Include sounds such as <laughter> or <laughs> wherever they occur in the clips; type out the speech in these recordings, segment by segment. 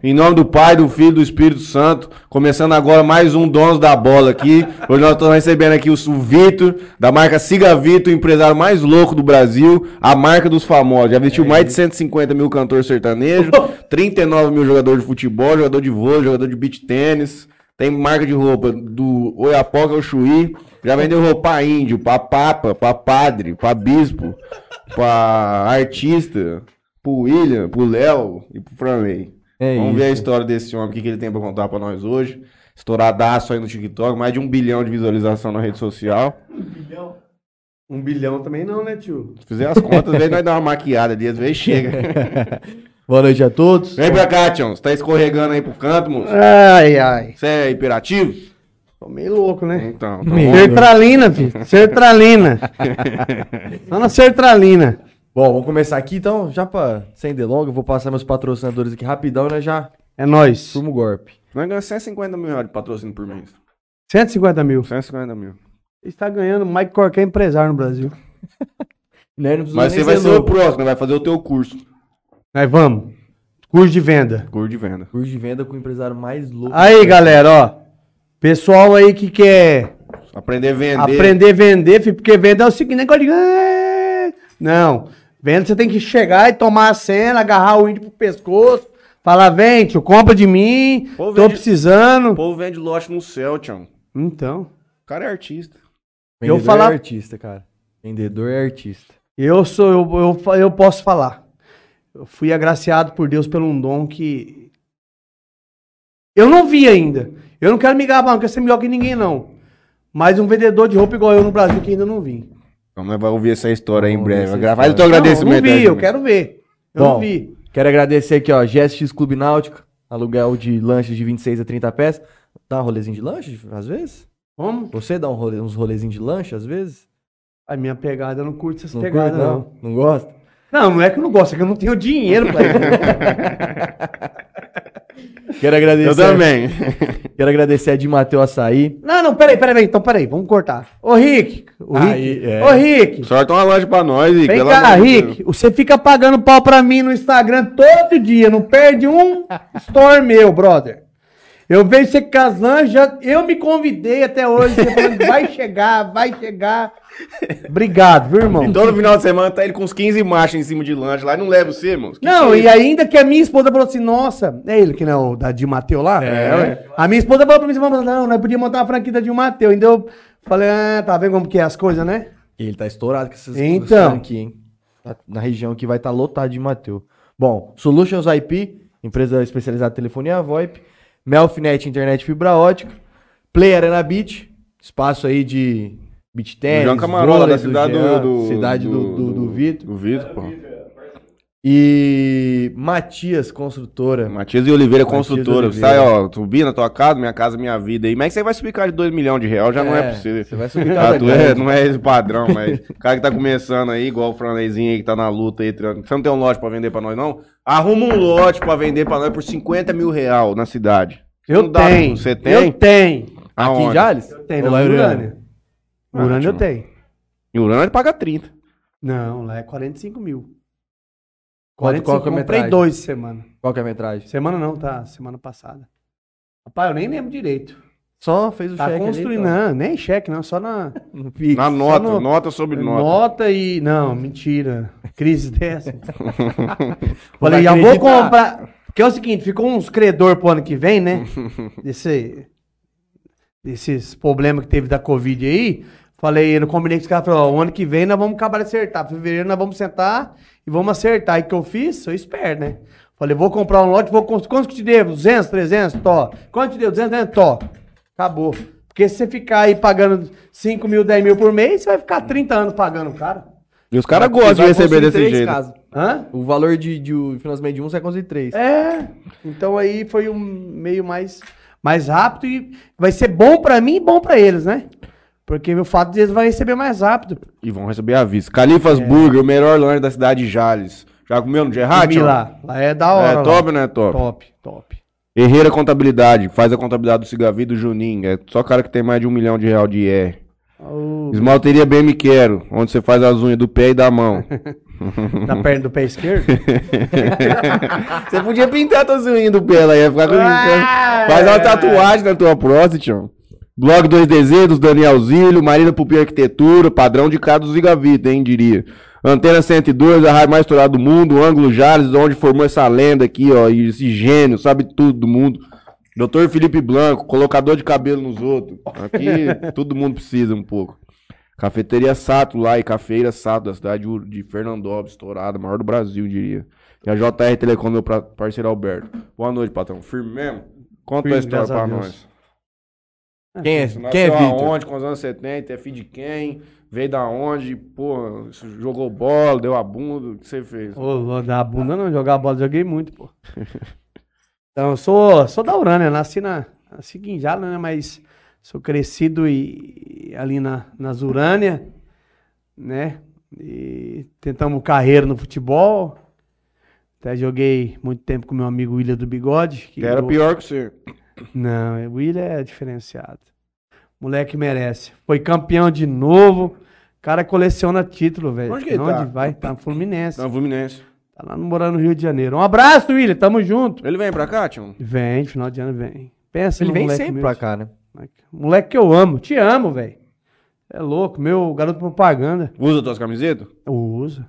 Em nome do Pai, do Filho e do Espírito Santo, começando agora mais um Donos da Bola aqui. Hoje nós estamos recebendo aqui o, Vitor, da marca Siga Vitor, o empresário mais louco do Brasil, a marca dos famosos. Já vestiu mais de 150 mil cantores sertanejos, <laughs> 39 mil jogadores de futebol, jogador de vôlei, jogador de beach tênis. Tem marca de roupa do Oiapoca ao Chuí. Já vendeu roupa pra índio, pra papa, pra padre, pra bispo, pra artista, pro William, pro Léo e pro Franley. É Vamos isso. ver a história desse homem, o que, que ele tem pra contar pra nós hoje. Estouradaço aí no TikTok, mais de um bilhão de visualização na rede social. Um bilhão também não, né, tio? Se fizer as contas, às vezes nós dá uma maquiada ali, às vezes chega. <laughs> Boa noite a todos. Vem pra cá, Tião. Você tá escorregando aí pro canto, moço? Ai, ai. Você é hiperativo? Tô meio louco, né? Então, tá. Sertralina, filho. Sertralina. <laughs> Só na sertralina. Bom, vamos começar aqui então, já pra sem delonga, eu vou passar meus patrocinadores aqui rapidão e nós já É nóis. sumo o golpe. Nós ganhamos 150 mil reais de patrocínio por mês. 150 mil. 150 mil. Está ganhando. Mike Corquer é empresário no Brasil. <laughs> Né, não precisa Mas nem você vai ser o louco. próximo, né? vai fazer o teu curso. Nós vamos. Curso de venda. Curso de venda. Curso de venda com o empresário mais louco. Aí, galera, ó. Pessoal aí que quer Aprender a vender. aprender a vender, filho, porque venda é o seguinte, negócio de... "Ah". Não. Venda você tem que chegar e tomar a cena, agarrar o índio pro pescoço, falar, vem, tio, compra de mim, tô vende- precisando. O povo vende lote no céu, Tião. Então, O cara é artista. Vendedor eu falar- é artista, cara. Vendedor é artista. eu sou, eu, eu, eu posso falar. Eu fui agraciado por Deus pelo um dom que eu não vi ainda. Eu não quero me gabar, não quero ser melhor que ninguém, não. Mas um vendedor de roupa igual eu no Brasil que ainda não vi. Vamos ouvir essa história em Vamos ver breve. essa Gra- Faz o teu Não, agradecimento. não vi, eu quero ver. Eu Bom, não vi. Quero agradecer aqui, ó, GSX Clube Náutico, aluguel de lanches de 26 a 30 pés. Dá um rolezinho de lanche, às vezes? Vamos? Você dá um rolê- uns rolezinhos de lanche, às vezes? A minha pegada, eu não curto essas Não pegadas, curte, não. Não gosta? Não, não é que eu não gosto, é que eu não tenho dinheiro pra isso. <laughs> Quero agradecer. Eu também. <laughs> Quero agradecer a de Mateu Açaí. não, não, peraí, peraí, então peraí, vamos cortar. Ô, Rick, o Rick, Aí, é. ô, Rick, Sorta uma loja pra nós, Rick. vem cá, Rick, Deus. você fica pagando pau pra mim no Instagram todo dia, não perde um <laughs> store meu, brother. Eu vejo você com as lanjas, eu me convidei até hoje, você falando <laughs> que vai chegar, vai chegar. Obrigado, viu, irmão? E todo final de semana tá ele com uns 15 machos em cima de lanche lá e não leva você. Que Não, que é e ainda que a minha esposa falou assim, nossa, é ele que não é o da Di Mateu lá? É. A minha esposa falou pra mim, não, nós podíamos montar uma franquia da Di Mateu. Então eu falei, ah, tá vendo como que é as coisas, né? Ele tá estourado com essas Então. aqui, hein? Tá Na região que vai estar lotado de Mateu. Bom, Solutions IP, empresa especializada em telefonia VoIP. Melfinet Internet Fibra Ótica. Play Arena Beach, espaço aí de beach tennis, João Camarola, da cidade do, Jean, do, cidade do, do, do Vitor. Do Vitor, pô. E Matias Construtora. Matias e Oliveira Matias Construtora. Você Oliveira. sai, ó, subir na tua casa, minha casa, minha vida aí. Mas é que você vai subir cara de 2 milhões de reais, já não é É, possível. você vai subir Ah, casa tu é, não é esse padrão, mas o cara que tá começando aí, igual o Franleizinho aí que tá na luta aí, você não tem um lote pra vender pra nós, não? Arruma um lote pra vender pra nós por 50 mil real na cidade. Eu Não dá, tenho. Você tem? Eu tenho. Aqui Aonde? em Jales? Eu tenho, lá Urânia? Urânia. Eu tenho. Em Urânia ele paga 30. Não, lá é 45 mil. Qual- qual que é a comprei metragem? dois semana. Qual que é a metragem? Semana não, tá? Semana passada. Rapaz, eu nem lembro direito. Só fez o Tá cheque construindo, ali, não, nem cheque, não, só na então. <laughs> No Pix. Na nota, no- nota sobre nota. nota e. Não, mentira. Crise dessa. <laughs> Falei, já vou comprar. Porque é o seguinte, ficou uns credor pro ano que vem, né? <laughs> Desse, desses problemas que teve da Covid aí. Falei, eu combinei com os caras, falei, ó, o ano que vem nós vamos acabar de acertar. Fevereiro nós vamos sentar e vamos acertar. Aí o que eu fiz? Sou esperto, né? Falei, vou comprar um lote, vou construir. Quanto que eu te devo? 200, 300? Tó. Quanto te devo? 200, 300? Tó. Acabou. Porque se você ficar aí pagando 5 mil, 10 mil por mês, você vai ficar 30 anos pagando o cara. E os caras gostam de receber desse três jeito. casas. Hã? O valor de, de o financiamento de um você vai construir três. É. Então aí foi um meio mais, mais rápido e vai ser bom pra mim e bom pra eles, né? Porque o fato de eles vão receber mais rápido. E vão receber a vista. Califas Burger, o melhor lanche da cidade de Jales. Já comeu no Gerard? Lá. Lá é da hora. É lá. top, né? Top. Top, top. Herreira Contabilidade, faz a contabilidade do Cigavi e do Juninho. É só cara que tem mais de um milhão de real de IR. Ô, Esmalteria Bem Me Quero, onde você faz as unhas do pé e da mão. <laughs> na perna do pé esquerdo. <laughs> Você podia pintar tua unha do pé lá, ia ficar com... Ah, Faz uma é. tatuagem na tua próstata, tio. Blog 2DZ dos Daniel Zílio, Marina Pupi Arquitetura, padrão de cada do Zigavita, hein, diria. Antena 102, a rádio mais estourada do mundo, Ângulo Jales, onde formou essa lenda aqui, ó, e esse gênio, sabe tudo do mundo. Doutor Felipe Blanco, colocador de cabelo nos outros. Aqui <laughs> todo mundo precisa um pouco. Cafeteria Sato lá e Cafeira Sato, da cidade de- de Fernandópolis, estourada, maior do Brasil, diria. E a JR Telecom, meu parceiro Alberto. Boa noite, patrão. Firme mesmo? Conta Firme, a história pra nós. Quem é, Você quem é Vitor? aonde, com os anos 70, é filho de quem? Veio da onde? Pô, jogou bola, deu a bunda, o que você fez? Ô, dar a bunda não, jogar bola, joguei muito, pô. <laughs> Então, eu sou, sou da Urânia, nasci na nasci Guinjala, né, mas sou crescido e, e ali na, nas Urânia, né, e tentamos carreira no futebol, até joguei muito tempo com meu amigo William do Bigode. Que era eu- pior que você. Não, o William é diferenciado. Moleque merece. Foi campeão de novo. O cara coleciona título, velho. Onde que ele Onde tá? vai? Tá no Fluminense. Não, Fluminense. Tá lá no morando no Rio de Janeiro. Um abraço, William. Tamo junto. Ele vem pra cá, tio? Vem, final de ano vem. Pensa Ele no vem moleque sempre meu. pra cá, né? Moleque que eu amo. Te amo, velho. É louco. Meu garoto propaganda. Usa tuas camisetas? Eu uso.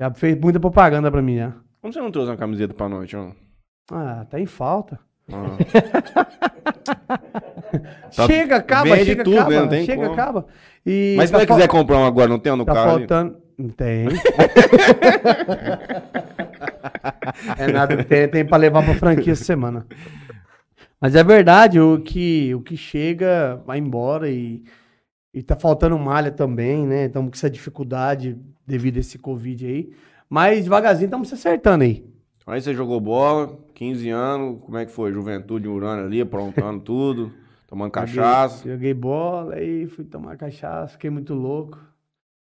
Já fez muita propaganda pra mim, já. Como você não trouxe uma camiseta pra nós, tio? Ah, tá em falta. Ah. <laughs> Tá- chega, acaba, chega, tudo, acaba. né? Não chega, como. acaba. E Mas se tá você fal- quiser comprar um agora, não tem um no Tá carro faltando. Não tem. <laughs> é nada, tem, tem pra levar pra franquia essa semana. Mas é verdade, o que, o que chega vai embora e, e tá faltando malha também, né? Estamos com essa dificuldade devido a esse Covid aí. Mas devagarzinho estamos se acertando aí. Aí você jogou bola, 15 anos, como é que foi? Juventude Urânia ali, aprontando <laughs> tudo, tomando cachaça. Joguei, joguei bola aí fui tomar cachaça, fiquei muito louco.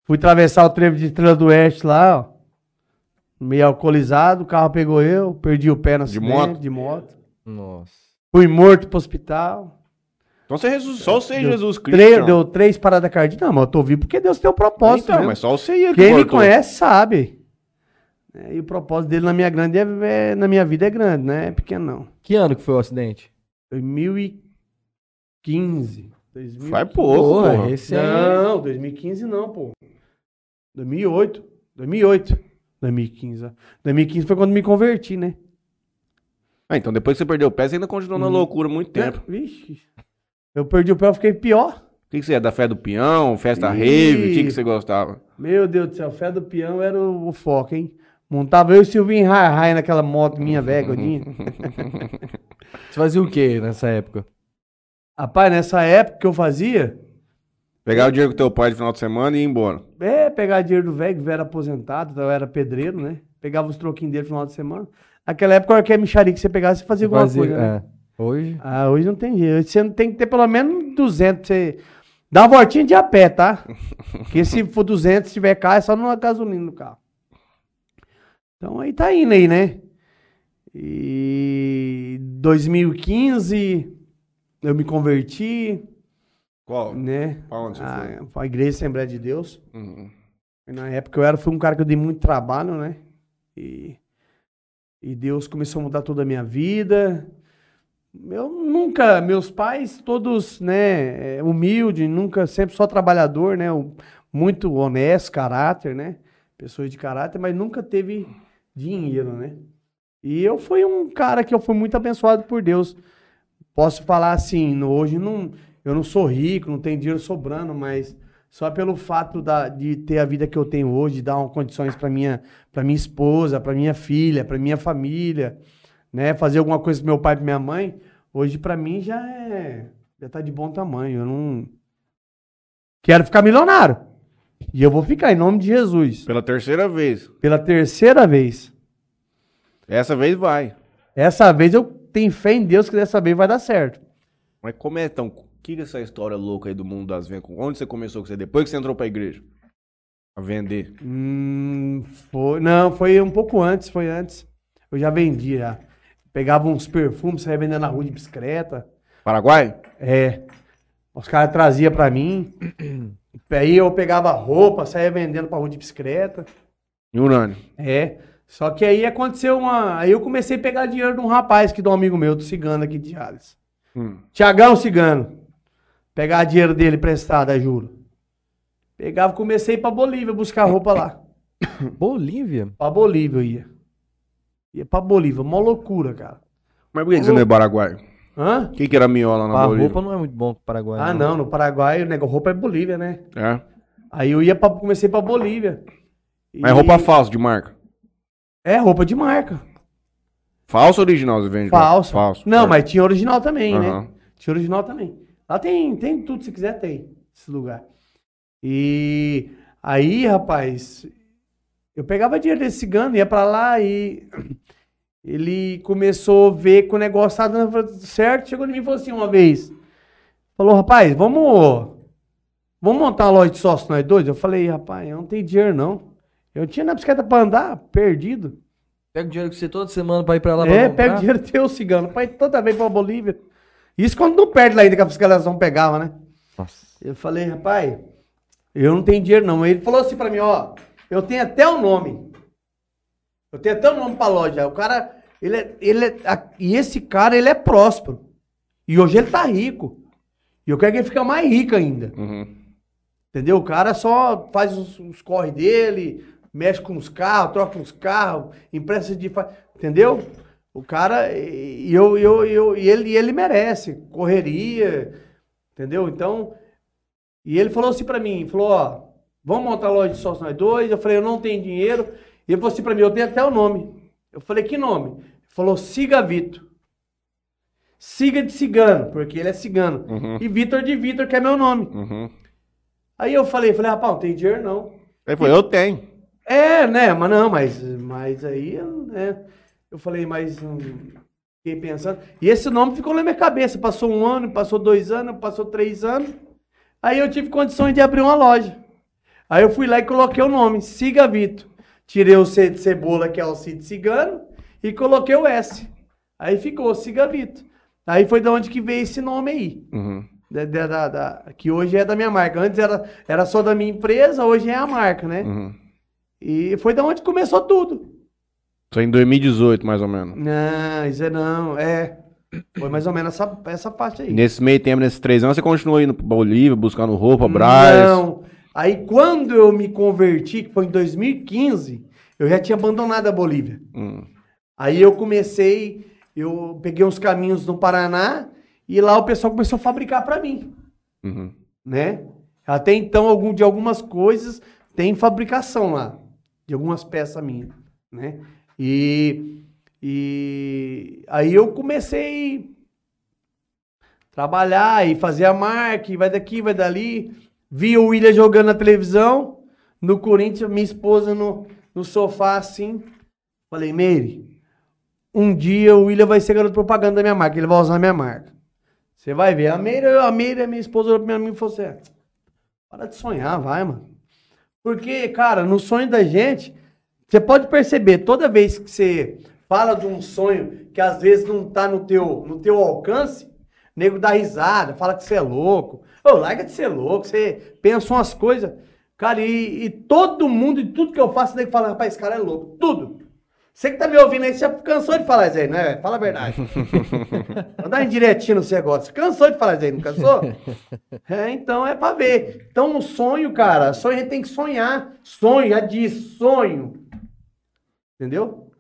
Fui atravessar o trevo de Estrela do Oeste lá, ó. Meio alcoolizado, o carro pegou eu, perdi o pé no De moto? de moto. Nossa. Fui morto pro hospital. Então você Jesus, só você e Deu Jesus Cristo. Três- deu três paradas cardíacas. Não, mas eu tô vivo porque Deus tem um propósito. Então, mesmo. mas só você e que Quem me conhece sabe. É, e o propósito dele na minha, grande é, é- na minha vida é grande, né? É pequeno não. Que ano que foi o acidente? 2015. 2015. Faz pouco, Porra, porra. recente. Não, 2015 não, pô. 2008. 2008. 2015. ó. 2015 foi quando me converti, né? Ah, então depois que você perdeu o pé, você ainda continuou na Uhum. loucura muito tempo. É, Vixe. Eu perdi o pé, eu fiquei pior. O que, que você é? Da fé do peão, festa Ih. rave? O que, que você gostava? Meu Deus do céu, fé do peão era o, o foco, hein? Montava eu e o Silvinho Rai naquela moto minha velha, gordinha. <laughs> Você fazia o que nessa época? Rapaz, nessa época que eu fazia, Pegar o dinheiro com teu pai de final de semana e ir embora. é pegar dinheiro do velho, que o velho era aposentado, então eu era pedreiro, né? Pegava os troquinhos dele no final de semana. Naquela época, é micharia que você pegava, você fazia alguma Fazia- coisa, né? é. Hoje? Ah, hoje não tem jeito. Hoje Você tem que ter pelo menos 200 pra você... Dá uma voltinha de a pé, tá? <laughs> Porque se for 200, se tiver carro, é só numa gasolina no carro. Então aí tá indo aí, né? E 2015 eu me converti, Qual? né? Pra onde você A, a Igreja Assembleia de Deus. foi? Uhum. Na época eu era, fui um cara que eu dei muito trabalho, né? E, e Deus começou a mudar toda a minha vida. Eu nunca, meus pais todos, né, é, humilde, nunca, sempre só trabalhador, né? Muito honesto, caráter, né? Pessoas de caráter, mas nunca teve dinheiro, né? E eu fui um cara que eu fui muito abençoado por Deus. Posso falar assim, no- hoje não, eu não sou rico, não tenho dinheiro sobrando, mas só pelo fato da- de ter a vida que eu tenho hoje, dar condições para minha, para minha esposa, para minha filha, para minha família, né, fazer alguma coisa pro meu pai e pra minha mãe, hoje para mim já é já tá de bom tamanho. Eu não quero ficar milionário. E eu vou ficar em nome de Jesus. Pela terceira vez. Pela terceira vez. Essa vez vai. Essa vez eu tenho fé em Deus que dessa vez vai dar certo. Mas como é então? O que é essa história louca aí do mundo das vendas? Onde você começou com você? Depois que você entrou pra igreja? A vender. Hum, foi, não, foi um pouco antes, foi antes. Eu já vendia. já. Pegava uns perfumes, saia vendendo na rua de bicicleta. Paraguai? É. Os caras traziam pra mim. Aí eu pegava roupa, saía vendendo pra rua de bicicleta. Em Urânio. É. Só que aí aconteceu uma. Aí eu comecei a pegar dinheiro de um rapaz que de um amigo meu, do cigano aqui de Jales. Hum. Tiagão Cigano. Pegar dinheiro dele emprestado, é juro. Pegava, comecei pra Bolívia buscar roupa lá. <coughs> Bolívia? Pra Bolívia eu ia. Ia pra Bolívia, mó loucura, cara. Mas por que, que você não é Paraguai? Hã? O que, era miola na A Bolívia? roupa não é muito bom pro Paraguai. Ah, não, no Paraguai o negócio, roupa é Bolívia, né? É. Aí eu ia pra, comecei pra Bolívia. Mas E- roupa falsa de marca. É, roupa de marca. Falsa ou original você vende? Falso. Falso. Não, É. mas tinha original também, Aham. né? Tinha original também. Lá tem, tem tudo, se quiser, tem. Esse lugar. E aí, rapaz, eu pegava dinheiro desse cigano, ia pra lá e ele começou a ver que o negócio dando certo. Chegou em mim e falou assim uma vez: Falou, rapaz, vamos, vamos montar uma loja de sócio nós dois? Eu falei, rapaz, eu não tenho dinheiro não. Eu tinha na bicicleta pra andar, perdido. Pega o dinheiro que você toda semana pra ir pra lá É, pega o dinheiro teu, cigano. Pai, toda vez pra Bolívia. Isso quando não perde lá ainda que a fiscalização pegava, né? Nossa. Eu falei, rapaz, eu não tenho dinheiro não. Ele falou assim pra mim, ó, eu tenho até o nome. Eu tenho até o nome pra loja. O cara, ele é, ele é, a- e esse cara, ele é próspero. E hoje ele tá rico. E eu quero que ele fique mais rico ainda. Uhum. Entendeu? O cara só faz os, os corre dele, mexe com os carros, troca os carros, empresta de. Entendeu? O cara, e eu, eu, eu, e ele, ele merece. Correria, entendeu? Então. E ele falou assim pra mim: falou, ó, vamos montar a loja de sócio nós dois. Eu falei, eu não tenho dinheiro. E ele falou assim pra mim: eu tenho até o nome. Eu falei, que nome? Ele falou, Siga Vito. Siga de cigano, porque ele é cigano. Uhum. E Vitor de Vitor, que é meu nome. Uhum. Aí eu falei, falei, rapaz, não tem dinheiro não. Ele falou, eu tenho. É, né, mas não, mas, mas aí, né, eu falei, mas hum, fiquei pensando. E esse nome ficou na minha cabeça, passou um ano, passou dois anos, passou três anos. Aí eu tive condições de abrir uma loja. Aí eu fui lá e coloquei o nome, Siga Vito. Tirei o C de cebola, que é o C de cigano, e coloquei o S. Aí ficou Siga Vito. Aí foi de onde que veio esse nome aí. Uhum. Da, da- da- que hoje é da minha marca. Antes era, era só da minha empresa, hoje é a marca, né? Uhum. E foi da onde começou tudo. Aí em 2018, mais ou menos. Não, isso é não, é. Foi mais ou menos essa, essa faixa aí. Nesse meio tempo, nesses três anos, você continuou indo pra Bolívia, buscando roupa, Braz. Não. Aí quando eu me converti, que foi em 2015, eu já tinha abandonado a Bolívia. Hum. Aí eu comecei, eu peguei uns caminhos no Paraná e lá o pessoal começou a fabricar para mim. Uhum. né? Até então, algum, de algumas coisas tem fabricação lá, de algumas peças minhas, né? E, e aí eu comecei a trabalhar e fazer a marca, e vai daqui, vai dali. Vi o William jogando na televisão, no Corinthians, minha esposa no, no sofá assim. Falei, Meire, um dia o William vai ser garoto propaganda da minha marca, ele vai usar a minha marca. Você vai ver. A Meira, a Meira, minha esposa, olhou pra mim e falou assim: "É, para de sonhar, vai, mano. Porque, cara, no sonho da gente, você pode perceber, toda vez que você fala de um sonho que às vezes não tá no teu, no teu alcance, nego dá risada, fala que você é louco. Ô, larga de ser louco, você pensa umas coisas. Cara, e, e todo mundo, e tudo que eu faço, o nego fala, rapaz, esse cara é louco. Tudo. Você que tá me ouvindo aí, você cansou de falar isso aí, não é? Fala a verdade. <laughs> Vou dar indiretinho no você gosta. Você cansou de falar isso aí, não cansou? É, então é pra ver. Então o sonho, cara, sonho a gente tem que sonhar. Sonho, já diz, sonho. Entendeu?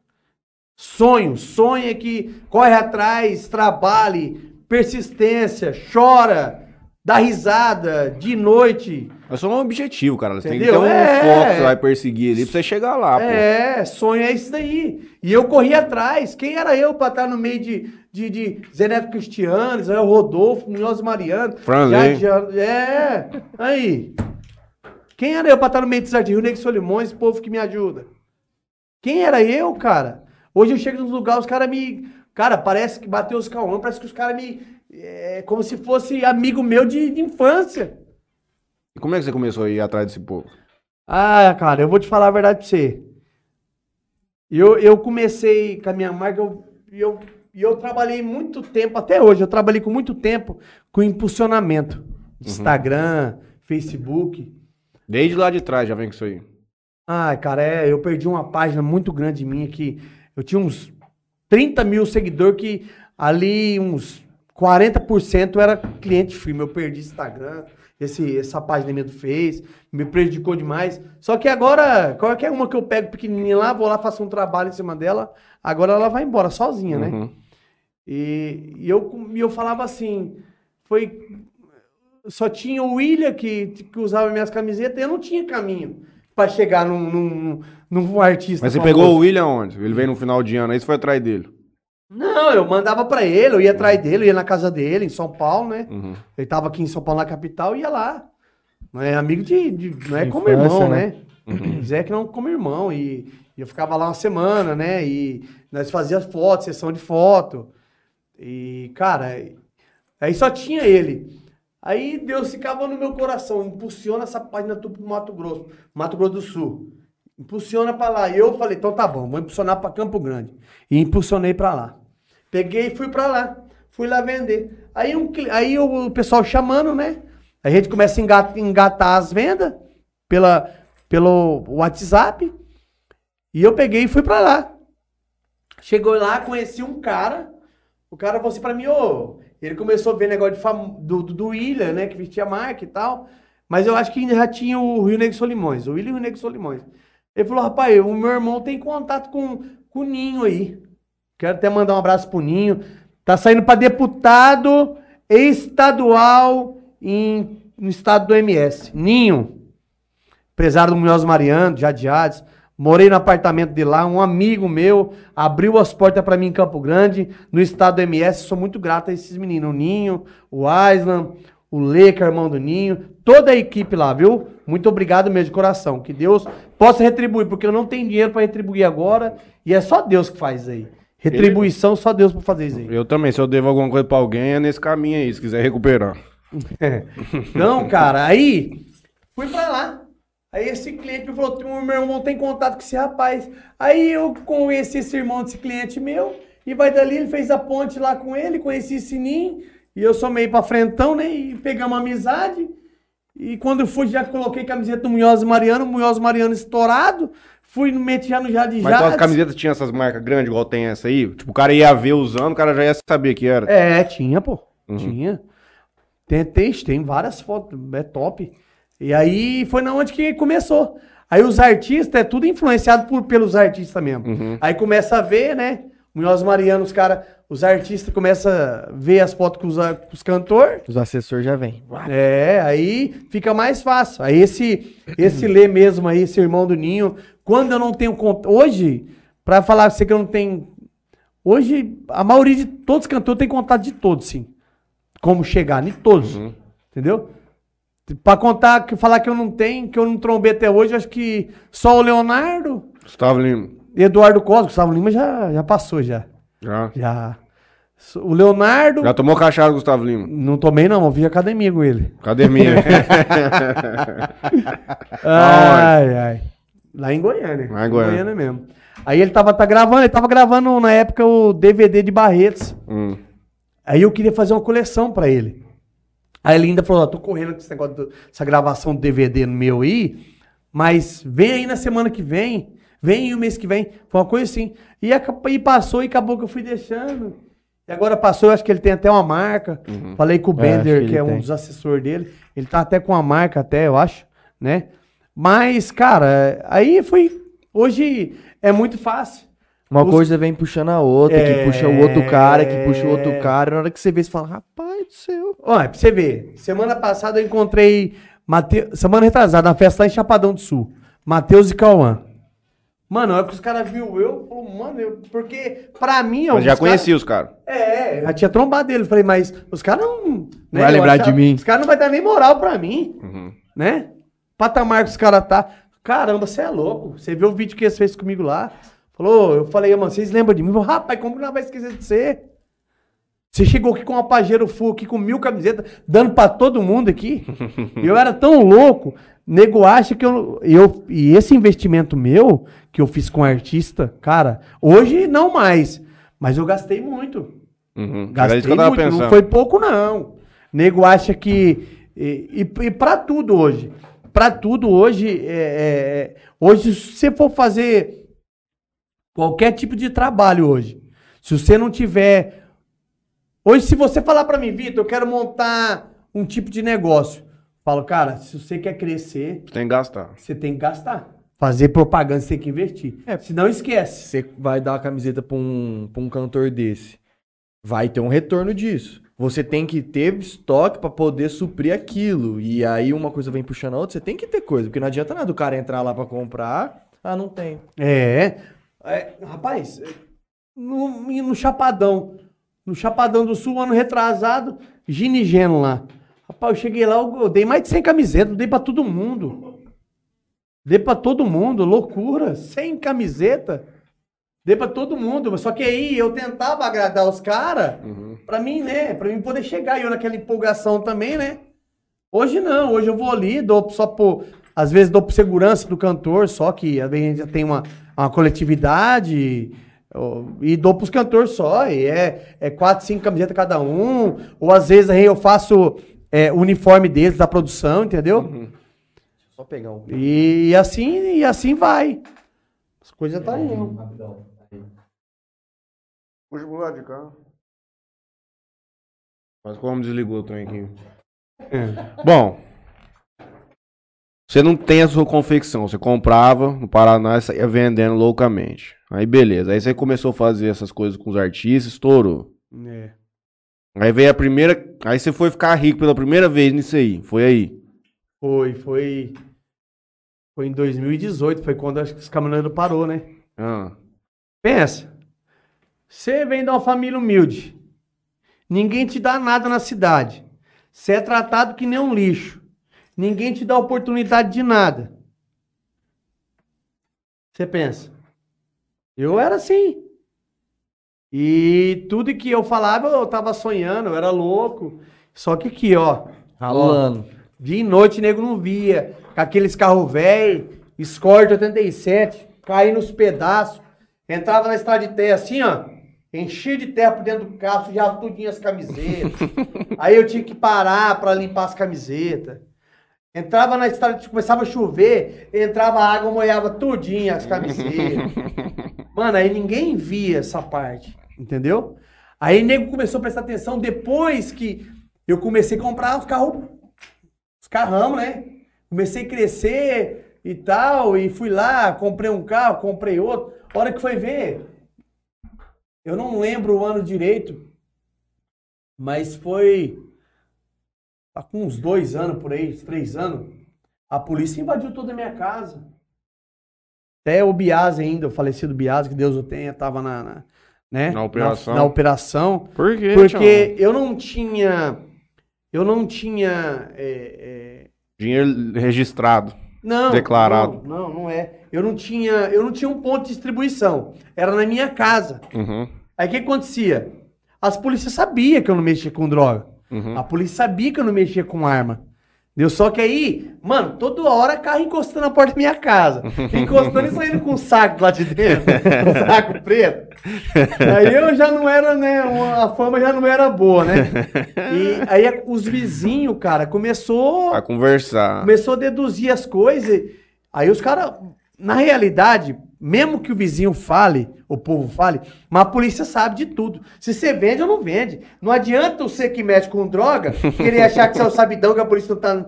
Sonho, sonho é que corre atrás, trabalhe, persistência, chora, dá risada de noite. É só um objetivo, cara. Você tem que Entendeu? ter um É. foco que você vai perseguir ali pra você chegar lá, pô. É, sonho é isso daí. E eu corri atrás. Quem era eu pra estar no meio de, de, de Zé Neto Cristiano, Zé Rodolfo, Munhoz Mariano? Franley. É, aí. Quem era eu pra estar no meio de Rio Negro Solimões, povo que me ajuda? Quem era eu, cara? Hoje eu chego nos lugares, os caras me. Cara, parece que bateu os calão, parece que os caras me. É como se fosse amigo meu de, de infância. E como é que você começou a ir atrás desse povo? Ah, cara, eu vou te falar a verdade pra você. Eu, eu comecei com a minha marca, eu, eu, e eu trabalhei muito tempo, até hoje, eu trabalhei com muito tempo com impulsionamento. de Instagram, Facebook. Desde lá de trás já vem com isso aí. Ai, cara, é, eu perdi uma página muito grande minha que eu tinha uns 30 mil seguidores que ali uns 40% era cliente firme. Eu perdi Instagram, esse, essa página minha do Face, me prejudicou demais. Só que agora, qualquer uma que eu pego pequenininha lá, vou lá, faço um trabalho em cima dela, agora ela vai embora sozinha, né? Uhum. E, e eu, e eu falava assim, foi... Só tinha o William que, que usava minhas camisetas, eu não tinha caminho pra chegar num, num, num artista Mas você famoso. pegou o William onde? Ele veio no final de ano, aí você foi atrás dele. Não, eu mandava pra ele, eu ia atrás dele, eu ia na casa dele, em São Paulo, né? Uhum. Ele tava aqui em São Paulo, na capital, e ia lá. Não é amigo de. de- não é como infância, irmão, né? né? Zé que não como irmão. E, e eu ficava lá uma semana, né? E nós fazíamos foto, sessão de foto. E, cara, aí só tinha ele. Aí Deus ficava no meu coração, impulsiona essa página tu pro Mato Grosso, Mato Grosso do Sul. Impulsiona pra lá. E eu falei, então tá bom, vou impulsionar pra Campo Grande. E impulsionei pra lá. Peguei e fui pra lá. Fui lá vender. Aí, um, aí o, pessoal chamando, né? A gente começa a engatar, engatar as vendas pela, pelo WhatsApp. E eu peguei e fui pra lá. Chegou lá, conheci um cara. O cara falou assim pra mim, ô. Ele começou a ver negócio de fam... do, do, do William, né? Que vestia marca e tal. Mas eu acho que ainda já tinha o Rio Negro Solimões. O William e o Rio Negro Solimões. Ele falou, rapaz, o meu irmão tem contato com, com o Ninho aí. Quero até mandar um abraço pro Ninho. Tá saindo pra deputado estadual em, no estado do MS. Ninho. Empresário do Munhoz Mariano, Jadiades. Morei no apartamento de lá, um amigo meu abriu as portas pra mim em Campo Grande, no estado do MS. Sou muito grato a esses meninos, o Ninho, o Aislan, o Leca, irmão do Ninho, toda a equipe lá, viu? Muito obrigado mesmo de coração. Que Deus possa retribuir, porque eu não tenho dinheiro pra retribuir agora e é só Deus que faz aí. Retribuição, só Deus pra fazer isso aí. Eu também, se eu devo alguma coisa pra alguém, é nesse caminho aí, se quiser recuperar. <laughs> Não, cara, aí fui pra lá. Aí esse cliente me falou: "O meu irmão tem contato com esse rapaz. Aí eu conheci esse irmão desse cliente meu. E vai dali, ele fez a ponte lá com ele, conheci esse Sininho. E eu sou meio pra frentão, né? E pegamos amizade. E quando eu fui, já coloquei camiseta do Munhoz Mariano, Munhoz Mariano estourado. Fui meti já no Jade Mas tuas camisetas tinham essas marcas grandes, igual tem essa aí? Tipo, o cara ia ver usando, o cara já ia saber que era. É, tinha, pô. Uhum. Tinha. Tem, tem, tem várias fotos, é top. E aí foi na onde que começou. Aí os artistas, é tudo influenciado por, pelos artistas mesmo. Uhum. Aí começa a ver, né? Munhoz Mariano, os caras, os artistas começam a ver as fotos com os, com os cantores. Os assessores já vêm. É, aí fica mais fácil. Aí esse esse Lê mesmo aí, esse irmão do Ninho, quando eu não tenho conta, hoje, pra falar pra você que eu não tenho, hoje a maioria de todos os cantores tem contato de todos, sim. Como chegar, em todos. Uhum. Entendeu? Pra contar, falar que eu não tenho, que eu não trombei até hoje, acho que só o Leonardo, Gustavo Lima. Eduardo Costa, Gustavo Lima já, já passou já. Já. Já. O Leonardo, Já tomou cachaça, Gustavo Lima? não tomei não, eu vi academia com ele. Academia. <laughs> <laughs> Ai, ai. Lá em Goiânia. Lá em Goiânia. mesmo. Aí ele tava tá gravando, ele tava gravando na época o DVD de Barretos. Hum. Aí eu queria fazer uma coleção pra ele. Aí ele ainda falou, ó, tô correndo com esse negócio, essa gravação do DVD meu aí, mas vem aí na semana que vem, vem o mês que vem, foi uma coisa assim. E, e passou e acabou que eu fui deixando. E agora passou, eu acho que ele tem até uma marca. Falei com o É, Bender, que que, é um tem. dos assessores dele. Ele tá até com uma marca até, eu acho, né? Mas, cara, aí foi... Hoje é muito fácil. Uma Os- coisa vem puxando a outra, É. que puxa o outro cara, que puxa o outro cara. Na hora que você vê, você fala, rapaz do céu. Olha, pra você ver. Semana passada eu encontrei. Mate... Semana retrasada, na festa lá em Chapadão do Sul. Matheus e Cauã. Mano, hora que os caras viram eu, falou, mano, eu... porque pra mim. Mas já os conhecia os caras. Cara... É, já tinha trombado dele. Falei, mas os caras não. né, Vai eu lembrar achava- de mim. Os caras não vai dar nem moral pra mim, Uhum. né? Patamar que os caras tá. Caramba, você é louco. Você viu o vídeo que eles fez comigo lá? Falou, eu falei, mano, vocês lembram de mim? Falei, Rapaz, como que nós vai esquecer de você? Você chegou aqui com uma Pajero Full aqui com mil camisetas, dando pra todo mundo aqui. <laughs> Eu era tão louco. Nego acha que eu, eu. E esse investimento meu, que eu fiz com artista, cara, hoje não mais. Mas eu gastei muito. Uhum. Era Gastei muito. pensando. Não foi pouco, não. Nego acha que. E, e, e pra tudo hoje. pra tudo hoje, é, é, é, hoje se você for fazer qualquer tipo de trabalho hoje, se você não tiver Hoje, se você falar pra mim, Vitor, eu quero montar um tipo de negócio. Falo, cara, se você quer crescer, Tem que gastar. você tem que gastar. Fazer propaganda, você tem que investir. É. Se não, esquece. Você vai dar uma camiseta pra um, pra um cantor desse. Vai ter um retorno disso. Você tem que ter estoque pra poder suprir aquilo. E aí uma coisa vem puxando a outra, você tem que ter coisa. Porque não adianta nada o cara entrar lá pra comprar. Ah, não tem. É. É, rapaz, no, no Chapadão. No Chapadão do Sul, ano retrasado, Ginigeno lá. Rapaz, eu cheguei lá, eu, eu dei mais de 100 camisetas, dei pra todo mundo. Dei pra todo mundo, loucura. 100 camiseta. Dei pra todo mundo. Só que aí eu tentava agradar os caras, pra mim, né? Pra mim poder chegar. E eu naquela empolgação também, né? Hoje não, hoje eu vou ali, dou só por. Às vezes dou por segurança do cantor, só que às vezes a gente já tem uma, uma coletividade. E dou pros cantores só, e é, é quatro, cinco camisetas cada um. Ou às vezes aí eu faço é, o uniforme deles da produção, entendeu? Só pegar um. E, e assim, e assim vai. As coisas tá indo. Rapidão. Puxa pro lado de cá. Mas como desligou o trem aqui? Bom, você não tem a sua confecção. Você comprava no Paraná e saía vendendo loucamente. Aí beleza. Aí você começou a fazer essas coisas com os artistas, estourou. É. Aí veio a primeira. Aí você foi ficar rico pela primeira vez nisso aí. Foi aí. Foi, foi. Foi em 2018, foi quando acho que os caminhoneiros parou, né? Ah, Pensa. Você vem de uma família humilde. Ninguém te dá nada na cidade. Você é tratado que nem um lixo. Ninguém te dá oportunidade de nada. Você pensa. Eu era assim. E tudo que eu falava, eu tava sonhando, eu era louco. Só que aqui, ó. Ralando. Dia e noite, nego não via. Com aqueles carros velhos, Escort 87, caindo nos pedaços. Entrava na estrada de terra assim, ó. Enchia de terra por dentro do carro, sujava tudinho as camisetas. <laughs> Aí eu tinha que parar pra limpar as camisetas. Entrava na estrada, começava a chover, entrava a água, molhava tudinho as camisetas. <laughs> Mano, aí ninguém via essa parte, entendeu? Aí o nego começou a prestar atenção depois que eu comecei a comprar os carros, os carrão, né? Comecei a crescer e tal, e fui lá, comprei um carro, comprei outro. A hora que foi ver, eu não lembro o ano direito, mas foi há com uns dois anos por aí, três anos, a polícia invadiu toda a minha casa. Até o Biase ainda, o falecido Biase, que Deus o tenha, tava na, na, né? Na operação. Na, na operação. Por quê, Porque eu não tinha. Eu não tinha. é, é, Dinheiro registrado. não, Declarado. Não, não, não é. Eu não tinha. Eu não tinha um ponto de distribuição. Era na minha casa. Uhum. Aí o que acontecia? As polícias sabiam que eu não mexia com droga. Uhum. A polícia sabia que eu não mexia com arma. Deu só que aí, mano, toda hora carro encostando na porta da minha casa. <laughs> Encostando e saindo com um saco lá de dentro. um saco preto. Aí eu já não era, né? A fama já não era boa, né? E aí a- os vizinhos, cara, começou. Pra conversar. Começou a deduzir as coisas. Aí os caras, na realidade, mesmo que o vizinho fale, o povo fale, mas a polícia sabe de tudo. Se você vende ou não vende. Não adianta você que mexe com droga querer achar que você é o sabidão que a polícia não tá.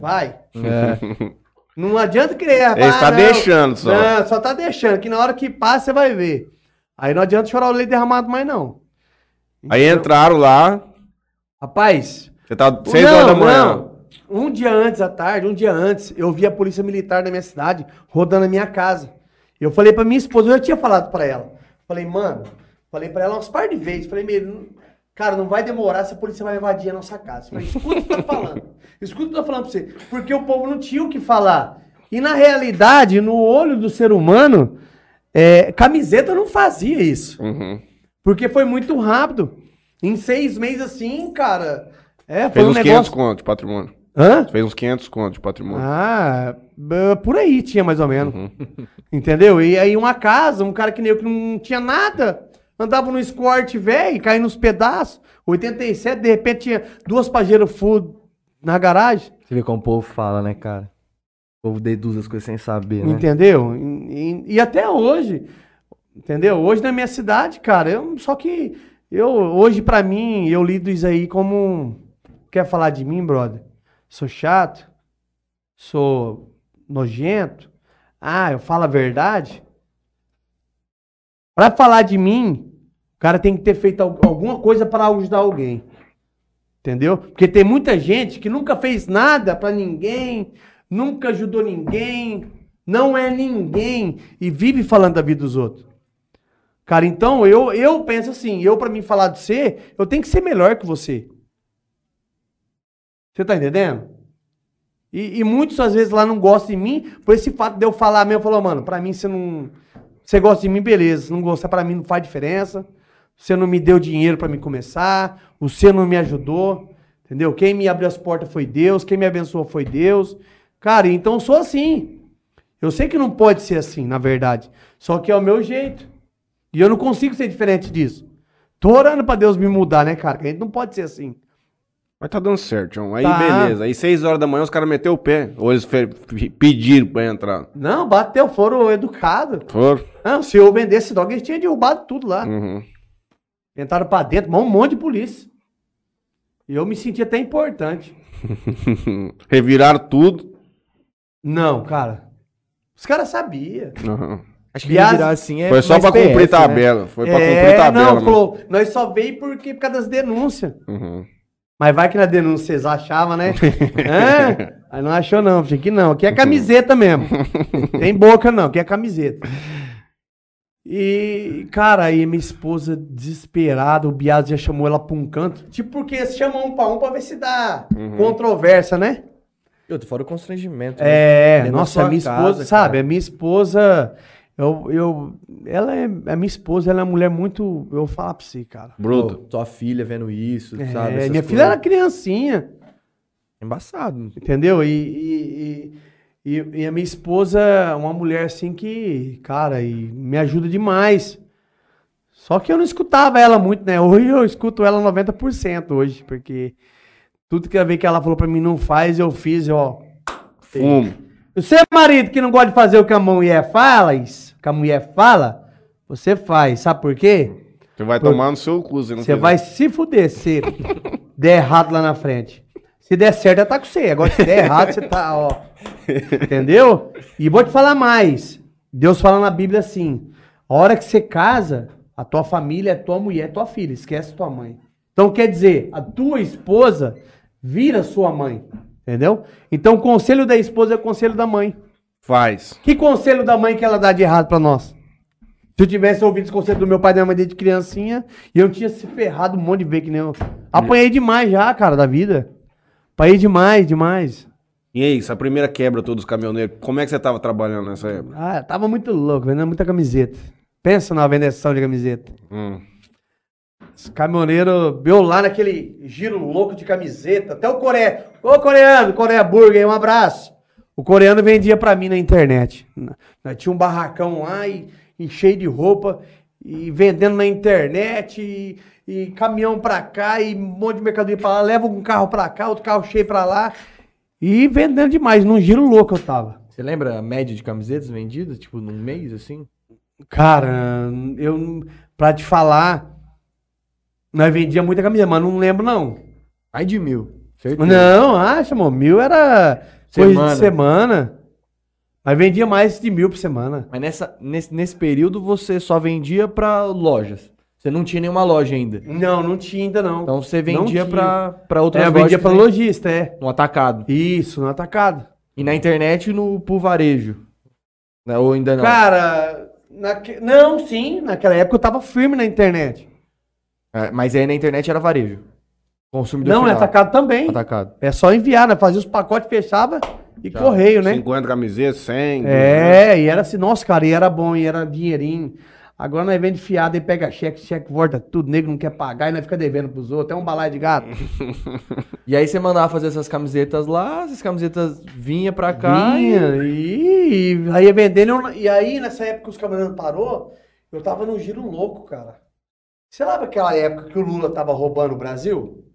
Vai. É. Não adianta querer. Ele está não, deixando só. Não, só tá deixando, que na hora que passa você vai ver. Aí não adianta chorar o leite derramado mais, não. Aí entraram lá. Rapaz, Você tá 6 horas da manhã. não. Um dia antes, à tarde, um dia antes, eu vi a polícia militar da minha cidade rodando a minha casa. Eu falei pra minha esposa, eu já tinha falado pra ela. Falei, mano, falei pra ela umas par de vezes. Falei, meu, cara, não vai demorar se a polícia vai invadir a nossa casa. Falei, escuta o que tô <laughs> falando. Escuta o que eu tô falando pra você. Porque o povo não tinha o que falar. E na realidade, no olho do ser humano, é, camiseta não fazia isso. Uhum. Porque foi muito rápido. Em seis meses assim, cara. É, foi Fez um uns 500 negócio. conto de patrimônio. Hã? Fez uns 500 conto de patrimônio. Ah, por aí tinha mais ou menos. Uhum. Entendeu? E aí uma casa, um cara que nem eu que não tinha nada, andava no escort velho, caindo nos pedaços. 87, de repente tinha duas pajeiras full na garagem. Você vê como o povo fala, né, cara? O povo deduz as coisas sem saber, né? Entendeu? E, e- e até hoje, entendeu? Hoje na minha cidade, cara, eu, só que eu hoje pra mim eu lido isso aí como quer falar de mim, brother? Sou chato, sou nojento. Ah, eu falo a verdade. Pra falar de mim, o cara tem que ter feito al- alguma coisa para ajudar alguém. Entendeu? Porque tem muita gente que nunca fez nada pra ninguém, nunca ajudou ninguém, não é ninguém e vive falando da vida dos outros. Cara, então eu, eu penso assim, eu pra mim falar de você, eu tenho que ser melhor que você. Você tá entendendo? E, e muitos às vezes lá não gostam de mim, por esse fato de eu falar mesmo, falou, mano, pra mim você não. Você gosta de mim, beleza. Se não gostar, pra mim não faz diferença. Você não me deu dinheiro pra me começar. Você não me ajudou. Entendeu? Quem me abriu as portas foi Deus. Quem me abençoou foi Deus. Cara, então eu sou assim. Eu sei que não pode ser assim, na verdade. Só que é o meu jeito. E eu não consigo ser diferente disso. Tô orando pra Deus me mudar, né, cara? A gente não pode ser assim. Mas tá dando certo, João. Aí Tá. beleza. Aí 6 horas da manhã os caras meteu o pé. Ou eles fe- pediram pra entrar. Não, bateu, foram educados. Foram. Não, se eu vendesse droga, eles tinham derrubado tudo lá. Uhum. Entraram pra dentro, mas um monte de polícia. E eu me senti até importante. <laughs> Reviraram tudo. Não, cara. Os caras sabiam. Uhum. Acho que Viagem- virar assim é Foi só mais pra PS, cumprir né? tabela. Foi pra é, cumprir tabela. não, falou, nós só veio porque por causa das denúncias. Uhum. Mas vai que na denúncia vocês achavam, né? <laughs> Hã? Aí não achou não, achei que não. Aqui é camiseta mesmo. <laughs> Tem boca não, aqui é camiseta. E, cara, aí minha esposa desesperada, o Biado já chamou ela pra um canto. Tipo, porque eles chamam um pra um pra ver se dá controvérsia, né? Eu tô fora o constrangimento. né? É, da nossa, minha casa, esposa, sabe? cara. A minha esposa, eu, eu, ela é, a minha esposa, ela é uma mulher muito, eu vou falar pra você, cara. Bruto. Pô, tua filha vendo isso, É, sabe? minha filha era coisas. criancinha. Embaçado. Entendeu? E, e, e, e- e a minha esposa é uma mulher assim que, cara, e me ajuda demais. Só que eu não escutava ela muito, né? Hoje eu escuto ela 90% hoje, porque tudo que a vez que ela falou pra mim não faz, eu fiz, ó. Fumo. Você, marido, que não gosta de fazer o que a mulher fala, isso, que a mulher fala, você faz. Sabe por quê? Você vai Por- tomar no seu cu. Você, não Você fizer. vai se fuder se der errado lá na frente. Se der certo, ela tá com você. Agora, se der errado, você tá, ó. Entendeu? E vou te falar mais. Deus fala na Bíblia assim: a hora que você casa, a tua família é tua mulher, é tua filha. Esquece tua mãe. Então, quer dizer, a tua esposa vira sua mãe. Entendeu? Então, o conselho da esposa é o conselho da mãe. Faz. Que conselho da mãe que ela dá de errado pra nós? Se eu tivesse ouvido esse conselho do meu pai e da minha mãe desde criancinha, eu tinha se ferrado um monte de vezes que nem eu. Apanhei demais já, cara, da vida. Apanhei demais, demais. E aí, essa primeira quebra todos os caminhoneiros, como é que você tava trabalhando nessa época? Ah, eu tava muito louco, vendendo muita camiseta. Pensa na vendação de camiseta. Hum. Os caminhoneiros, eu lá naquele giro louco de camiseta, até o Coreia. Ô coreano, Coreia Burger, um abraço. O coreano vendia pra mim na internet. Tinha um barracão lá e, e cheio de roupa, e vendendo na internet, e, e caminhão pra cá, e um monte de mercadoria pra lá, leva um carro pra cá, outro carro cheio pra lá, e vendendo demais, num giro louco eu tava. Você lembra a média de camisetas vendidas, tipo, num mês, assim? Cara, eu, pra te falar, nós vendia muita camiseta, mas não lembro não. Mais de mil. Certeza. Não, acha, mano. Mil era coisa Semana. de semana. Mas vendia mais de mil por semana. Mas nessa, nesse, nesse período você só vendia pra lojas. Você não tinha nenhuma loja ainda. Não, não tinha ainda não. Então você vendia pra outras é, lojas. vendia pra que- lojista, é. No atacado. Isso, no atacado. E na internet no pro varejo. Né, Ou ainda não? Cara, naque... não, sim. Naquela época eu tava firme na internet. É, mas aí na internet era varejo. Consumidor Não, é final. atacado também. Atacado. É só enviar, né? Fazia os pacotes, fechava e correio, né? 50 camisetas, 100. É, e era assim, nossa, cara, e era bom, e era dinheirinho. Agora nós vende fiado e pega cheque, cheque volta tudo, nego não quer pagar e nós fica devendo pros outros, é um balaio de gato. <laughs> E aí você mandava fazer essas camisetas lá, essas camisetas vinha pra cá e... Vinha, e, e aí ia vendendo, e aí nessa época que os caminhoneiros parou, eu tava num giro louco, cara. Você lembra aquela época que o Lula tava roubando o Brasil?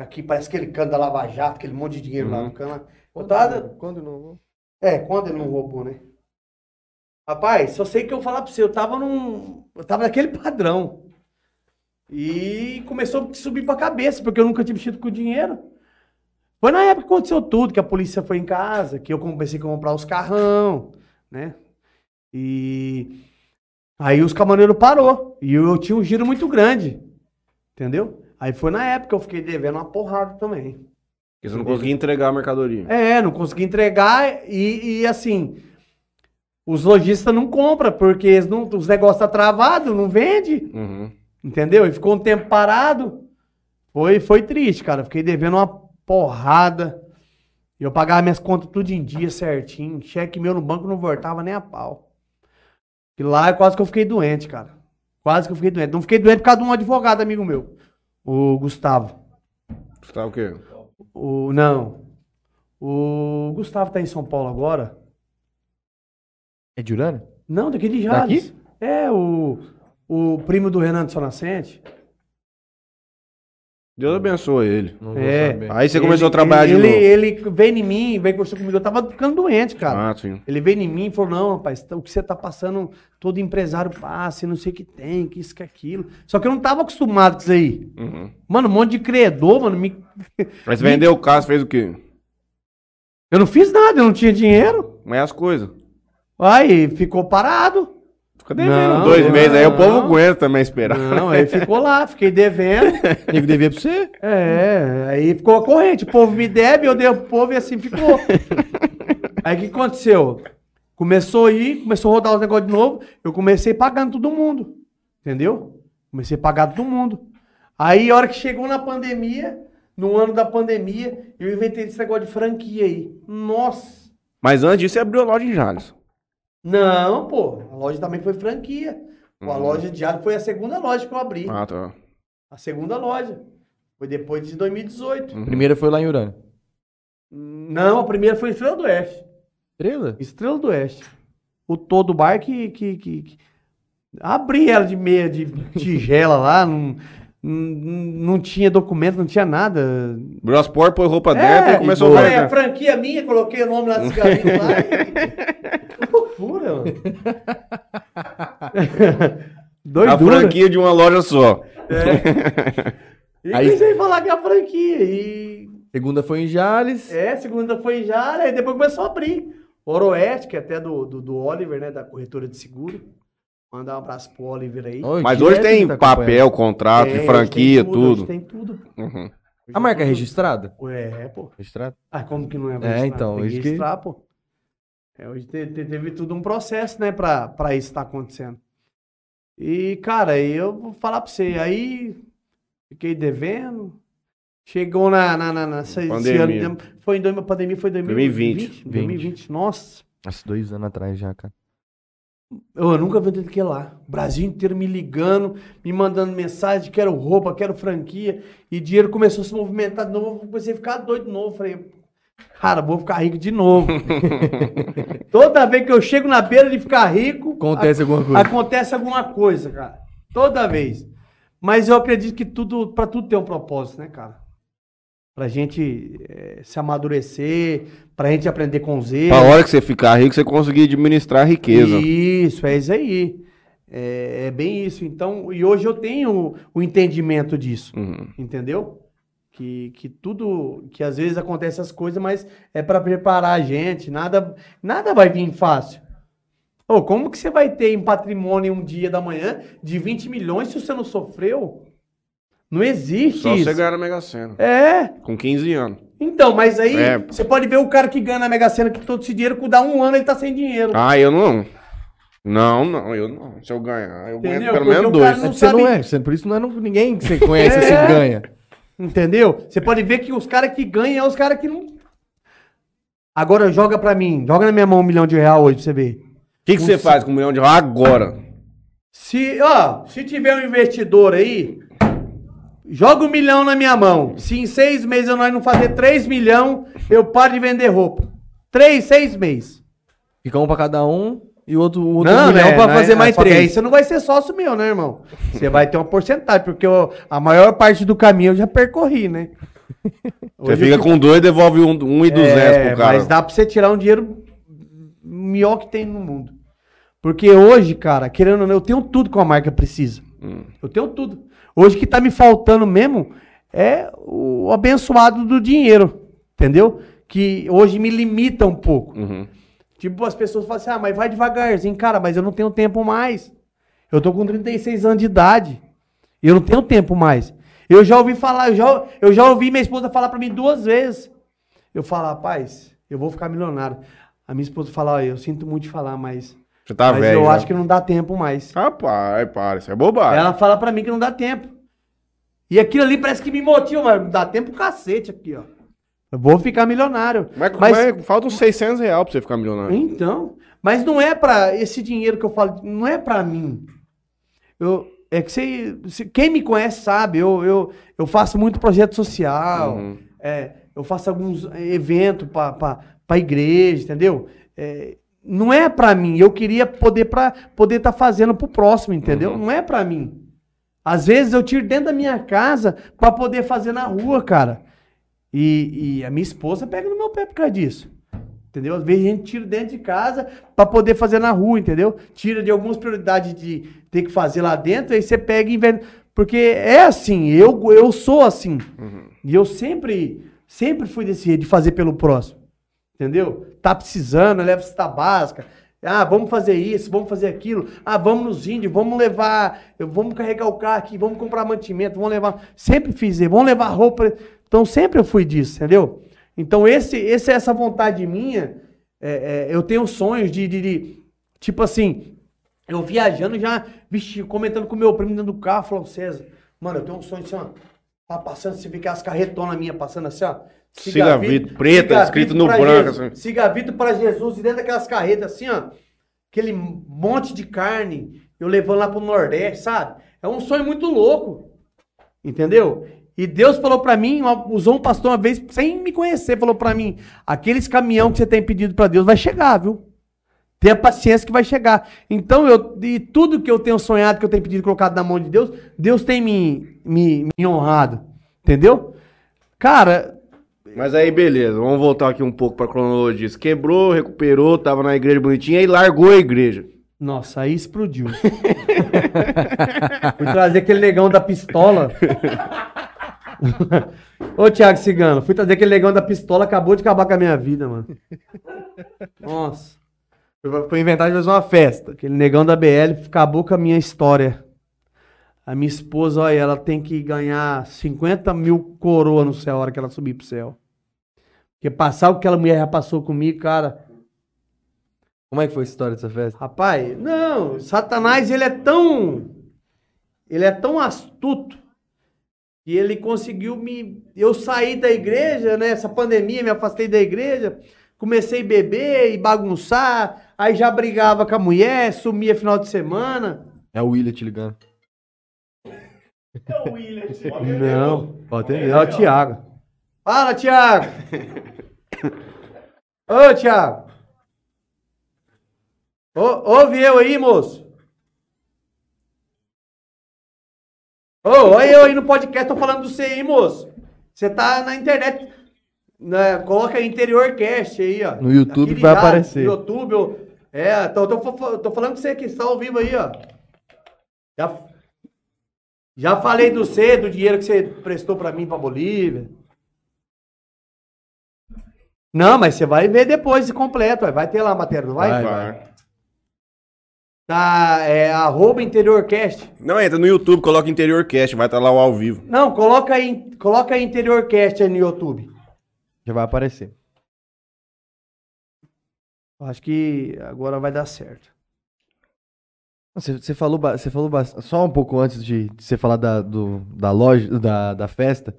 Aqui parece aquele cano da Lava Jato, aquele monte de dinheiro lá Uhum. no cano. tava, Quando não? É, quando ele não roubou, né? Rapaz, só sei que eu falar pra você, eu tava num. Eu tava naquele <laughs> padrão. E começou a subir pra cabeça, porque eu nunca tinha mexido com dinheiro. Foi na época que aconteceu tudo, que a polícia foi em casa, que eu comecei a comprar os carrão, né? E aí os caminhoneiros parou. E eu, eu tinha um giro muito grande. Entendeu? Aí foi na época que eu fiquei devendo uma porrada também. Porque você não conseguia entregar a mercadoria. É, não consegui entregar e, e, assim, os lojistas não compram, porque não, os negócios estão tá travados, não vende, Uhum. entendeu? E ficou um tempo parado. Foi, foi triste, cara. Fiquei devendo uma porrada. Eu pagava minhas contas tudo em dia certinho. Cheque meu no banco não voltava nem a pau. E lá quase que eu fiquei doente, cara. Quase que eu fiquei doente. Não fiquei doente por causa de um advogado amigo meu, o Gustavo. Tá o quê? O, não. O Gustavo tá em São Paulo agora. É de Urânia? Não, daqui de Jales. É, o, o primo do Renan de São Nascente. Deus abençoe ele. Não É. saber. Aí você começou a trabalhar ele, de novo. Ele, ele veio em mim, veio conversar comigo. Eu tava ficando doente, cara. Ah, sim. Ele veio em mim e falou: Não, rapaz, o que você tá passando, todo empresário passa, não sei o que tem, que isso, que aquilo. Só que eu não tava acostumado com isso aí. Uhum. Mano, um monte de credor, mano. me- <laughs> Mas você vendeu o carro, você fez o quê? Eu não fiz nada, eu não tinha dinheiro. Mas as coisas. Aí ficou parado. Fica devendo Não, dois meses, aí o povo não. aguenta também esperar. Não, aí ficou lá, fiquei devendo. <laughs> Nego devia pra você? É, aí ficou a corrente. O povo me deve, eu devo pro povo e assim ficou. Aí o que aconteceu? Começou a ir, começou a rodar os negócios de novo. Eu comecei pagando todo mundo. Entendeu? Comecei a pagar todo mundo. Aí, a hora que chegou na pandemia, no ano da pandemia, eu inventei esse negócio de franquia aí. Nossa! Mas antes disso, você abriu a loja em Jales. Não, pô. A loja também foi franquia. Pô, A Uhum. loja de ar foi a segunda loja que eu abri. Ah, tá. A segunda loja. Foi depois de 2018. Uhum. A primeira foi lá em Urânia. Não, a primeira foi Estrela do Oeste. Estrela? Estrela do Oeste. O todo bar que, que, que- que- Abri ela de meia de tigela lá, não, não, não tinha documento, não tinha nada. Brosport pôs roupa dentro É, e começou a boa. é, franquia minha, coloquei o nome lá dos galinhos lá. e- <laughs> loucura, mano. <laughs> A Doidura. franquia de uma loja só. E Aí- comecei a falar que é a franquia. E Segunda foi em Jales. É, segunda foi já, aí depois começou a abrir. Oroeste, que é até do, do, do Oliver, né? Da corretora de seguro. Mandar um abraço pro Oliver aí. Oi, Mas hoje tem ele tá papel, contrato, É, franquia, tem hoje tudo. tem tudo. Uhum. A marca é registrada? É, pô. Registrada? Ah, como que não é É, registrado? então, Tem que isso que- registrar, pô. É, hoje te- te- teve tudo um processo, né, pra, pra isso estar acontecendo. E, cara, eu vou falar pra você, aí fiquei devendo. Chegou na. na, na, na Pandemia. ano, foi em dois- a pandemia foi em 2020. 2020. 2020, nossa. Nossa, dois anos atrás já, cara. Eu, nunca vi tanto que lá. O Brasil inteiro me ligando, me mandando mensagem, quero roupa, quero franquia. E dinheiro começou a se movimentar de novo. Eu comecei a ficar doido de novo. Falei, cara, vou ficar rico de novo. <laughs> Toda vez que eu chego na beira de ficar rico, Acontece alguma coisa. acontece alguma coisa, cara. Toda vez. Mas eu acredito que tudo, pra tudo tem um propósito, né, cara? Pra gente eh, se amadurecer, pra gente aprender com os erros. Pra hora que você ficar rico, você conseguir administrar a riqueza. Isso, é isso aí. É, é bem isso. Então, e hoje eu tenho o entendimento disso, Uhum. entendeu? Que, que tudo, que às vezes acontece as coisas, mas é para preparar a gente. Nada, nada vai vir fácil. Ô, como que você vai ter em patrimônio um dia da manhã de 20 milhões se você não sofreu? Não existe Só isso. você ganhar na Mega Sena. É, Com 15 anos. então, mas aí É. você pode ver o cara que ganha na Mega Sena que todo esse dinheiro, com dá um ano ele tá sem dinheiro. Ah, eu não. Não, não, eu não. Se eu ganhar, eu ganho Entendeu? pelo Porque menos dois. cara É, não você sabe- não é. Por isso não é ninguém que você conhece <laughs> É. assim ganha. Entendeu? Você pode ver que os caras que ganham é os caras que não. Agora joga pra mim, joga na minha mão um milhão de real hoje pra você ver. O que, que você faz com um milhão de reais agora? Se, ó, se tiver um investidor aí, joga um milhão na minha mão. Se em seis meses eu nós não fazer três milhão, eu paro de vender roupa. Três, seis meses. Fica um pra cada um e o outro, o outro Não, milhão né? pra Não é- fazer mais que Aí três. você não vai ser sócio meu, né, irmão? Você vai ter uma porcentagem, porque eu- a maior parte do caminho eu já percorri, né? <laughs> Você fica eu- com dois, devolve um, um e duzentos É, pro cara. Mas dá pra você tirar um dinheiro melhor que tem no mundo. Porque hoje, cara, querendo ou não, eu tenho tudo que a marca precisa. Hum. Eu tenho tudo. Hoje o que tá me faltando mesmo é o abençoado do dinheiro. Entendeu? Que hoje me limita um pouco. Uhum. Tipo, as pessoas falam assim, ah, mas vai devagarzinho. Cara, mas eu não tenho tempo mais. Eu tô com 36 anos de idade. E eu não tenho tempo mais. Eu já ouvi falar, eu já, eu já ouvi minha esposa falar pra mim duas vezes. Eu falo, rapaz, eu vou ficar milionário. A minha esposa fala, "Olha, eu sinto muito de falar, mas, Você tá mas velho. eu já. acho que não dá tempo mais. Rapaz, para, isso é bobagem. Ela fala pra mim que não dá tempo. E aquilo ali parece que me motiva, mas dá tempo cacete aqui, ó. Vou ficar milionário. Mas, Mas- mas falta uns 600 reais pra você ficar milionário. Então, mas não é pra esse dinheiro que eu falo, não é pra mim. Eu, é que você, quem me conhece sabe, eu, eu, eu faço muito projeto social, Uhum. é, eu faço alguns eventos pra igreja, entendeu? É, não é pra mim, eu queria poder para poder estar fazendo pro próximo, entendeu? Uhum. Não é pra mim. Às vezes eu tiro dentro da minha casa pra poder fazer na rua, cara. E, e a minha esposa pega no meu pé por causa disso. Entendeu? Às vezes a gente tira dentro de casa pra poder fazer na rua, entendeu? Tira de algumas prioridades de ter que fazer lá dentro, aí você pega e inverte. Porque é assim, eu, eu sou assim. E eu sempre, sempre fui desse jeito, de fazer pelo próximo. Entendeu? Tá precisando, leva cesta básica. Ah, vamos fazer isso, vamos fazer aquilo. Ah, vamos nos índios, vamos levar, vamos carregar o carro aqui, vamos comprar mantimento, vamos levar. Sempre fiz vamos levar roupa. Então sempre eu fui disso, entendeu? Então esse, esse essa vontade minha, é, é, eu tenho sonhos de, de, de- tipo assim, eu viajando já, vixe, comentando com meu primo dentro do carro, falou, César, mano, eu tenho um sonho assim, ó. Tá passando, você vê aquelas carretonas minhas passando assim, ó. Cigavito, preta, escrito no branco, assim. Cigavito para Jesus, e dentro daquelas carretas assim, ó. Aquele monte de carne, eu levando lá pro Nordeste, sabe? É um sonho muito louco. Entendeu? E Deus falou pra mim, usou um pastor uma vez, sem me conhecer, falou pra mim: aqueles caminhão que você tem pedido pra Deus vai chegar, viu? Tenha paciência que vai chegar. Então, eu, e tudo que eu tenho sonhado, que eu tenho pedido colocado na mão de Deus, Deus tem me, me, me honrado. Entendeu? Cara, Mas aí, beleza, vamos voltar aqui um pouco pra cronologia. Quebrou, recuperou, tava na igreja bonitinha e largou a igreja. Nossa, aí explodiu. <laughs> Fui trazer aquele negão da pistola. <laughs> <laughs> Ô, Thiago Cigano, fui trazer aquele negão da pistola, acabou de acabar com a minha vida, mano. <laughs> Nossa. Foi, inventar de fazer uma festa. Aquele negão da BL acabou com a minha história. A minha esposa, olha, ela tem que ganhar 50 mil coroa no céu a hora que ela subir pro céu. Porque passar o que aquela mulher já passou comigo, cara. Como é que foi a história dessa festa? Rapaz, não, Satanás ele é tão ele é tão astuto que ele conseguiu me eu saí da igreja, né, essa pandemia, me afastei da igreja, comecei a beber e bagunçar, aí já brigava com a mulher, sumia final de semana. É o William te ligando. <laughs> Não, Pode atender. é o Thiago. Fala, Thiago. <laughs> Ô, Thiago. Ô, ouve eu aí, moço. Ô, olha eu aí no podcast, tô falando do você aí, moço. Você tá na internet. né, coloca aí interior cast aí, ó. No YouTube Aqui vai aparecer. No YouTube, ó. é, tô, tô, tô, falando com você que está ao vivo aí, ó. Já, já falei do você, do dinheiro que você prestou pra mim pra Bolívia. Não, mas você vai ver depois de completo, vai, vai ter lá a matéria, não vai? Vai, Vai. Tá, é arroba interiorcast. Não, entra no YouTube, coloca Interior Cast, vai estar lá o ao vivo. Não, coloca aí, coloca aí interiorcast aí no YouTube. Já vai aparecer. Acho que agora vai dar certo. Você, você falou, você falou. Só um pouco antes de, de você falar da, do, da loja, da, da festa.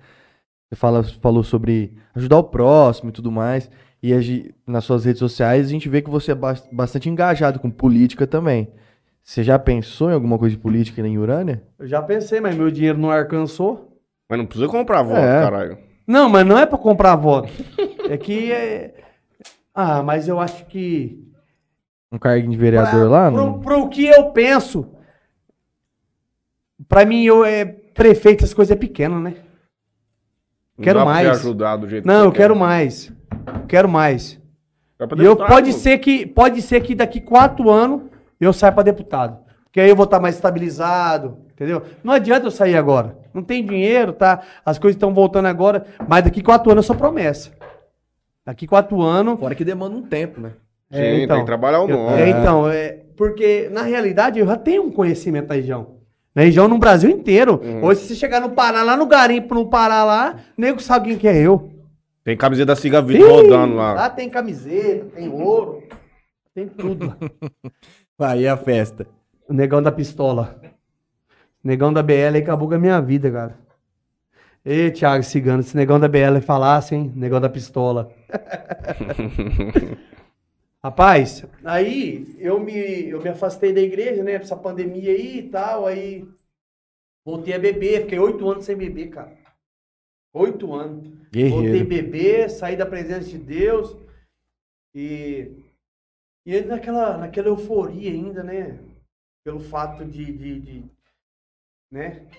Você fala, falou sobre ajudar o próximo e tudo mais. E nas suas redes sociais a gente vê que você é bas- bastante engajado com política também. Você já pensou em alguma coisa de política em Urânia? Eu já pensei, mas meu dinheiro não alcançou. Mas não precisa comprar voto, É. caralho. Não, mas não é pra comprar voto. é que é... Ah, mas eu acho que Um cargo de vereador lá? Pro, Não? pro que eu penso, pra mim, eu é prefeito, as coisas é pequeno, né? Não Quero dá pra mais. te ajudar do jeito Não, que eu quero quer. mais. Quero mais. E eu, pode, ser que, pode ser que daqui quatro anos eu saia pra deputado. Porque aí eu vou estar mais estabilizado, entendeu? Não adianta eu sair agora. Não tem dinheiro, tá? As coisas estão voltando agora. Mas daqui quatro anos eu sou promessa. Daqui quatro anos. Fora que demanda um tempo, né? Sim, tem que trabalhar o eu- nome. É, então, é, porque na realidade eu já tenho um conhecimento da região. Na região no Brasil inteiro. Uhum. Hoje, se você chegar no Pará, lá no garimpo, no Pará lá, nego sabe quem que é eu. Tem camiseta da Siga Vitor Ih, rodando lá. Lá tem camiseta, tem ouro, tem tudo lá. Aí a festa. O negão da pistola. O negão da BL aí acabou com a minha vida, cara. Ê, Thiago Cigano, esse negão da BL falasse, hein? Negão da pistola. <laughs> Rapaz, aí eu me, eu me afastei da igreja, né? Essa pandemia aí e tal, aí voltei a beber, fiquei oito anos sem beber, cara. Oito anos. Voltei Guerreiro. beber, saí da presença de Deus e, e ainda naquela, naquela euforia ainda, né? Pelo fato de, de, de- né?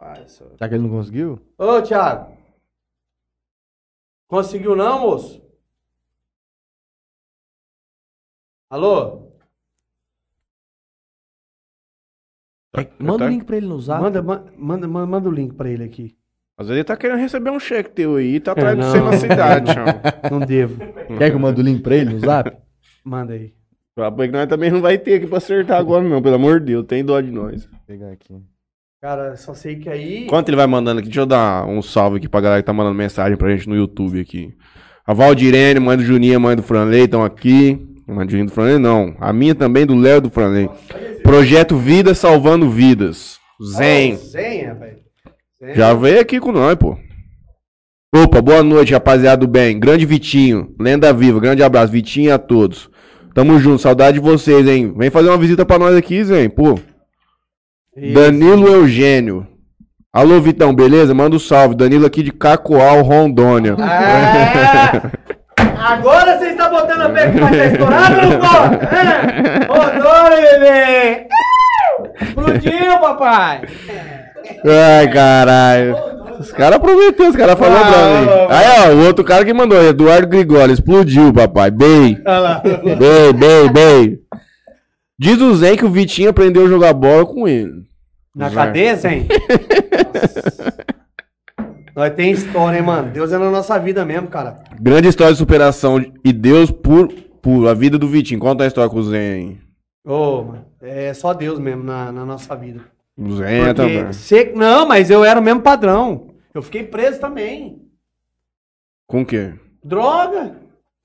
Ai, só- Será que ele não conseguiu? Ô, Thiago. Conseguiu não, moço? Alô? Manda o tá- link pra ele no zap. Manda, ma- manda, manda, manda o link pra ele aqui. Às vezes ele tá querendo receber um cheque teu aí, tá atrás É, de não. você na cidade, chão. <laughs> Não devo. Quer que eu mande o link pra ele no zap? <laughs> Manda aí. Porque nós também não vai ter aqui pra acertar agora, não, pelo amor de Deus, tem dó de nós. Vou pegar aqui. Cara, só sei que aí. Enquanto ele vai mandando aqui, deixa eu dar um salve aqui pra galera que tá mandando mensagem pra gente no YouTube aqui. A Valdirene, mãe do Juninho, mãe do Franley, estão aqui. Do Juninho do Franley, não. A minha também, do Léo do Franley. Projeto Vida Salvando Vidas. Zen. Ô, Zen, rapaz. Zen. Já veio aqui com nós, pô. Opa, boa noite, rapaziada do bem. Grande Vitinho, lenda viva, grande abraço, Vitinho a todos. Tamo junto, saudade de vocês, hein? Vem fazer uma visita pra nós aqui, Zen, pô. Isso. Danilo Eugênio. Alô, Vitão, beleza? Manda um salve. Danilo aqui de Cacoal, Rondônia. Ah! Agora você está botando a pé que vai estar estourado ou não pode? É? Rodou, bebê! Explodiu, papai! Ai, caralho. Os caras prometeram, os caras falaram pra mim. Aí, ó, o outro cara que mandou, Eduardo Grigoli, explodiu, papai. Bem. Bem, bem, bem. Diz o Zen que o Vitinho aprendeu a jogar bola com ele. Na cadeia, hein? <laughs> Nós tem história, hein, mano? Deus é na nossa vida mesmo, cara. Grande história de superação e Deus por, por a vida do Vitinho. Conta a história com o Zen aí. Ô, mano, é só Deus mesmo na, na nossa vida. O Zen também. Se- Não, mas eu era o mesmo padrão. Eu fiquei preso também. Com o quê? Droga,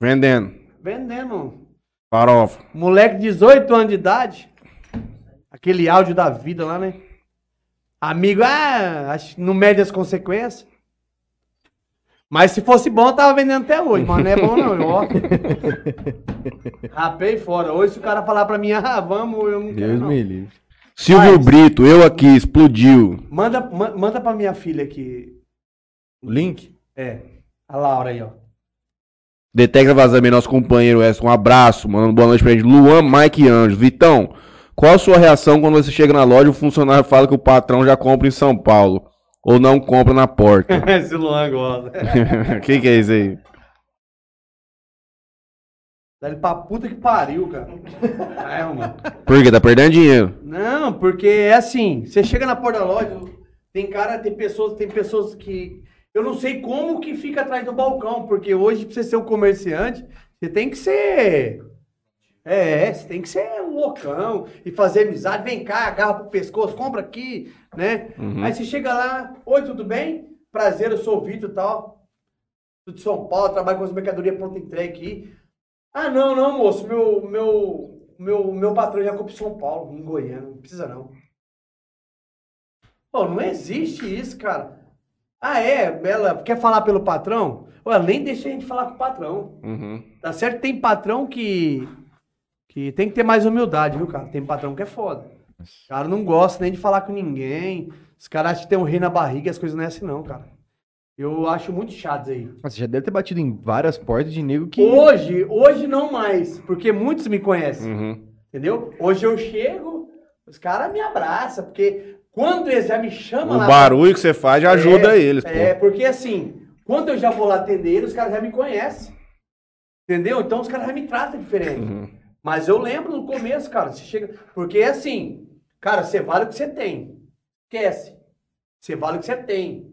Vendendo. vendendo. Farofa. Moleque de 18 anos de idade. Aquele áudio da vida lá, né? Amigo, ah, não mede as consequências. Mas se fosse bom, eu tava vendendo até hoje. Mas não é bom, não. Ó. <laughs> Rapei fora. Hoje, se o cara falar pra mim, ah, vamos, eu não quero. Deus Não. me livre. Silvio Mas- Brito, eu aqui, explodiu. Manda, ma- manda pra minha filha aqui. O link? É. A Laura aí, ó. Detecta vazamento, nosso companheiro Edson. Um abraço, mandando boa noite pra gente. Luan, Mike e Anjos. Vitão, qual a sua reação quando você chega na loja e o funcionário fala que o patrão já compra em São Paulo? Ou não compra na porta? <laughs> Esse Luan gosta. <laughs> O que, é isso aí? Dá ele pra puta que pariu, cara. É, mano. Por quê? Tá perdendo dinheiro. Não, porque é assim, você chega na porta da loja, tem cara, tem pessoas, tem pessoas que eu não sei como que fica atrás do balcão, porque hoje pra você ser um comerciante, você tem que ser é, você tem que ser um loucão e fazer amizade, vem cá, agarra pro pescoço, compra aqui, né? Uhum. Aí você chega lá, oi, tudo bem? Prazer, eu sou o Vitor e tal. Sou de São Paulo, trabalho com as mercadorias pronta entrega aqui. Ah, não, não, moço, meu, meu, meu, meu patrão já compra em São Paulo, em Goiânia, não precisa não. Pô, não existe isso, cara. Ah, é? Ela quer falar pelo patrão? Ué, nem deixa a gente falar com o patrão. Uhum. Tá certo? Tem patrão que. Que tem que ter mais humildade, viu, cara? Tem patrão que é foda. O cara não gosta nem de falar com ninguém. Os caras acham que tem um rei na barriga e as coisas não é assim, não, cara. Eu acho muito chato isso aí. Você já deve ter batido em várias portas de nego que. Hoje, hoje não mais, porque muitos me conhecem, Uhum. entendeu? Hoje eu chego, os caras me abraçam, porque quando eles já me chamam O lá. barulho que você faz já ajuda É, eles, pô. É, porque assim, quando eu já vou lá atender eles, os caras já me conhecem. Entendeu? Então os caras já me tratam diferente. Uhum. Mas eu lembro no começo, cara, você chega. Porque é assim, cara, você vale o que você tem. Esquece. Você vale o que você tem.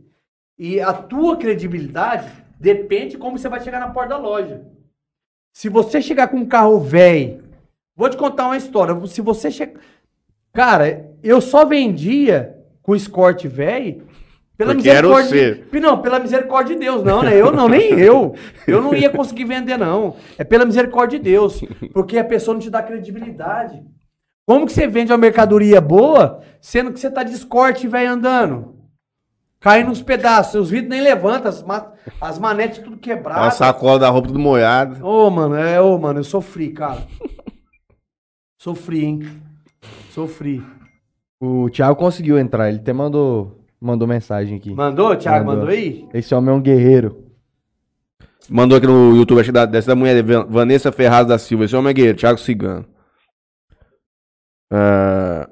E a tua credibilidade depende de como você vai chegar na porta da loja. Se você chegar com um carro velho, vou te contar uma história. Se você chegar. Cara, eu só vendia com Escort velho pela Porque misericórdia. de- Não, pela misericórdia de Deus, não, né? Eu não, nem eu. Eu não ia conseguir vender, não. É pela misericórdia de Deus. Porque a pessoa não te dá credibilidade. Como que você vende uma mercadoria boa, sendo que você tá de escorte, velho, andando? Cai nos pedaços, os vidros nem levantam, as, ma- as manetes tudo A quebradas. sacola da roupa tudo molhada. Ô, mano, é, ô, mano, eu sofri, cara. Sofri, hein? Sofri. O Thiago conseguiu entrar, ele até mandou, mandou mensagem aqui. Mandou, Thiago? Mandou. Mandou aí? Esse homem é um guerreiro. Mandou aqui no YouTube, acho que da, dessa da mulher, Van- Vanessa Ferraz da Silva. Esse homem é guerreiro, Thiago Cigano. Ah,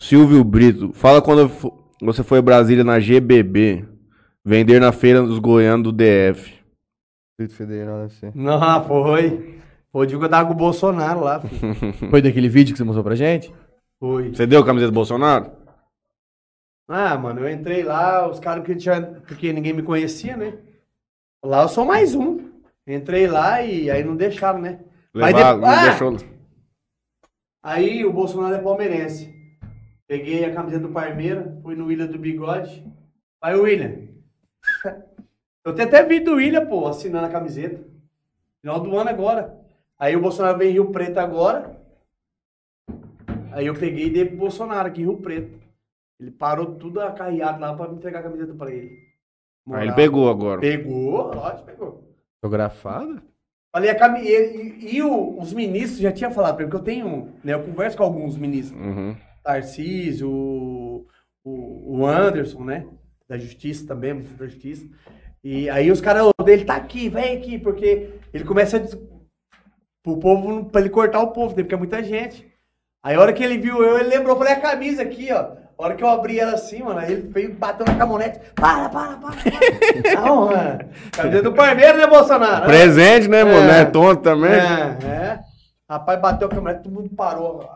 Silvio Brito, fala quando você foi a Brasília na GBB, vender na feira dos goianos do DF. Distrito Federal, deve ser. Não, foi. Foi o dia que eu tava com o Bolsonaro lá. <laughs> Foi daquele vídeo que você mostrou pra gente? Foi. Você deu a camiseta do Bolsonaro? Ah, mano, eu entrei lá, os caras que tinha, porque ninguém me conhecia, né? Lá eu sou mais um. Entrei lá e aí não deixaram, né? Mas Levar, depois- não Ah! deixou. Aí o Bolsonaro é palmeirense. Peguei a camiseta do Parmeira, fui no William do Bigode. Aí o William. <laughs> Eu tenho até vídeo do William, pô, assinando a camiseta. Final do ano agora. Aí o Bolsonaro veio em Rio Preto agora. Aí eu peguei e dei pro Bolsonaro aqui em Rio Preto. Ele parou tudo acarreado lá pra me entregar a camiseta pra ele. Aí ele pegou agora. Pegou, lógico, pegou. Fotografado? Falei, a cami... e, e- e o- os ministros já tinham falado pra mim, eu tenho, né, eu converso com alguns ministros. Uhum. Tarcísio, o, o, Anderson, né? Da Justiça também, ministro da Justiça. E aí os caras, "Ô, ele tá aqui, vem aqui, porque ele começa a. Pro povo, pra ele cortar o povo, porque é muita gente. Aí a hora que ele viu eu, ele lembrou, falei, a camisa aqui, ó. A hora que eu abri ela assim, mano, aí ele veio bateu na camonete. Para, para, para, para. <laughs> Não, mano. Camisa do Parmeiro, né, Bolsonaro? Presente, né, mano? É. É tonto também? É, é. Rapaz, bateu a camonete, todo mundo parou.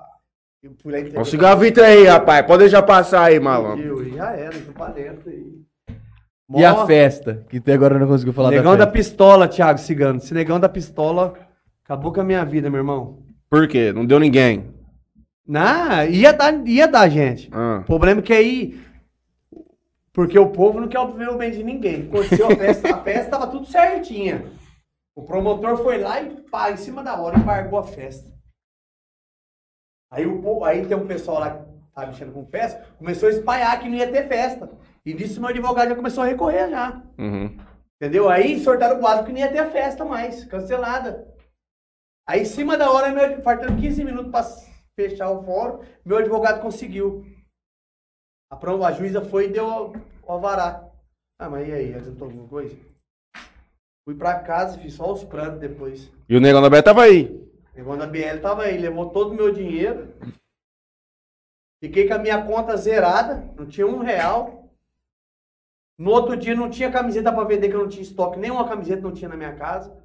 Eu fui lá entreguei. Ó, o cigarrito aí, rapaz. Pode deixar passar aí, malandro. Eu, e já era, tô pra dentro aí. E a festa? Que até agora não conseguiu falar Negão da da pistola, Thiago Cigano. Esse negão da pistola acabou com a minha vida, meu irmão. Por quê? Não deu ninguém. Não, ia dar, ia dar, gente. Ah. O problema é que aí. Porque o povo não quer ver o bem de ninguém. Aconteceu a festa, a festa tava tudo certinha. O promotor foi lá e pá, em cima da hora, embargou a festa. Aí, o, povo- aí tem um pessoal lá que tá mexendo com festa, começou a espalhar que não ia ter festa. E disso meu advogado já começou a recorrer já. Uhum. Entendeu? Aí sortaram o quadro que não ia ter a festa mais, cancelada. Aí em cima da hora, meu, faltando 15 minutos pra fechar o fórum, meu advogado conseguiu. A, pro- a juíza foi e deu o, o alvará. Ah, mas e aí, adiantou alguma coisa? Fui pra casa, fiz só os prantos depois. E o negão da Beto tava aí. Quando a BL tava aí, levou todo o meu dinheiro. Fiquei com a minha conta zerada, não tinha um real. No outro dia não tinha camiseta para vender, que eu não tinha estoque, nenhuma camiseta não tinha na minha casa.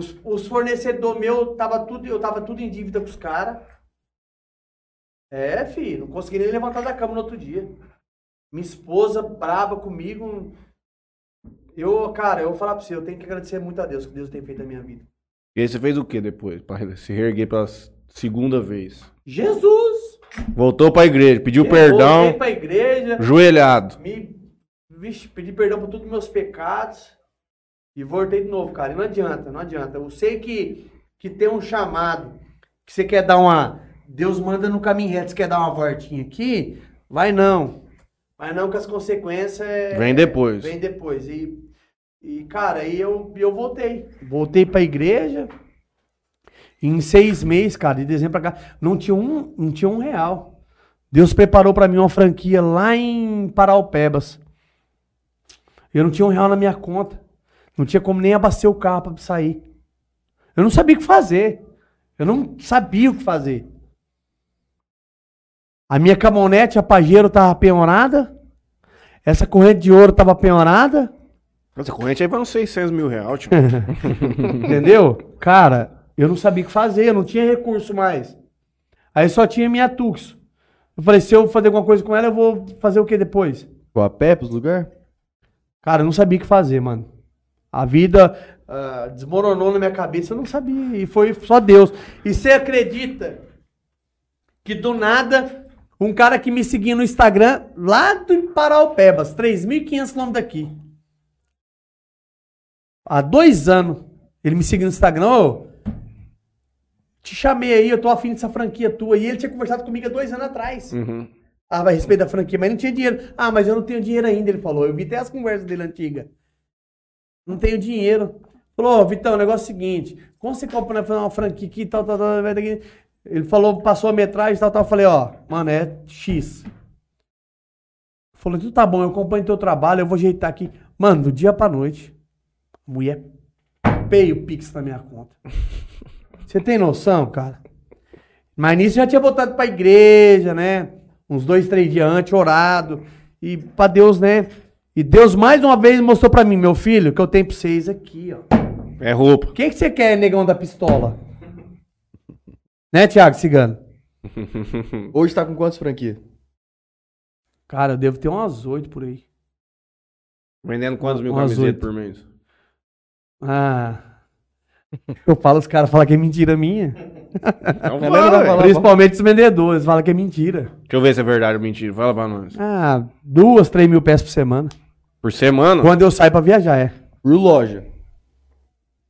Os, os fornecedores meus, tava tudo, eu tava tudo em dívida com os caras. É, filho, não consegui nem levantar da cama no outro dia. Minha esposa braba comigo. Eu, cara, eu vou falar pra você, eu tenho que agradecer muito a Deus, que Deus tem feito na minha vida. E aí você fez o que depois? Pra se reerguer pela segunda vez. Jesus! Voltou pra igreja, pediu Voltei perdão, pra igreja, joelhado. me vixe, pedi perdão por todos os meus pecados e voltei de novo, cara. E não adianta, não adianta. Eu sei que, que tem um chamado, que você quer dar uma. Deus manda no caminho reto, você quer dar uma voltinha aqui, vai não. Vai não, que as consequências. é- Vem depois. Vem depois. E, e cara, aí eu, eu voltei. Voltei pra igreja. Em seis meses, cara, de dezembro pra cá, não tinha um, não tinha um real. Deus preparou pra mim uma franquia lá em Paraupebas. Eu não tinha um real na minha conta. Não tinha como nem abastecer o carro pra sair. Eu não sabia o que fazer. Eu não sabia o que fazer. A minha caminhonete, a Pajero, tava penhorada. Essa corrente de ouro tava penhorada. Essa corrente aí vai uns 600 mil reais, tio. <laughs> <laughs> Entendeu? Cara, eu não sabia o que fazer, eu não tinha recurso mais. Aí só tinha minha Tux. Eu falei, se eu fazer alguma coisa com ela, eu vou fazer o que depois? Vou a pé pros lugares? Cara, eu não sabia o que fazer, mano. A vida ah, desmoronou na minha cabeça, eu não sabia. E foi só Deus. E você acredita que do nada, um cara que me seguia no Instagram, lá do Paraupebas, 3.500 quilômetros daqui. Há dois anos, ele me seguiu no Instagram, ô, te chamei aí, eu tô afim dessa franquia tua. E ele tinha conversado comigo há dois anos atrás. Uhum. Ah, a respeito da franquia, mas não tinha dinheiro. Ah, mas eu não tenho dinheiro ainda, ele falou. Eu vi até as conversas dele antigas. Não tenho dinheiro. Falou, ô, Vitão, o negócio é o seguinte. Como você compra né, uma franquia aqui, tal, tal, tal, daqui. Ele falou, passou a metragem, tal, tal. Eu falei, ó, mano, é X. Falou, então tá bom, eu acompanho teu trabalho, eu vou ajeitar aqui. Mano, do dia pra noite, mulher peia o Pix na minha conta. <laughs> Você tem noção, cara? Mas nisso já tinha voltado pra igreja, né? Uns dois, três dias antes, orado. E pra Deus, né? E Deus mais uma vez mostrou pra mim, meu filho, que eu tenho pra vocês aqui, ó. É roupa. O que, que você quer, negão da pistola? <laughs> Né, Thiago Cigano? <laughs> Hoje tá com quantas franquias? Cara, eu devo ter umas oito por aí. Vendendo quantos mil Umas camisetas oito. por mês? Ah. <laughs> Eu falo, os caras falam que é mentira minha. Então fala, Principalmente os vendedores, falam que é mentira. Deixa eu ver se é verdade ou mentira. Fala pra nós. Ah, duas, três mil peças por semana. Por semana? Quando eu saio pra viajar, é. Por loja.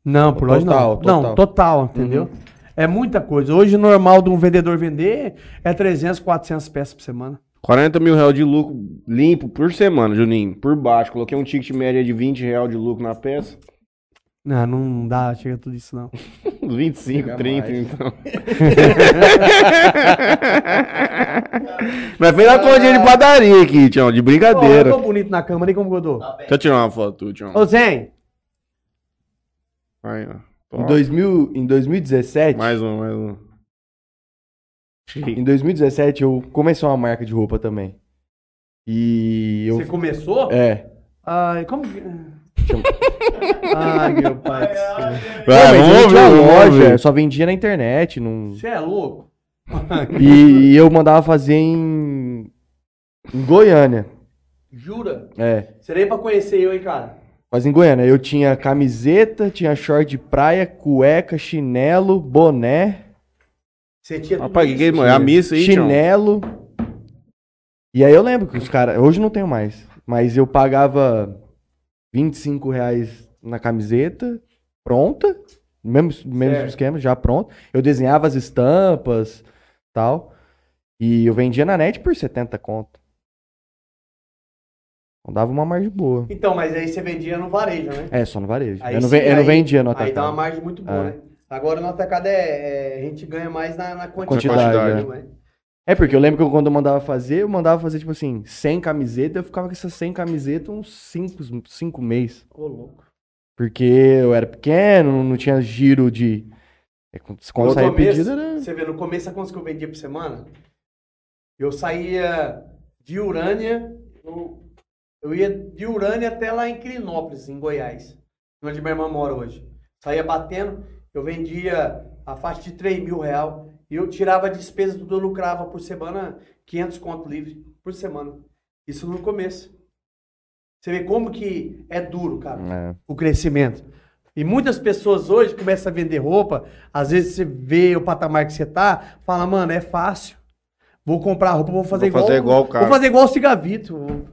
Não, por loja Total, não. total. Não, total, entendeu? É muita coisa. Hoje, o normal de um vendedor vender é 300, 400 peças por semana. 40 mil reais de lucro limpo por semana, Juninho. Por baixo. Coloquei um ticket média de 20 reais de lucro na peça. Não, não dá, chega tudo isso não. <laughs> Uns 25, Chega 30, mais. então. <laughs> Mas fez a continha de padaria aqui, Tião, de Pô, brincadeira. eu tô bonito na câmera, nem como que eu tô. Deixa eu tirar uma foto, Tião. Ô, Zen, Aí, ó. Em, Top. 2000, em 2017, Mais um, mais um. em 2017 eu comecei uma marca de roupa também. E eu você começou? é, Ai, como que... <laughs> Ai, meu pai do céu. Vai, Não, mas eu não loja, ver. eu só vendia na internet, não Você é louco? <laughs> E, e eu mandava fazer em, em Goiânia. Jura? É, Você nem pra conhecer eu, hein, cara? mas em Goiânia eu tinha camiseta, tinha short de praia, cueca, chinelo, boné, Você tinha tudo Rapaz, que isso? que? É a missa aí, Tião. chinelo. E aí eu lembro que os caras, hoje não tenho mais, mas eu pagava 25 reais na camiseta, pronta, mesmo, mesmo Certo. esquema, já pronto. Eu desenhava as estampas, tal, e eu vendia na net por 70 conto. Então dava uma margem boa. Então, mas aí você vendia no varejo, né? É, só no varejo. Aí eu, não sim, eu não vendia no Aí dá uma atacado. margem muito boa, É. né? Agora no atacado é, é- a gente ganha mais na, na quantidade. Quantidade, né? É, porque eu lembro que eu, quando eu mandava fazer, eu mandava fazer, tipo assim, 100 camisetas, eu ficava com essas 100 camisetas uns 5 cinco, cinco meses. Ô, louco. Porque eu era pequeno, não tinha giro de... é, Quando saía pedido era... Você vê, no começo, sabe quantos que eu vendia por semana? Eu saía de Urânia, eu, eu ia de Urânia até lá em Crinópolis, em Goiás, onde minha irmã mora hoje. Saía batendo, eu vendia a faixa de 3 mil real, eu tirava a despesa, tudo eu lucrava por semana 500 conto livre por semana. Isso no começo. Você vê como que é duro, cara É. o crescimento. E muitas pessoas hoje começam a vender roupa, às vezes você vê o patamar que você tá, fala, mano, é fácil. Vou comprar roupa, vou fazer Vou igual. fazer igual o cara. Vou fazer igual o Cigavito.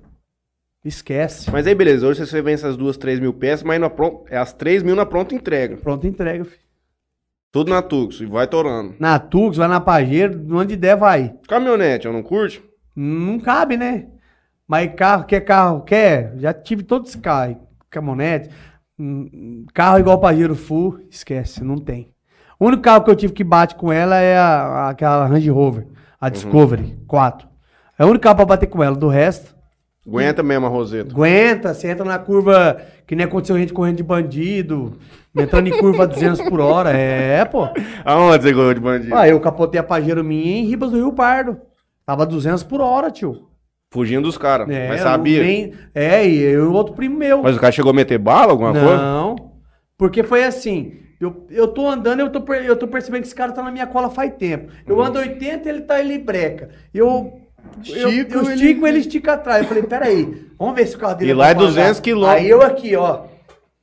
Esquece. Mas aí, beleza. Hoje você vende essas duas, três mil peças, mas na pron... é as três mil na pronta entrega. Pronto, entrega, filho. Tudo na Tux e vai torando. Na Tux, vai na Pajero, onde der, vai. Caminhonete, eu não curte? Não cabe, né? Mas carro, quer carro, quer? Já tive todos os carros. Caminhonete. hum, Carro igual Pajero Full, esquece, não tem. O único carro que eu tive que bate com ela é a, a- aquela Range Rover, a Discovery 4. É o único carro pra bater com ela. Do resto, Aguenta mesmo a Roseta. aguenta, você entra na curva que nem aconteceu gente correndo de bandido, entrando em curva a 200 por hora. É, pô. Aonde você ganhou de bandido? Ah, eu capotei a Pajero minha em Ribas do Rio Pardo. Tava 200 por hora, tio. Fugindo dos caras. É, mas eu sabia. nem- é, e eu e outro primo meu. Mas o cara chegou a meter bala, alguma coisa? Não. Porque foi assim. Eu, eu tô andando, eu tô, per- eu tô percebendo que esse cara tá na minha cola faz tempo. Eu Uhum. ando 80, ele tá ele breca. Eu. Eu, Estico, eu ele- estico, ele estica atrás. Eu falei, peraí, vamos ver se o carro dele E lá é pra andar. 200 quilômetros. Aí eu aqui, ó.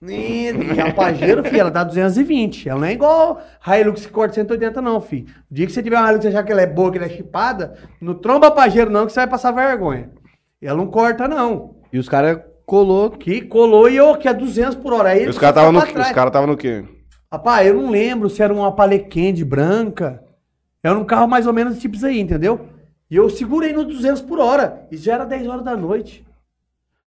E a Pajero, filho, ela dá 220. Ela não é igual Hilux que corta 180, não, filho. O dia que você tiver uma Hilux e achar que ela é boa, que ela é chipada, não tromba Pajero, não, que você vai passar vergonha. Ela não corta, não. E os caras colou. Que colou e eu aqui a 200 por hora. Aí E ele os caras estavam no, os cara tava no quê? Rapaz, eu não lembro se era uma Palequende branca. Era um carro mais ou menos tipo isso aí, entendeu? E eu segurei no 200 por hora. E já era 10 horas da noite.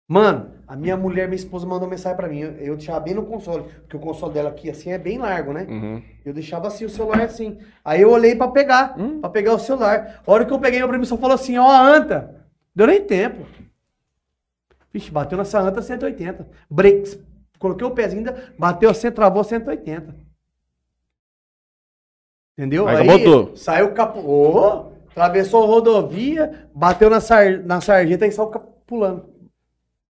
Mano, a minha mulher, minha esposa, mandou mensagem pra mim. Eu, eu deixava bem no console. Porque o console dela aqui, assim, é bem largo, né? Uhum. Eu deixava assim o celular assim. Aí eu olhei pra pegar, pra pegar o celular. A hora que eu peguei, meu primo só falou assim, ó, a anta. Deu nem tempo. Vixe, bateu nessa anta 180. Breaks. Coloquei o pezinho, ainda, bateu assim, travou 180. Entendeu? Aí capotou. Saiu capo... Ô, atravessou a rodovia, bateu na, sar... na sarjeta e saiu pulando.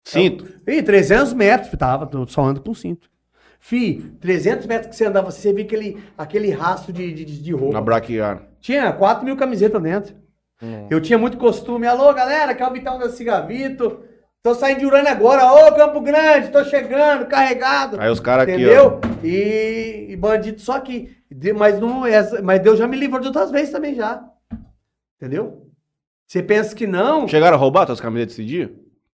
Cinto. Ih, 300 metros, tava, só ando com cinto. Fi, 300 metros que você andava, você via aquele, aquele rastro de, de, de roupa. Na braquiar. Tinha 4 mil camisetas dentro. Eu tinha muito costume. Alô, galera, que é o Vitão da Cigavito. Tô saindo de Urânia agora. Ô, Campo Grande, tô chegando, carregado. Aí os caras aqui, Entendeu? E, e bandido só aqui. De- Mas, não, essa- mas Deus já me livrou de outras vezes também já. Entendeu? Você pensa que não? Chegaram a roubar tuas camisetas esse dia?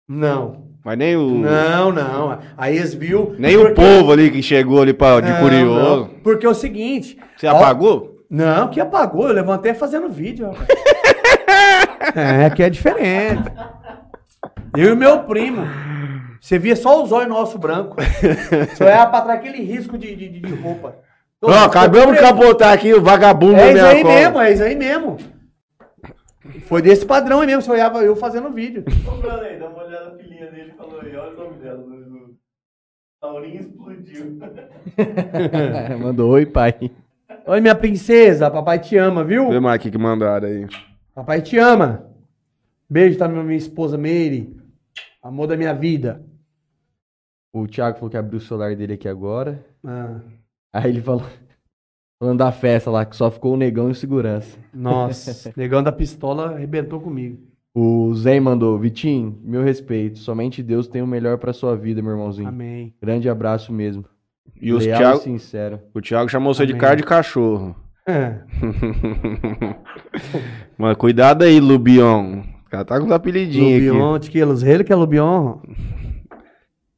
Não. Mas nem o. Não, não. Aí eles viu. Nem o porque- povo ali que chegou ali pra, de Não, curioso. não. Porque é o seguinte. Você ó, apagou? Não, que apagou. Eu levantei fazendo vídeo. <laughs> é, que é diferente. Eu e meu primo. Você via só os olhos nossos brancos. Você olhava pra trás aquele risco de, de, de- roupa. Ó, acabamos de capotar aqui o vagabundo É isso aí mesmo, é isso aí mesmo. Foi desse padrão aí mesmo. Você olhava eu fazendo vídeo. <laughs> Comprando aí, dá uma olhada na filhinha dele e falou aí, olha o nome dela. no- Taurinho explodiu. <laughs> Mandou oi, pai. Oi, minha princesa. Papai te ama, viu? Vê mais aqui que mandaram aí. Papai te ama. Beijo, tá minha esposa Meire. Amor da minha vida. O Thiago falou que abriu o celular dele aqui agora. Ah, Aí ele falou. Falando da festa lá, que só ficou o negão e segurança. nossa, <laughs> negão da pistola arrebentou comigo. O Zen mandou, Vitinho, meu respeito. Somente Deus tem o melhor pra sua vida, meu irmãozinho. Amém. Grande abraço mesmo. E os Leal Thiago, e sincero. o Thiago chamou você de Amém. cara de cachorro. É. <laughs> Mano, cuidado aí, Lubion. O cara tá com os apelidinhos aqui. Lubion, Tiquilos, ele que é Lubion.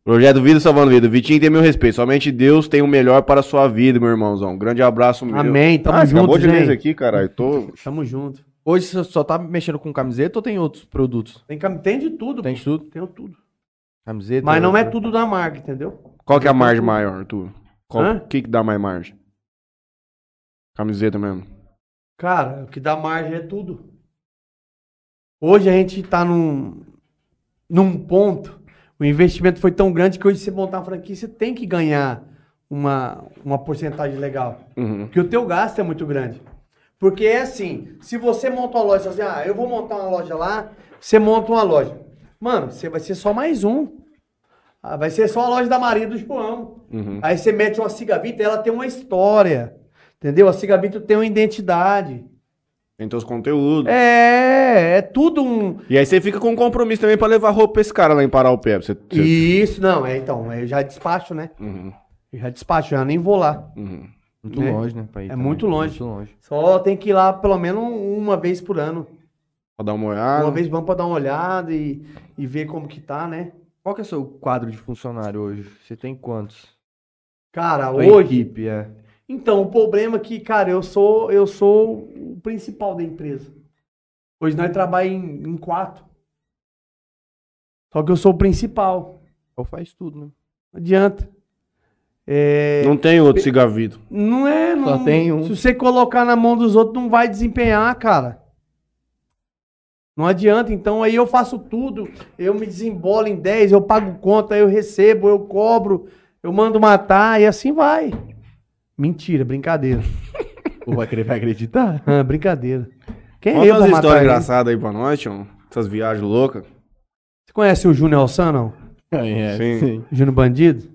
Projeto Vida Salvando Vida. Vitinho tem meu respeito. Somente Deus tem o melhor para a sua vida, meu irmãozão. Grande abraço meu. Amém, tamo ah, você acabou junto, de isso aqui, caralho. Tô... Tamo junto. Hoje você só tá mexendo com camiseta ou tem outros produtos? Tem, cam- tem de tudo. Tem pô. de tudo? Tenho tudo. Camiseta? Mas não é tudo da marca, entendeu? Qual que é a margem maior, Arthur? Qual Hã? que que dá mais margem? Camiseta mesmo. Cara, o que dá margem é tudo. Hoje a gente tá num, num ponto, o investimento foi tão grande que hoje você montar uma franquia, você tem que ganhar uma, uma porcentagem legal. Uhum. Porque o teu gasto é muito grande. Porque é assim, se você monta uma loja, assim, ah, eu vou montar uma loja lá, você monta uma loja. Mano, você vai ser só mais um. Ah, vai ser só a loja da Maria do João. Uhum. Aí você mete uma cigavita, ela tem uma história. Entendeu? A cigavita tem uma identidade. Tem teus conteúdos. É, é tudo um. E aí você fica com um compromisso também pra levar roupa pra esse cara lá em Parar o Pé. Você, você- Isso, não, é então, eu já despacho, né? Uhum, Eu já despacho, já nem vou lá. uhum. Muito né? longe, né? pra ir É também. muito longe. Muito longe. Só tem que ir lá pelo menos uma vez por ano. Pra dar uma olhada. Uma vez vamos pra dar uma olhada e, e ver como que tá, né? Qual que é o seu quadro de funcionário hoje? Você tem quantos? Cara, Tua hoje. equipe, é. Então, o problema é que, cara, eu sou, eu sou o principal da empresa. Hoje nós trabalhamos em, em quatro. Só que eu sou o principal. Ou faz tudo, né? Não adianta. É, Não tem outro cigavito. Não é, não. Só tem um. Se você colocar na mão dos outros, não vai desempenhar, cara. Não adianta. Então aí eu faço tudo. Eu me desembolo em 10, eu pago conta, eu recebo, eu cobro, eu mando matar e assim vai. Mentira, brincadeira. <laughs> Ou vai querer vai acreditar? Ah, brincadeira. Quem é Conta eu umas histórias engraçadas aí pra nós, tio. Essas viagens loucas. Você conhece o Júnior Alçan, não? É, Sim. sim. Júnior Bandido?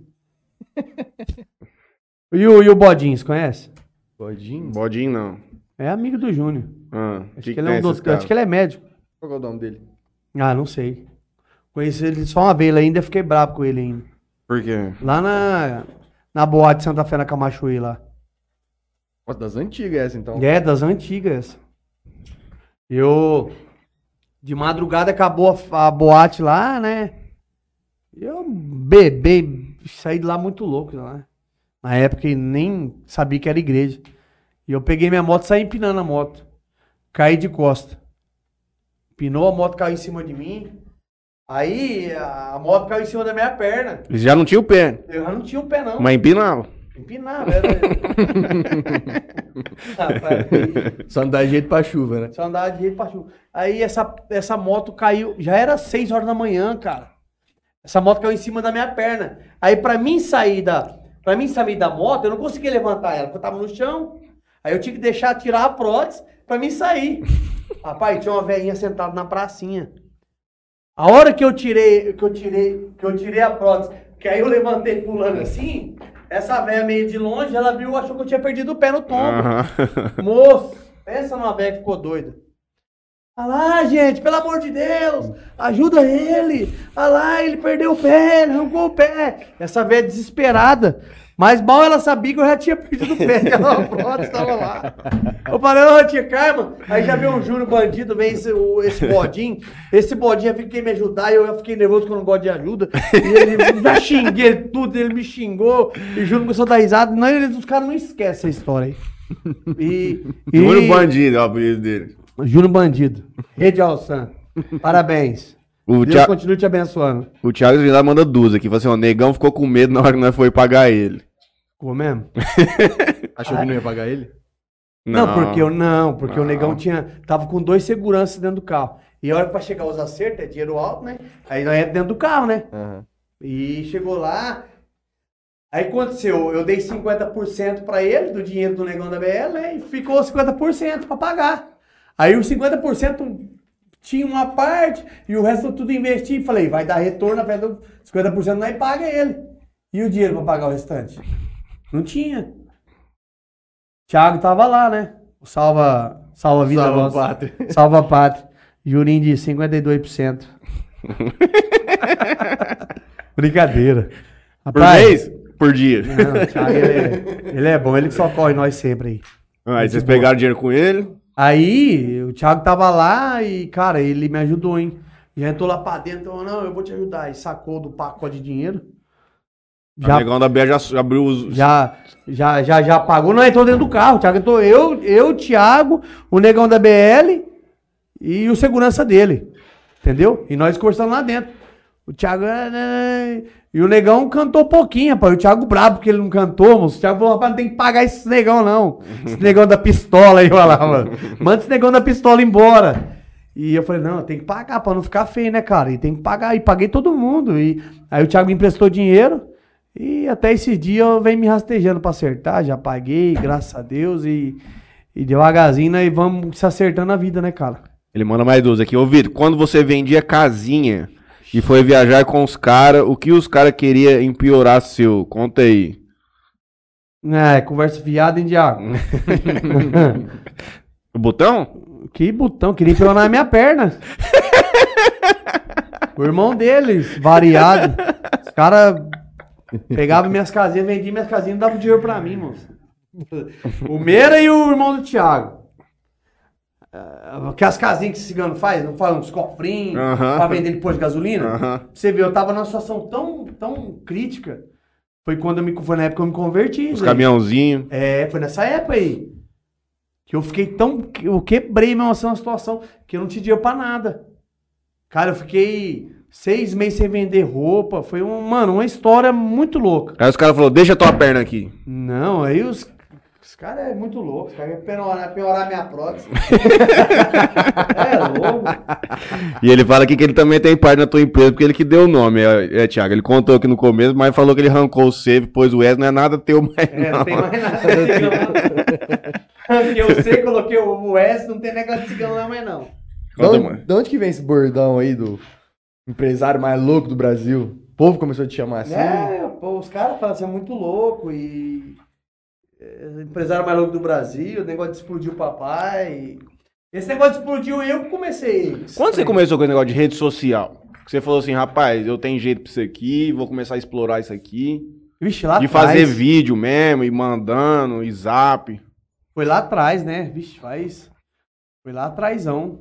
<laughs> e, o, e o Bodinho, você conhece? Bodinho? Bodinho não. É amigo do Júnior. Ah, Acho que que, ele é um doutor, acho que ele é médico. Qual é o nome dele? Ah, não sei. Conheci ele só uma vez ainda, fiquei bravo com ele ainda. Por quê? Lá na, na boate Santa Fé, na Camachuí lá. Nossa, das antigas essa, então. É, das antigas. Eu. De madrugada acabou a, a boate lá, né? Eu bebei, saí de lá muito louco lá. Na época nem sabia que era igreja. E eu peguei minha moto e saí empinando a moto. Caí de costa. Pinou, a moto caiu em cima de mim. Aí a moto caiu em cima da minha perna. Ele já não tinha o pé, Eu já não tinha o pé, não. mas empinava. Empinava, era. <laughs> Rapaz, Só não dá jeito pra chuva, né? Só andava de jeito pra chuva. Aí essa, essa moto caiu, já era 6 horas da manhã, cara. Essa moto caiu em cima da minha perna. Aí pra mim sair da, pra mim sair da moto, eu não conseguia levantar ela, porque eu tava no chão. Aí eu tinha que deixar tirar a prótese pra mim sair. <laughs> Rapaz, tinha uma velhinha sentada na pracinha. A hora que eu tirei, que eu tirei, que eu tirei a prótese, que aí eu levantei pulando assim, essa velha meio de longe, ela viu, achou que eu tinha perdido o pé no tombo. Aham. <laughs> Moço, pensa numa velha que ficou doida. Ah lá, gente, pelo amor de Deus, ajuda ele. Ah lá, ele perdeu o pé, ele arrancou o pé. Essa velha desesperada. Mas mal ela sabia que eu já tinha perdido o pé, que ela <laughs> prótese estava lá. Eu falei, ô tia Carma, aí já veio o Júnior bandido, vem esse, o- esse bodinho. Esse bodinho eu fiquei me ajudar e eu fiquei nervoso eu não gosto de ajuda. E ele já xinguei tudo, ele me xingou. E Júnior começou a dar risada. Não, eles, os caras não esquecem essa história aí. E, e- Júnior Bandido, é o apelido dele. Júnior Bandido. Rede Alçan. Parabéns. O, Deus Thia... continue te abençoando. o Thiago Vilar manda duas aqui. Fala assim, ó, o negão ficou com medo na hora que nós foi pagar ele. Ficou mesmo? <laughs> Achou que não ia pagar ele? Não, porque eu não, porque o Não. negão tinha. Tava com dois seguranças dentro do carro. E a hora pra chegar os acertos, é dinheiro alto, né? Aí nós entra dentro do carro, né? Aham. E chegou lá. Aí aconteceu, eu dei 50% pra ele do dinheiro do negão da BL, né? E ficou 50% pra pagar. Aí os 50% tinha uma parte e o resto eu tudo investi. Falei, vai dar retorno, a do 50% nós paga ele. E o dinheiro pra pagar o restante? Não tinha. Thiago tava lá, né? O salva, salva vida Salva nossa. pátria. <laughs> Salva pátria. Jurinho de 52%. <laughs> Brincadeira. Por Rapaz, mês? Por dia. Não, o Thiago, ele é, <laughs> ele é bom, ele que socorre nós sempre aí. Aí vocês pegaram dinheiro com ele. Aí, o Thiago tava lá e, cara, ele me ajudou, hein? Já entrou lá pra dentro, falou, não, eu vou te ajudar. E sacou do pacote de dinheiro. O Já, negão da BR já abriu os. já, já, já, já pagou, não entrou dentro do carro. O Thiago entrou, eu, eu, Thiago, o negão da BL e o segurança dele. Entendeu? E nós conversando lá dentro. O Thiago. "Ah, né?" E o negão cantou pouquinho, rapaz. O Thiago brabo porque ele não cantou, moço. O Thiago falou, rapaz, não tem que pagar esse negão, não. <laughs> Esse negão da pistola aí, olha lá, mano. Manda esse negão da pistola embora. E eu falei, não, tem que pagar pra não ficar feio, né, cara? E tem que pagar. E paguei todo mundo. E aí o Thiago me emprestou dinheiro. E até esse dia eu venho me rastejando pra acertar. Já paguei, graças a Deus. E, e devagarzinho, aí vamos se acertando a vida, né, cara? Ele manda mais duas aqui. Ô, Vitor, quando você vendia casinha e foi viajar com os caras, o que os caras queriam empiorar seu? Conta aí. É, conversa fiada, hein, Diago? O <laughs> botão? que botão, queria enfiar na minha perna. <laughs> o irmão deles, variado. Os caras pegavam minhas casinhas, vendiam minhas casinhas e davam dinheiro pra mim, moço. O Meira e o irmão do Thiago. Ah, Que as casinhas que esse cigano faz, não faz uns cofrinhos Aham. pra vender depois de gasolina. Você vê, eu tava numa situação tão, tão crítica. Foi quando eu me, foi na época que eu me converti. Os Zé. caminhãozinhos. É, foi nessa época aí. Que eu fiquei tão. Eu quebrei mesmo assim uma situação que eu não tinha dinheiro pra nada. Cara, eu fiquei seis meses sem vender roupa. Foi um, mano, uma história muito louca. Aí os caras falaram, deixa a tua perna aqui. Não, aí os. Os caras é muito louco. Os caras querem piorar, piorar minha prótese. <laughs> é louco. E ele fala aqui que ele também tem parte na tua empresa, porque ele que deu o nome, é, é Thiago. Ele contou aqui no começo, mas falou que ele arrancou o save, pôs o S, não é nada teu mais É, não não. tem mais nada. Porque eu sei, coloquei o S, não tem negócio de cigano lá mais não. De onde, mano. de onde que vem esse bordão aí do empresário mais louco do Brasil? O povo começou a te chamar assim? É, pô, os caras falam assim, é muito louco e. é, empresário mais louco do Brasil, o negócio de explodir o papai. Esse negócio de explodir eu que comecei. Quando você começou com esse negócio de rede social? Que Você falou assim, rapaz, eu tenho jeito pra isso aqui, vou começar a explorar isso aqui. Vixe, lá de atrás. fazer vídeo mesmo, e mandando, e zap. Foi lá atrás, né? Vixe, faz. Foi lá atrásão.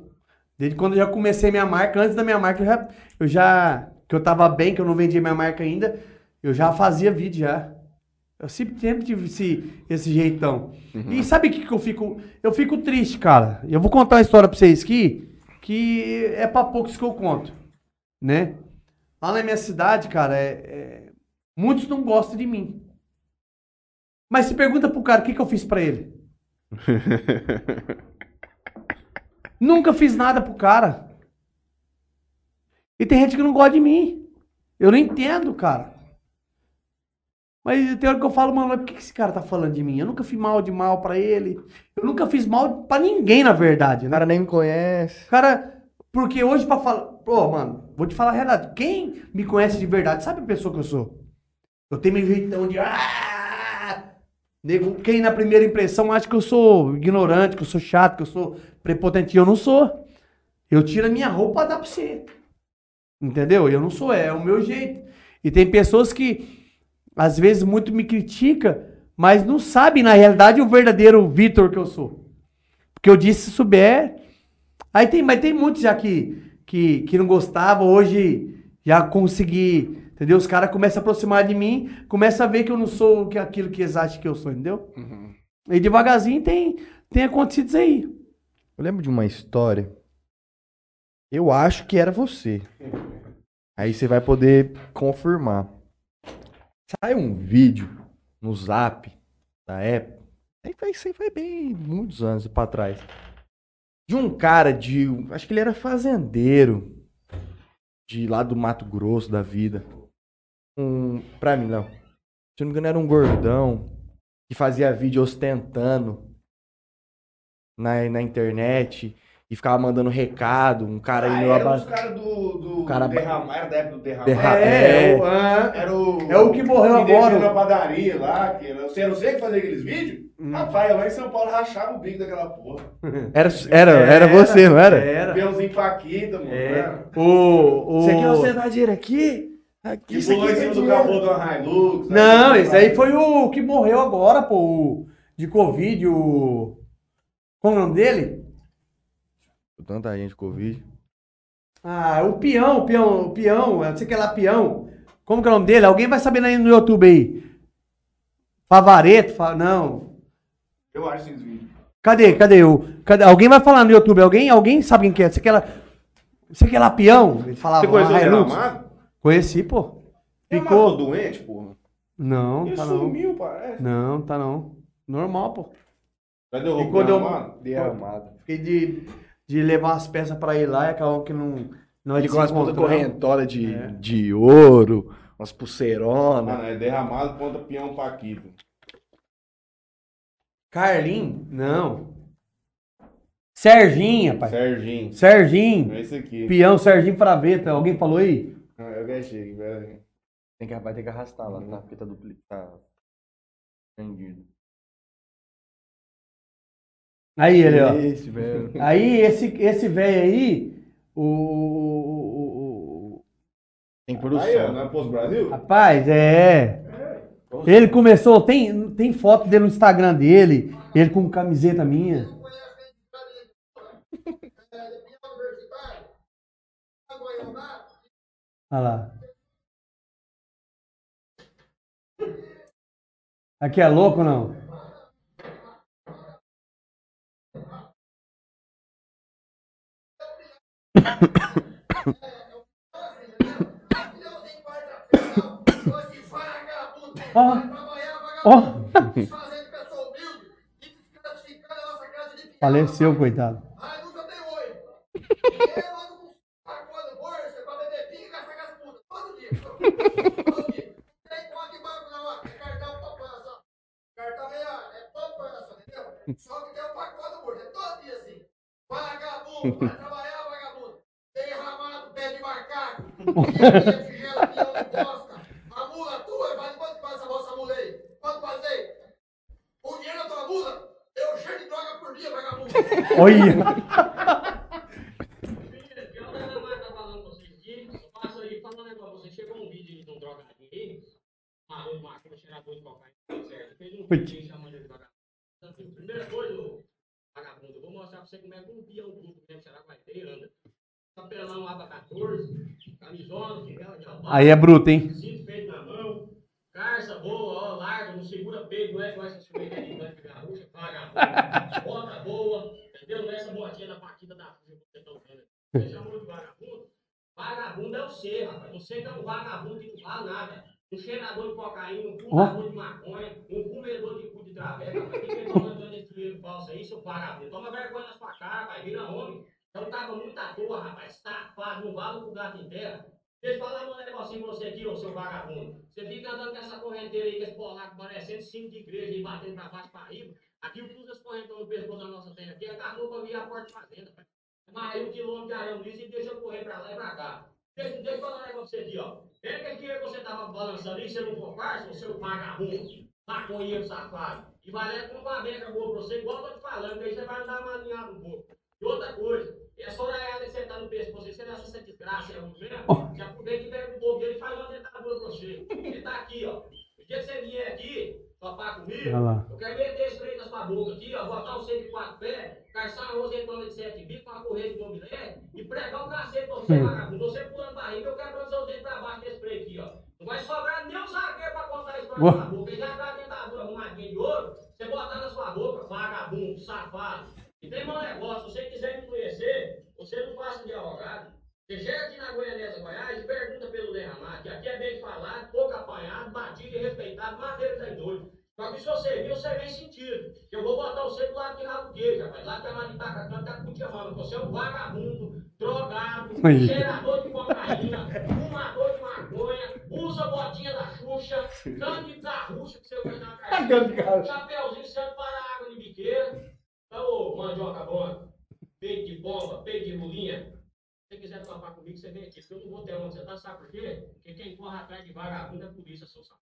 Desde quando eu já comecei minha marca, antes da minha marca, eu já, eu já. Que eu tava bem, que eu não vendia minha marca ainda, eu já fazia vídeo já. Eu sempre, sempre tive esse, esse jeitão. E sabe o que, que eu fico? Eu fico triste, cara. Eu vou contar uma história pra vocês aqui, que é pra poucos que eu conto. Né? Lá na minha cidade, cara, é, é- muitos não gostam de mim. Mas se pergunta pro cara o que, que eu fiz pra ele. <laughs> Nunca fiz nada pro cara. E tem gente que não gosta de mim. Eu não entendo, cara. Mas tem hora que eu falo, mano, mas por que esse cara tá falando de mim? Eu nunca fiz mal de mal pra ele. Eu nunca fiz mal pra ninguém, na verdade, O né? cara nem me conhece. Cara, porque hoje pra falar. Pô, mano, vou te falar a verdade. Quem me conhece de verdade sabe a pessoa que eu sou. Eu tenho meu jeitão de. Ah! Nego, quem na primeira impressão acha que eu sou ignorante, que eu sou chato, que eu sou prepotente. Eu não sou. Eu tiro a minha roupa pra dar pra você. Entendeu? Eu não sou, é o meu jeito. E tem pessoas que às vezes muito me critica, mas não sabem na realidade o verdadeiro Vitor que eu sou. Porque eu disse se souber. Aí tem, mas tem muitos já que, que, que não gostavam, hoje já consegui, entendeu? Os caras começam a aproximar de mim, começam a ver que eu não sou que- aquilo que eles acham que eu sou, entendeu? E devagarzinho tem, tem acontecido isso aí. Eu lembro de uma história. Eu acho que era você. Aí você vai poder confirmar. Sai um vídeo no zap da época. Aí foi, isso aí foi bem muitos anos pra trás. De um cara de. Acho que ele era fazendeiro. De lá do Mato Grosso da vida. Um. Pra mim, não. Se eu não me engano, era um gordão. Que fazia vídeo ostentando na, na internet e ficava mandando recado, um cara aí Ah, meu era aba... os caras do, do Cara- derramar, era da época do derramar. Derra- É, é. o- ah, Era o, É o que morreu que agora. na padaria lá, que era, você era você que fazia aqueles vídeos? Hum. Rapaz, lá em São Paulo rachava o bico daquela porra. <laughs> Era, era, era você, não era? Era. Pãozinho Paquita, mano. É. né? O, o... Você quer ostentar dinheiro aqui? Aqui, Que isso pulou em cima do capô de uma Hilux. Não, esse aí foi o que morreu agora, pô, o- de Covid, o... Qual é o nome dele? Tanta gente com Covid. Ah, o peão, o peão, o peão, eu sei que é lá peão. Como que é o nome dele? Alguém vai saber aí no YouTube aí. Favareto, fa... não. Eu acho esses vídeos. Cadê, cadê o... Cadê? Alguém vai falar no YouTube, alguém, alguém sabe quem que é? Você quer lá... Você quer lá peão? Ele falava Você conheceu o Hilux. Conheci, pô. Ficou doente, porra. Não, Ele tá não. sumiu, parece. Não, tá não. Normal, pô. Cadê o Ficou deu- derramado? Derramado. Fiquei de, de levar as peças pra ir lá e acabou que não. não Ele se com as putas encontramos. correntoras de, É. de ouro, umas pulseironas. Mano, é derramado, ponta peão Paquita. Carlinho? Não. Serginho, pai. Serginho. Serginho. É esse aqui. Peão Serginho Fraveta. Alguém falou aí? Eu gastei, velho. Tem que, vai ter que arrastar lá, tá? Porque tá duplicado. Tá prendido. Aí ele, ó. Esse, velho. Aí esse, esse velho aí, o, o- o- Tem que pôr o Aí, ó, não é Posto Brasil? Rapaz, é. Ele começou, tem, tem foto dele no Instagram dele, ele com camiseta minha. Olha lá. Aqui é louco ou não? Ó, ó. Faleceu, coitado. Só que tem um pacote do é todo dia assim. Vagabundo, vai trabalhar, vagabundo. Tem ramado, A mula tua, passa a vossa mula aí? Passei? O dinheiro da tua mula, eu cheio de droga por dia, vagabundo. Olha. <laughs> máquina, cheirador de cocaína? Fez um vídeo chamando ele de vagabundo. Primeira coisa, vagabundo, eu vou mostrar pra você como é que um peão bruto mesmo, será que vai ter, anda. Capelão aba 14, camisola, de albarca, Aí é bruto, hein? cinto feito na mão, carça boa, ó, larga, não segura peito, não é com essa chuveira de garrucha, vagabundo, bota boa, entendeu? Não é essa botinha da partida da Xuxa que você tá usando. Você chamou de vagabundo? Vagabundo é você, rapaz. Você que é um vagabundo que não vale nada. Um cheirador de cocaína, um fumador de maconha, um comedor de cu de traveca. rapaz. Quem que mandando esse dinheiro falso aí, seu vagabundo? Toma vergonha na sua cara, rapaz. Vira homem. Então tava muito à toa, rapaz. Safado, não vale o gato em terra. Deixa eu falar um negocinho pra você aqui, ô seu vagabundo. Você fica andando com essa correnteira aí, com esse polaco parecendo cinco de igreja e batendo pra baixo pra riba. Aqui o que usa esse correntão no pescoço da nossa terra aqui acabou pra vir a porta de fazenda. Mas aí um quilômetro de arame liso e deixa eu correr pra lá e pra cá. Deixa, eu falar um negócio você aqui, ó. Pega aqui que você tava balançando aí, você não for parça, seu vagabundo, maconheiro safado. E vai lá com uma beca boa pra você, igual eu tô te falando, que aí você vai andar uma alinhada um pouco. E outra coisa, essa orelhada que você tá no pescoço, você acha essa desgraça, é ruim mesmo? Já aproveita e pega o povo dele e faz uma dentadura pra você. Ele tá aqui, ó. O dia que você vier aqui, topar comigo, eu quero meter esse trem na sua boca aqui, ó, botar o seio de quatro pés, calçar uma rosetona de sete bicos, uma correia de mobilé e pregar o cacete pra você, vagabundo. Você pulando barriga, eu quebrando seus dedos pra baixo desse trem aqui, ó. Não vai sobrar nem um zagueiro pra contar a história Ué. na sua boca. Ele já tá a dentadura arrumadinha de ouro, você botar na sua boca, vagabundo, safado. E tem um negócio, se você quiser me conhecer, você não faça de arrogado. Você chega aqui na Goianesa, Goiás, e pergunta pelo derramar, que aqui é bem falado, pouco apanhado, batido e respeitado, madeira tem doido. Só que se você vir, você vem sentido. Eu vou botar você do lado de rabo queijo, rapaz. Lá que a Maritaca canta, tá com chamando. Você é um vagabundo, drogado, cheirador de cocaína, fumador de maconha, usa botinha da De garrucha que você vai dar na Cano de garrucha. chapéuzinho serve para água de biqueira. Então, ô mandioca bom, peito de bomba, peito de mulinha. Se você quiser topar comigo, você vem aqui. Porque eu não vou ter onde você tá, sabe por quê? Porque quem corre atrás de vagabundo é polícia, seu sapo.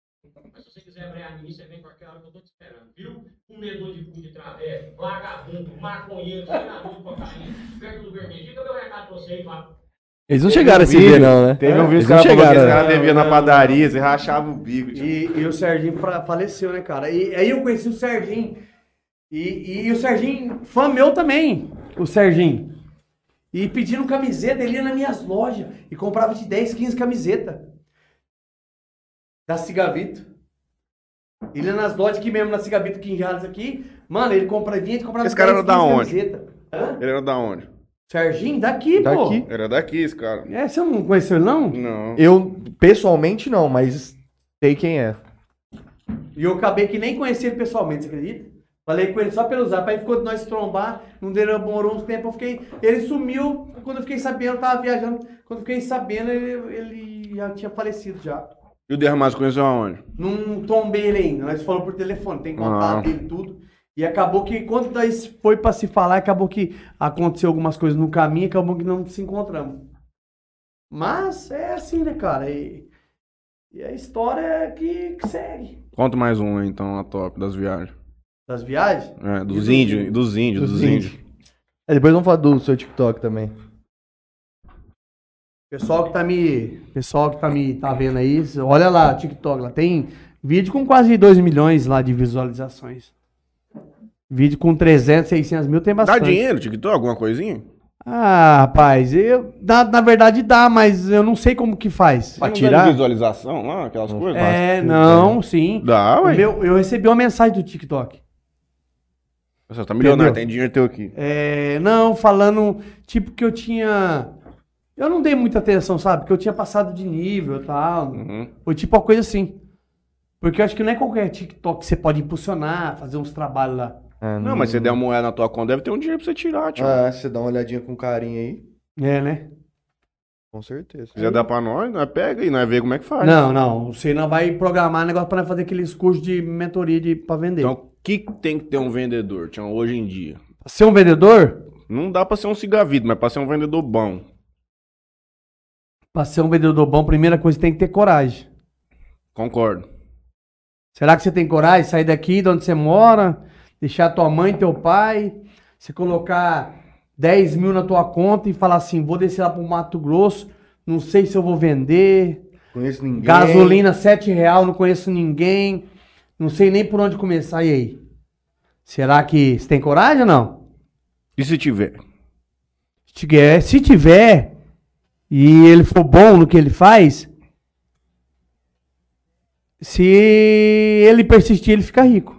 Mas se você quiser brear mim, você vem qualquer hora que eu tô te esperando, viu? Comedor de cu de traveco, vagabundo, maconheiro, <laughs> cheirador de cocaína, perto do vermelho. Fica meu recado pra você aí, Fábio. Eles não chegaram a se vídeo, ver, não, né? Teve um vídeo que não o cara falou que chegaram. esse cara né? devia na padaria, você rachava o bico. tipo. E, e o Serginho faleceu, né, cara? E aí eu conheci o Serginho. E, e o Serginho, fã meu também, o Serginho. E pedindo camiseta, ele ia nas minhas lojas e comprava de 10, 15 camisetas. Da Cigavito. Ele ia nas lojas aqui mesmo, na Cigavito Quinjadas aqui. Mano, ele compra vinha e comprava Esse cara era da onde? camisetas. Hã? Ele era da onde? Serginho, daqui, Daqui. pô. Era daqui esse cara. É, você não conheceu ele, não? Não. Eu, pessoalmente, não, mas sei quem é. E eu acabei que nem conheci ele pessoalmente, você acredita? Falei com ele só pelo zap, aí ficou de nós trombar, não demorou uns tempos, eu fiquei. Ele sumiu, quando eu fiquei sabendo, eu tava viajando, quando eu fiquei sabendo, ele, ele já tinha falecido já. E o Derramado conheceu aonde? Não tombei ele ainda, nós falamos por telefone, tem contato Ah. dele tudo. E acabou que, quando nós foi pra se falar, acabou que aconteceu algumas coisas no caminho, acabou que não se encontramos. Mas é assim, né, cara? E, e a história é que, que segue. Conta mais um aí, então, a top das viagens. Das viagens? É, dos índios, dos índios, Dos dos índios. É, depois vamos falar do seu TikTok também. Pessoal que tá me, pessoal que tá me tá vendo aí, olha lá, TikTok, lá tem vídeo com quase 2 milhões lá de visualizações. Vídeo com 300, 600 mil tem Dá bastante. dinheiro, TikTok, alguma coisinha? Ah, rapaz, eu, na, na verdade dá, mas eu não sei como que faz. Pra tirar visualização lá, aquelas coisas? É, não, sim. Dá, ué. meu, eu recebi uma mensagem do TikTok. Você tá milionário, Entendeu? tem dinheiro teu aqui. É, não, falando, tipo, que eu tinha. Eu não dei muita atenção, sabe? Que eu tinha passado de nível e tal. Uhum. Foi tipo uma coisa assim. Porque eu acho que não é qualquer TikTok que você pode impulsionar, fazer uns trabalhos lá. É, Não, mas se você der uma moeda na tua conta, deve ter um dinheiro pra você tirar, tio. Ah, você dá uma olhadinha com carinho aí, É, né? com certeza. Se quiser dar pra nós, nós pega e nós vê como é que faz. Não, não. Você não vai programar negócio pra nós fazer aqueles cursos de mentoria de, pra vender. Então, o que que tem que ter um vendedor, tio, hoje em dia? Ser um vendedor, Não dá pra ser um cigavido, mas pra ser um vendedor bom. Pra ser um vendedor bom, primeira coisa tem que ter coragem. Concordo. Será que você tem coragem de sair daqui de onde você mora, deixar tua mãe, teu pai, você colocar 10 mil na tua conta e falar assim, vou descer lá pro Mato Grosso, não sei se eu vou vender, Conheço ninguém. gasolina 7 real, não conheço ninguém, não sei nem por onde começar, e aí? Será que você tem coragem ou não? E se tiver? Se tiver, se tiver e ele for bom no que ele faz, se ele persistir, ele fica rico.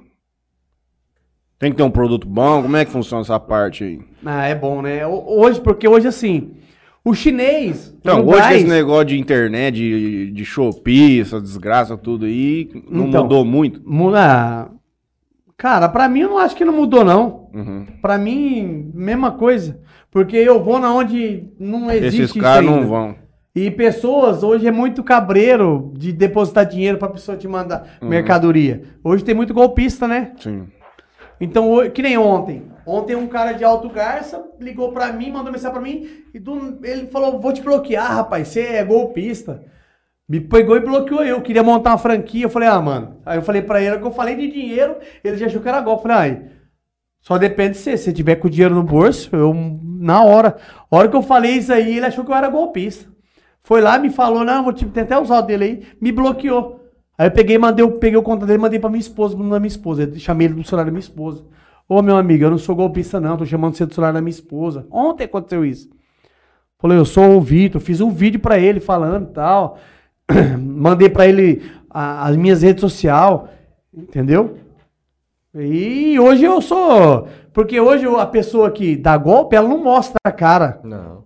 Tem que ter um produto bom? Como é que funciona essa parte aí? Ah, é bom, né? Ho- Hoje, porque hoje assim, o chinês. Então, hoje gás- esse negócio de internet, de, de Shopee, essa desgraça, tudo aí, não Então. mudou muito. Muda. Cara, pra mim eu não acho que não mudou, não. Uhum. Pra mim, mesma coisa. Porque eu vou na onde não existe Esses caras não vão. E pessoas, hoje é muito cabreiro de depositar dinheiro pra pessoa te mandar Uhum. mercadoria. Hoje tem muito golpista, né? Sim. Então, que nem ontem. Ontem um cara de Alto Garça ligou pra mim, mandou mensagem pra mim, e do- ele falou, vou te bloquear, rapaz, você é golpista. Me pegou e bloqueou eu, queria montar uma franquia, eu falei, ah, mano. Aí eu falei pra ele, que eu falei de dinheiro, ele já achou que era golpe. Eu falei, ai, só depende de você, se você tiver com o dinheiro no bolso, eu, na hora, a hora que eu falei isso aí, ele achou que eu era golpista. Foi lá, me falou, não, vou te, até os áudios dele aí, me bloqueou. Aí eu peguei, mandei, eu peguei o conta dele, mandei pra minha esposa, número da minha esposa. Eu chamei ele do celular da minha esposa. Ô, meu amigo, eu não sou golpista, não. Tô chamando você do celular da minha esposa. Ontem aconteceu isso. Falei, eu sou o Vitor. Fiz um vídeo pra ele falando e tal. <clears throat> Mandei pra ele a- as minhas redes sociais. Entendeu? E hoje eu sou. Porque hoje a pessoa que dá golpe, ela não mostra a cara. Não.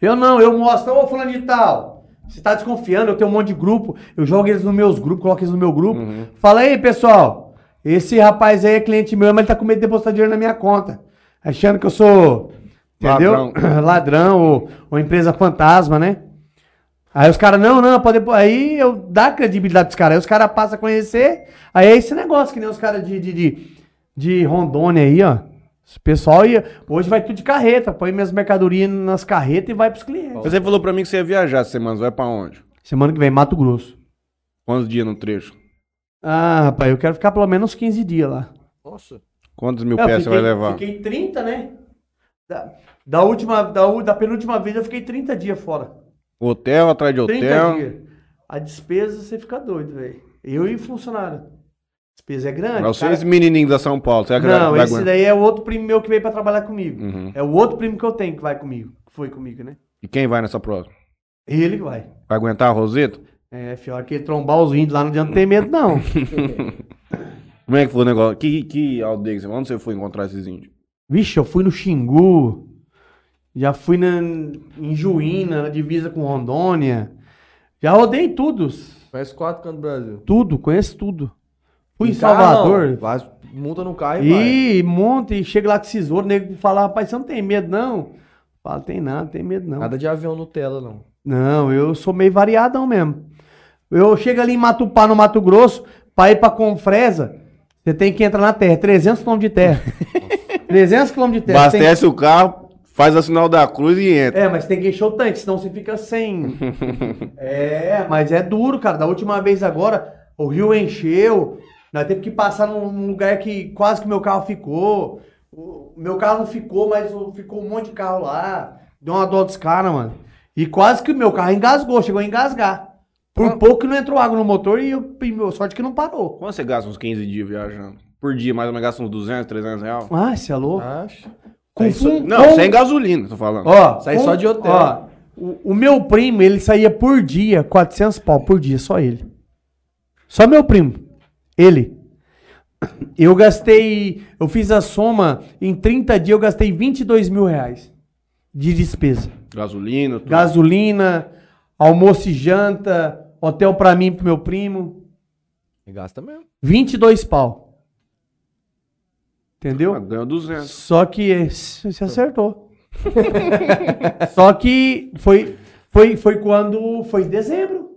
Eu não, eu mostro, ô fulano de tal. Você tá desconfiando, eu tenho um monte de grupo, eu jogo eles nos meus grupos, coloco eles no meu grupo. Fala aí, pessoal, esse rapaz aí é cliente meu, mas ele tá com medo de depositar dinheiro na minha conta. Achando que eu sou, entendeu? Ladrão, <clears throat> ou, ou empresa fantasma, né? Aí os caras, não, não, pode. Aí eu dá credibilidade pros caras. Aí os caras passam a conhecer. Aí é esse negócio, que nem os caras de, de, de, de Rondônia aí, ó. Esse pessoal ia. Hoje vai tudo de carreta. Põe minhas mercadorias nas carretas e vai pros clientes. Você falou pra mim que você ia viajar essa semana, vai pra onde? Semana que vem, Mato Grosso. Quantos dias no trecho? Ah, rapaz, eu quero ficar pelo menos 15 dias lá. Nossa. Quantos mil É, eu pés você vai levar? Fiquei 30, né? Da, da última, da, da penúltima vez eu fiquei 30 dias fora. Hotel atrás de 30 hotel. dias. A despesa, você fica doido, velho. Eu e funcionário. Despesa é grande. Pra cara. vocês menininhos da São Paulo, será que Não, vai esse daí é o outro primo meu que veio pra trabalhar comigo. Uhum. É o outro primo que eu tenho que vai comigo. Que foi comigo, né? E quem vai nessa próxima? Ele que vai. Vai aguentar a Roseta? É, fio, que ele trombar os índios lá não adianta ter medo, não. <laughs> Como é que foi o negócio? Que, que aldeia que você Onde você foi encontrar esses índios? Vixe, eu fui no Xingu. Já fui na, em Juína, na divisa com Rondônia. Já rodei tudo. Faz quatro cantos do Brasil. Tudo, conheço tudo. Fui em Em carro, Salvador. não. Vai, monta no carro e vai. E monta e chega lá com tesouro, o nego fala, rapaz, você não tem medo, não? Fala, tem nada, não tem medo, não. Nada de avião Nutella, não. Não, eu sou meio variadão mesmo. Eu chego ali em Matupá, no Mato Grosso, pra ir pra Confresa, você tem que entrar na terra, 300 km de terra. <laughs> 300 km de terra. você tem- Abastece o carro, faz a sinal da cruz e entra. É, mas tem que encher o tanque, senão você fica sem. <laughs> é, mas é duro, cara. Da última vez agora, o rio encheu. Nós teve que passar num lugar que quase que meu carro ficou. O meu carro não ficou, mas o- ficou um monte de carro lá. Deu uma dó dos caras, mano. E quase que o meu carro engasgou, chegou a engasgar. Por pouco que não entrou água no motor e, eu, e meu sorte que não parou. Quanto você gasta uns 15 dias viajando? Por dia, mais ou menos, gasta uns 200, 300 reais? Ah, você é louco? Acho. Com só- Não, com- sem gasolina, tô falando. Ó, Sai com- só de hotel. ó, o, o meu primo, ele saía por dia, 400 pau por dia, só ele. Só meu primo. Ele. Eu gastei, eu fiz a soma, em 30 dias eu gastei 22 mil reais de despesa. Gasolina, tudo. Gasolina, almoço e janta, hotel pra mim e pro meu primo. E Gasta mesmo. 22 pau. Entendeu? Ah, ganhou 200. Só que eh, você acertou. <laughs> Só que foi, foi, foi quando. Foi em dezembro.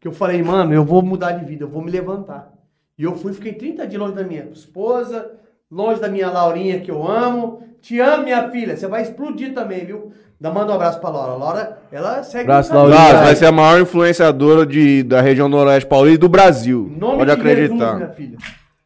Que eu falei, mano, eu vou mudar de vida, eu vou me levantar. E eu fui, fiquei 30 dias longe da minha esposa, longe da minha Laurinha que eu amo. Te amo, minha filha. Você vai explodir também, viu? Dá, manda um abraço pra Laura. Laura, ela segue Abraço, o caminho. Claro, vai ser a maior influenciadora de, da região noroeste paulista e do Brasil. Em nome Pode de Jesus, acreditar. minha filha.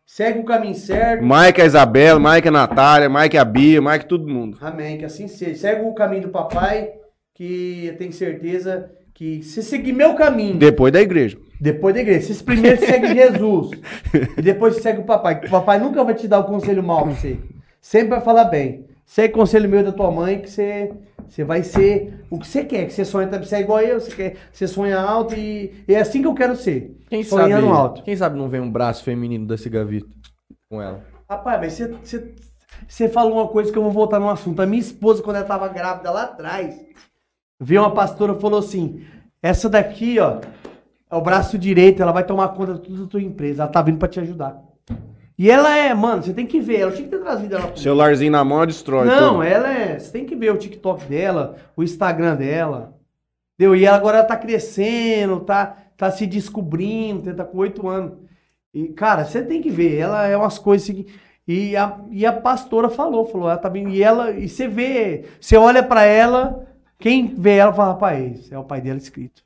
Segue o caminho certo. Mike a Isabela, Mike a Natália, Mike a Bia, Mike todo mundo. Amém, que assim seja. Segue o caminho do papai, que eu tenho certeza que se seguir meu caminho, Depois da igreja. depois da igreja, se primeiro segue Jesus, <laughs> e depois segue o papai, que o papai nunca vai te dar o conselho mal pra você. Sempre vai falar bem. Segue o conselho meu da tua mãe, que você, você vai ser o que você quer, que você sonha também, você é igual eu, você, quer, você sonha alto e, e é assim que eu quero ser. Quem sabe, sonhando alto. quem sabe não vem um braço feminino da Cigavito com ela. Rapaz, mas você, você, você falou uma coisa que eu vou voltar no assunto. A minha esposa, quando ela tava grávida lá atrás, veio uma pastora e falou assim: essa daqui, ó, é o braço direito, ela vai tomar conta de toda a tua empresa. Ela tá vindo pra te ajudar. E ela é, mano, você tem que ver, ela tinha que ter trazido ela. pro- Celularzinho na mão, destrói Não, tudo. ela é. Você tem que ver o TikTok dela, o Instagram dela. Entendeu? E ela agora ela tá crescendo, tá, tá se descobrindo, tá com oito anos. E, cara, você tem que ver. Ela é umas coisas assim. E a, e a pastora falou, falou, ela tá vindo. E ela, e você vê, você olha pra ela, quem vê ela fala, rapaz, é o pai dela escrito.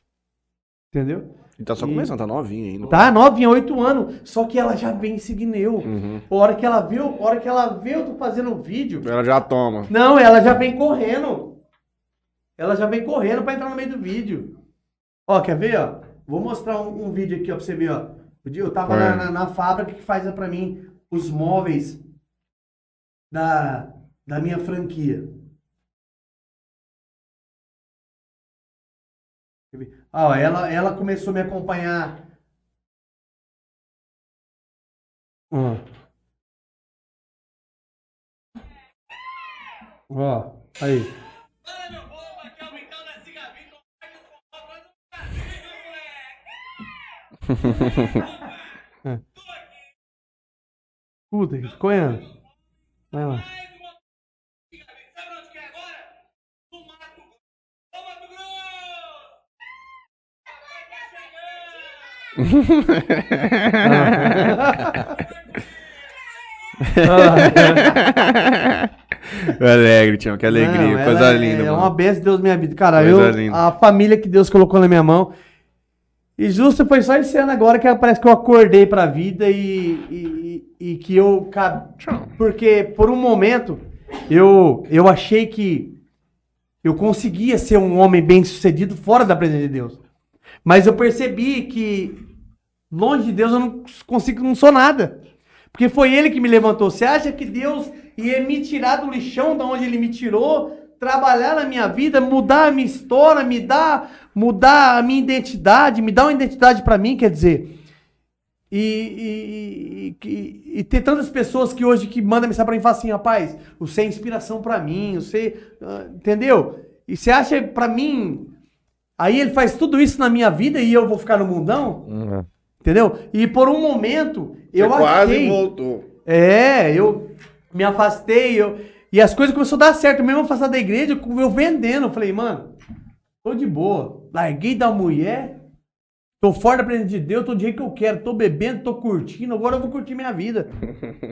Entendeu? E tá só E- começando, tá novinho ainda. Tá, novinha, oito anos. Só que ela já vem seguindo. Uhum. A hora que ela viu, a hora que ela vê eu tô fazendo um vídeo, Ela já toma. não, ela já vem correndo. Ela já vem correndo pra entrar no meio do vídeo. Ó, quer ver, ó? Vou mostrar um, um vídeo aqui, ó, pra você ver, ó. O Eu tava É. na, na- na fábrica que faz pra mim os móveis da, da minha franquia. Ah, ó, ela, ela começou a me acompanhar. Ó. Ó, aí. <laughs> Puta, que coendo. Vai lá. <laughs> alegre, Tião, que alegria. Não, coisa é- linda, É mano. uma bênção de Deus minha vida. Cara, Coisa eu, linda. a família que Deus colocou na minha mão. E justo foi só esse ano agora que parece que eu acordei pra vida e, e, e- que eu. Porque por um momento eu, eu achei que eu conseguia ser um homem bem sucedido fora da presença de Deus. Mas eu percebi que longe de Deus eu não consigo, não sou nada. Porque foi ele que me levantou. Você acha que Deus ia me tirar do lixão da onde ele me tirou, trabalhar na minha vida, mudar a minha história, me dar, mudar a minha identidade, me dar uma identidade pra mim, quer dizer. E, e- e- e- ter tantas pessoas que hoje que mandam mensagem pra mim e falam assim, rapaz, você é inspiração pra mim, você, entendeu? E você acha pra mim, aí ele faz tudo isso na minha vida e eu vou ficar no mundão? Uhum. Entendeu? E por um momento eu Você quase achei. voltou. É, eu me afastei, eu, e as coisas começaram a dar certo. Mesmo afastado da igreja, eu vendendo. Eu falei, mano, tô de boa. Larguei da mulher, tô fora da presença de Deus, tô do jeito que eu quero, tô bebendo, tô curtindo, agora eu vou curtir minha vida.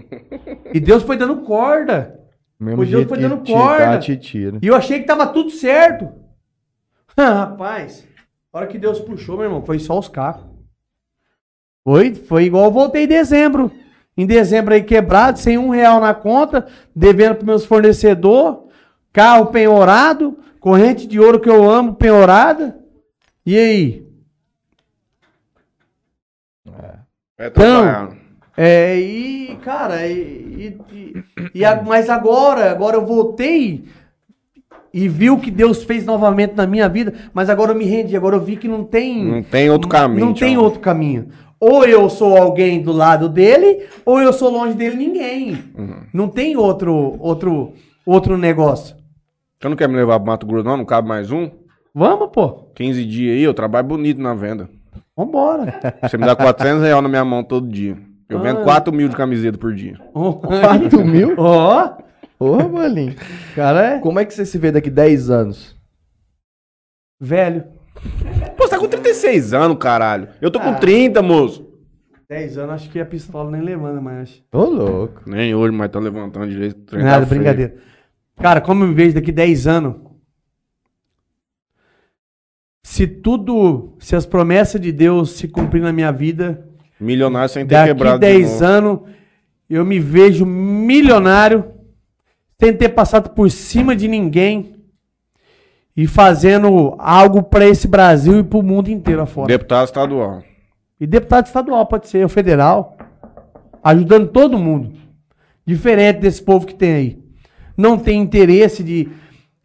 <laughs> e Deus foi dando corda. Mesmo O Deus foi dando te corda. dá, te tira. E eu achei que tava tudo certo. <laughs> Rapaz, a hora que Deus puxou, meu irmão, foi só os cacos. Foi, foi igual eu voltei em dezembro. Em dezembro aí quebrado, sem um real na conta, devendo para meus fornecedores, carro penhorado, corrente de ouro que eu amo penhorada. E aí? É Então, trabalhar. É, e, cara, e, e- e a- mas agora, agora eu voltei e vi o que Deus fez novamente na minha vida, mas agora eu me rendi, agora eu vi que não tem. Não tem outro caminho. Não tem Tião. outro caminho. Ou eu sou alguém do lado dele, ou eu sou longe dele ninguém. Uhum. Não tem outro, outro, outro negócio. Você não quer me levar pro Mato Grosso, não? Não cabe mais um? Vamos, pô. 15 dias aí, eu trabalho bonito na venda. Vambora. Você me dá 400 reais na minha mão todo dia. Eu vendo Ah. 4 mil de camiseta por dia. <laughs> 4 mil? Ó, Porra, Bolinho. cara é Como é que você se vê daqui 10 anos? velho. Pô, você tá com 36 anos, caralho. Eu tô com Ah. 30, moço. 10 anos, acho que a pistola nem levanta mais. acho. Ô, louco. Nem hoje, mas tá levantando direito. o trem tá Nada, feio. brincadeira. Cara, como eu me vejo daqui 10 anos, se tudo, se as promessas de Deus se cumprirem na minha vida, Milionário sem ter daqui quebrado. de 10 novo. anos, eu me vejo milionário, sem ter passado por cima de ninguém e fazendo algo para esse Brasil e para o mundo inteiro afora. Deputado estadual. E deputado estadual, pode ser, o federal. Ajudando todo mundo. Diferente desse povo que tem aí. Não tem interesse de.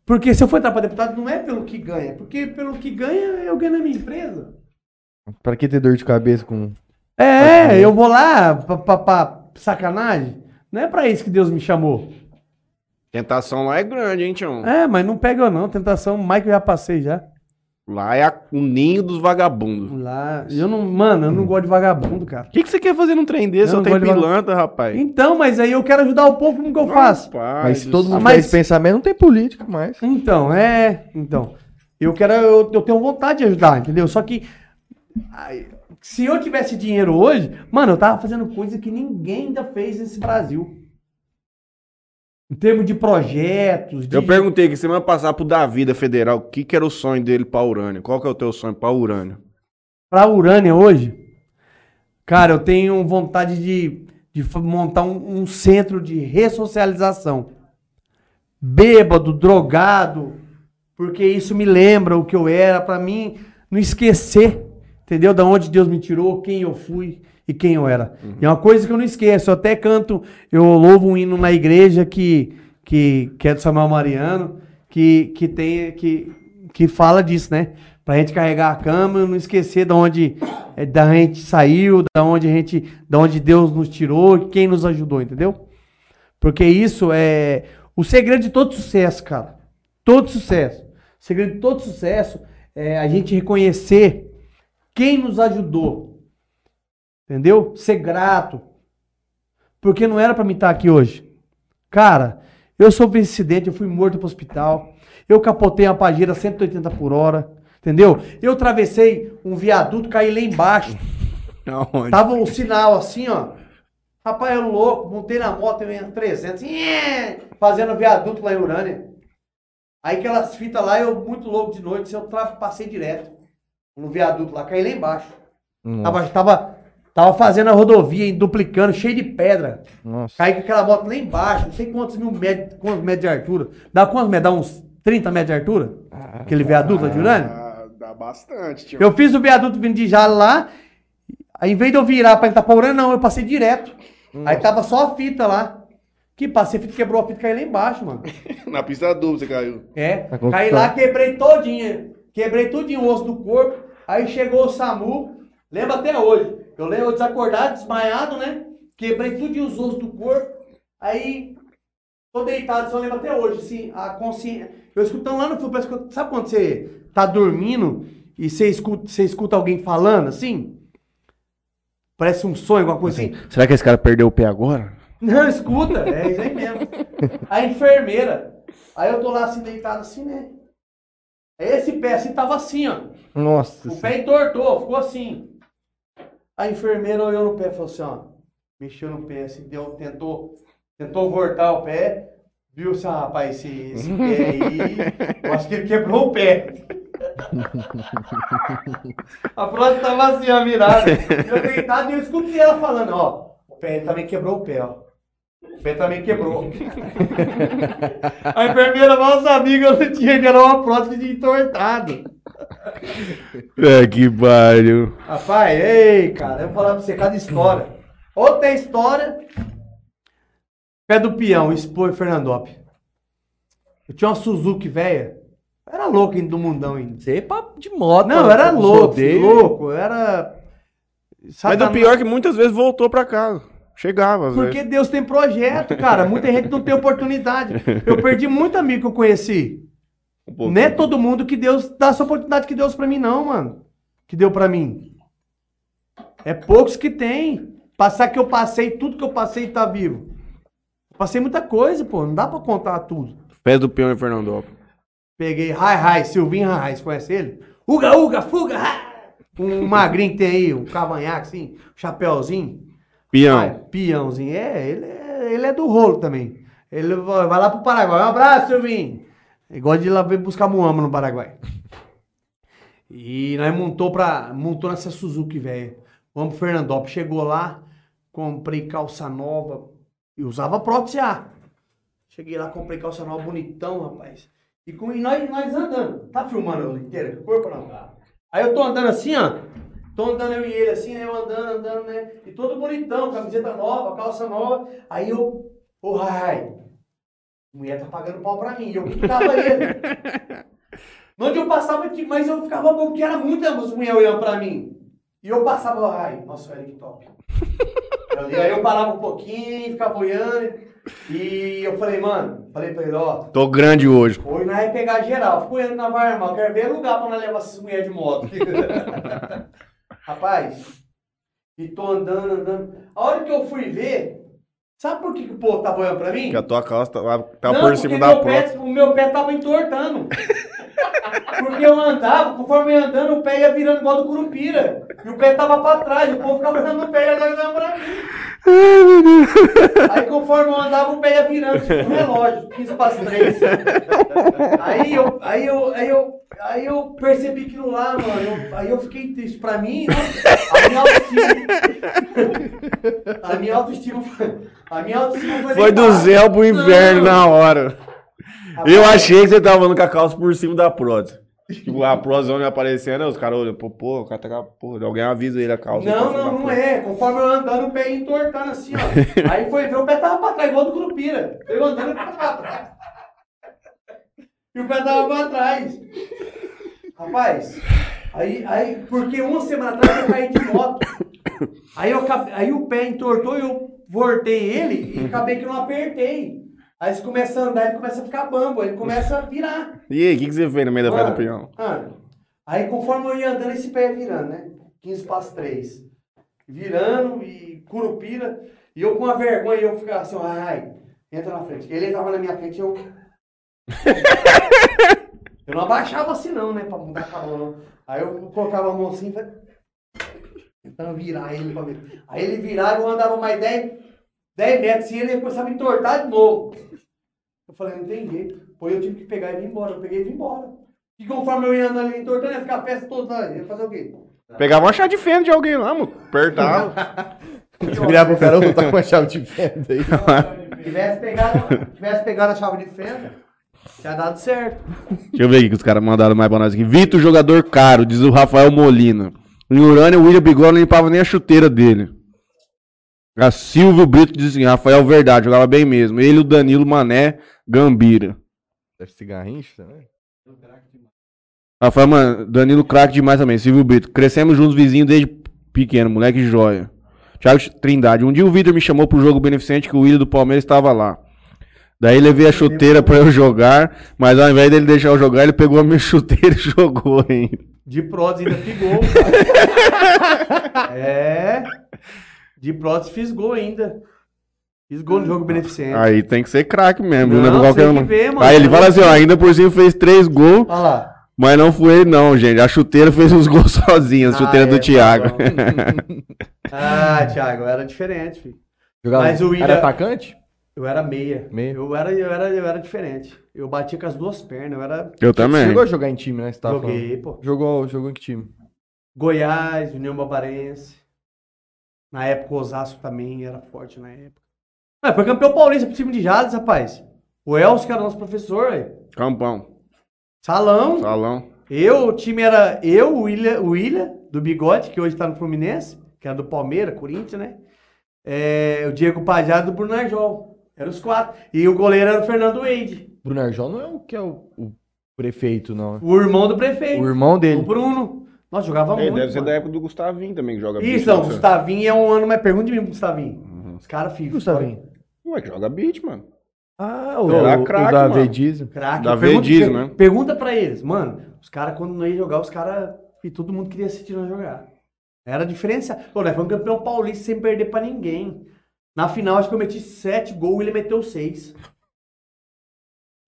Porque se eu for entrar para deputado, não é pelo que ganha. Porque pelo que ganha, eu ganho na minha empresa. Pra que ter dor de cabeça com. É, eu vou lá pra, pra- pra sacanagem. Não é pra isso que Deus me chamou. Tentação lá é grande, hein, Tião? É, mas não pega eu não. Tentação, mais que eu já passei já. Lá é a- o ninho dos vagabundos. Lá. Eu não. Mano, eu não gosto de vagabundo, cara. O que, que você quer fazer num trem desse? Eu não tem gosto de pilantra, rapaz. Então, mas aí eu quero ajudar o povo como que eu faço. Rapaz Mas se do todo mundo Mas- tem esse pensamento, não tem política mais. Então, é. Então. Eu quero. Eu, eu tenho vontade de ajudar, entendeu? Só que. ai, se eu tivesse dinheiro hoje, mano, eu tava fazendo coisa que ninguém ainda fez nesse Brasil. Em termos de projetos. De... Eu perguntei que semana passada pro Davi da Federal o que, que era o sonho dele pra Urânia. Qual que é o teu sonho pra Urânia? Pra Urânia hoje, cara, eu tenho vontade de, de montar um, um centro de ressocialização. Bêbado, drogado, porque isso me lembra o que eu era, pra mim não esquecer, entendeu? Da onde Deus me tirou, quem eu fui e quem eu era. E é uma coisa que eu não esqueço. Eu até canto, eu louvo um hino na igreja que, que, que é do Samuel Mariano, que, que tem que, que fala disso, né? Pra gente carregar a cama não esquecer da onde é, da gente saiu, da onde a gente, da onde Deus nos tirou quem nos ajudou, entendeu? Porque isso é o segredo de todo sucesso, cara. Todo sucesso. O segredo de todo sucesso é a gente reconhecer quem nos ajudou. Entendeu? Ser grato. Porque não era pra mim estar aqui hoje. Cara, eu sofri esse acidente, eu fui morto pro hospital. Eu capotei uma pajeira 180 por hora. Entendeu? Eu atravessei um viaduto, caí lá embaixo. <laughs> Aonde? Tava um sinal assim, ó. Rapaz, eu louco, montei na moto, eu ia 300, nhê, fazendo viaduto lá em Urânia. Aí aquelas fitas lá, eu muito louco de noite, eu passei direto no viaduto lá, caí lá embaixo. Tava, tava, tava fazendo a rodovia, duplicando, cheio de pedra. Nossa. Caí com aquela moto lá embaixo, não sei quantos mil metros, quantos metros de altura. Dá quantos metros? Dá uns 30 metros de altura? Aquele viaduto de Urânia? Ah, dá bastante, tio. Eu fiz o viaduto vindo de Jalo lá, aí em vez de eu virar pra entrar pra Urânia, não, eu passei direto. Aí tava só a fita lá. Que passei, a fita quebrou a fita e caí lá embaixo, mano. <laughs> Na pista dupla você caiu. É, Tá caí lá, quebrei todinha. Quebrei tudinho o osso do corpo. Aí chegou o SAMU, lembro até hoje. Eu lembro eu desacordado, desmaiado, né? Quebrei tudinho os ossos do corpo. Aí, tô deitado, só lembro até hoje, assim, a consciência. Eu escutando lá no fundo, parece que, sabe quando você tá dormindo e você escuta, você escuta alguém falando, assim? Parece um sonho, alguma coisa assim. Será que esse cara perdeu o pé agora? Não, escuta, é isso aí mesmo. A enfermeira. Aí eu tô lá assim, deitado assim, né? Esse pé assim tava assim, ó. Nossa. O pé entortou, ficou assim. A enfermeira olhou no pé e falou assim, ó. Mexeu no pé, assim, deu, tentou, tentou voltar o pé. Viu assim, ah, rapaz, esse, esse pé aí, eu acho que ele quebrou o pé. <laughs> A próxima tava assim, ó, virada. Eu deitado e eu escutei ela falando, ó. O pé também quebrou o pé, ó. O pé também quebrou. <laughs> A enfermeira sabia que eu tinha que era uma prótese de entortado. <laughs> É, que pariu. Rapaz, ei, cara, eu vou falar pra você cada história. Outra história. Pé do peão, Expo em Fernandópolis. Eu tinha uma Suzuki velha. Era louco ainda do mundão ainda. Você é papo de moto. Não, era louco, rodeios. louco. Era. Mas Satanás. o pior é que muitas vezes voltou pra casa. Chegava, às Porque vezes. Deus tem projeto, cara. Muita gente não tem oportunidade. Eu perdi muito amigo que eu conheci. Um. Não é todo mundo que Deus dá essa oportunidade que Deus pra mim, não, mano. Que deu pra mim. É poucos que tem. Passar que eu passei, tudo que eu passei tá vivo. Passei muita coisa, pô. Não dá pra contar tudo. Pé do peão em Fernandópolis. Peguei Rai Rai, Silvinho Rai Rai, você conhece ele? Uga, uga, fuga! Um <laughs> magrinho que tem aí, um cavanhaque assim, um chapéuzinho. Peão. Vai, peãozinho. É ele, é, ele é do rolo também. Ele vai vai lá pro Paraguai. Um abraço, Silvinho. Gosta de ir lá buscar muamba no Paraguai. E nós montou pra. Montou nessa Suzuki, velho. Vamos pro Fernandópolis. Chegou lá, comprei calça nova. E usava prótese A. Cheguei lá, comprei calça nova, bonitão, rapaz. E, com, e nós, nós andando. Tá filmando inteiro? Corpo não? Aí eu tô andando assim, ó. Tô andando eu e ele assim, né? Eu andando, andando, né? E todo bonitão, camiseta nova, calça nova. Aí eu. Ô, Rai, a mulher tá pagando pau pra mim. E eu ficava ele. <laughs> Onde eu passava, mas eu ficava bom, porque era muita mulher olhando pra mim. E eu passava, ai, nossa, olha que top. <laughs> Eu- Aí eu parava um pouquinho, ficava olhando. E eu falei, mano, falei pra ele, ó, Tô grande hoje. Hoje nós vai pegar geral. Fico olhando na vai armar. Eu quero ver lugar pra nós levar essas mulheres de moto. <laughs> Rapaz, e tô andando, andando. A hora que eu fui ver, sabe por que, que o povo tava olhando pra mim? Que a tua calça tá, tá Não, por porque cima da pé, o meu pé tava entortando. <laughs> Porque eu andava, conforme eu ia andando, o pé ia virando igual do Curupira. E o pé tava pra trás, o povo ficava olhando o pé e olhando pra mim. Aí conforme eu andava, o pé ia virando, tipo um relógio, 15 para as 3. Aí eu, aí eu, aí eu, aí eu percebi que no lá, mano, eu- aí eu fiquei triste. Pra mim, nossa, a minha autoestima. A minha autoestima foi. A minha autoestima foi. Foi do zero pro inverno na hora. Rapaz, Eu achei que você tava andando com a calça por cima da prótese. Tipo, a prótese onde aparecendo, os caras olham, pô, pô, o cara tá com a porra. Alguém avisa ele a calça. Não, tá não, não é. Conforme eu andando, o pé ia entortando assim, ó. <laughs> Aí foi ver, o pé tava pra trás, igual do Curupira. Eu andando, o pé tava pra trás. E o pé tava pra trás. Rapaz, aí, aí, porque uma semana atrás eu caí de moto. Aí, eu, aí o pé entortou e eu voltei ele e <laughs> acabei que não apertei. Aí você começa a andar, ele começa a ficar bambo, ele começa a virar. E aí, o que, que você fez no meio da Mano, do peão? mano, aí conforme eu ia andando, esse pé ia virando, né? 15 passos 3. Virando e curupira. E eu com a vergonha, eu ficava assim, ai, entra na frente. Ele entrava na minha frente, eu. <laughs> eu não abaixava assim não, né? Pra mudar a cabana, não. Aí eu colocava a mão assim e falei. Tentando virar ele pra ver. Aí ele virava, eu andava mais 10, 10 metros e ele começava a me entortar de novo. Eu falei, não tem jeito. Pô, eu tive que pegar e vir embora. Eu peguei e vim embora. E conforme eu ia andando ali entortando, ia ficar a festa toda. Ia fazer o quê? Pegava uma chá de fenda de alguém lá, mano. Apertava. <laughs> Virava pro cara, ô, tá com uma chave de fenda aí. Se tivesse pegado, tivesse pegado a chave de fenda, tinha dado certo. Deixa eu ver aqui que os caras mandaram mais pra nós aqui. Vitor, jogador caro, diz o Rafael Molina. Em Urânia, o William Bigode não limpava nem a chuteira dele. A Silvio Brito diz assim, Rafael Verdade, jogava bem mesmo. Ele, o Danilo Mané, Gambira. Deve ser garrincha também. Rafael, mano, Danilo craque demais também. Silvio Brito. Crescemos juntos vizinhos desde pequeno, moleque joia. Thiago Trindade. Um dia o Vitor me chamou pro jogo beneficente que o William do Palmeiras estava lá. Daí levei a chuteira pra eu jogar, mas ao invés dele deixar eu jogar, ele pegou a minha <laughs> chuteira e jogou ainda. De prótese ainda fiz gol. <laughs> cara. é. De prótese fiz gol ainda. Fiz gol no jogo beneficente. Aí tem que ser craque mesmo, Não, não, é qualquer um. ver, mano. Aí ele fala assim, ó, ainda por cima fez três gols, Olha lá. mas não foi ele não, gente. A chuteira fez os gols sozinha, a Ah, chuteira é, do tá Thiago. Ah, Thiago, era diferente, filho. Jogava... Mas o William- Era atacante? Eu era meia. Meia. Eu era, eu era, eu era diferente. Eu batia com as duas pernas. Eu era. Eu Você também. chegou a jogar em time, né? Você tava Joguei, pô. falando. Jogou, jogou em que time? Goiás, União Barbarense. Na época, o Osasco também era forte na época. Ah, foi campeão paulista pro time de Jales, rapaz. O Elcio, que era nosso professor, velho. Campão, Salão. salão. Eu, o time era eu, o William, o William, do Bigode, que hoje tá no Fluminense, que era do Palmeiras, Corinthians, né? É, o Diego Pajado do Bruno Arjol. Eram os quatro. E o goleiro era o Fernando Wade, Bruno Arjol não é o que é o, o prefeito, não. o irmão do prefeito. O irmão O dele. Bruno. Nossa, jogava Ele muito. deve ser mano. da época do Gustavinho também, que joga Isso, não, né? Gustavinho é um ano mais. Pergunta de mim pro Gustavinho. Os caras ficam. Gustavinho? Ué, que joga beat, mano. Ah, o, Era o, craque, o da mano. Vedismo. Craque. Da pergunta, Vediz, per- né? Pergunta pra eles, mano. Os caras, quando não ia jogar, os caras. E todo mundo queria assistir nós jogar. Era a diferença. Pô, nós fomos campeão paulista sem perder pra ninguém. Na final, acho que eu meti sete gols e ele meteu seis.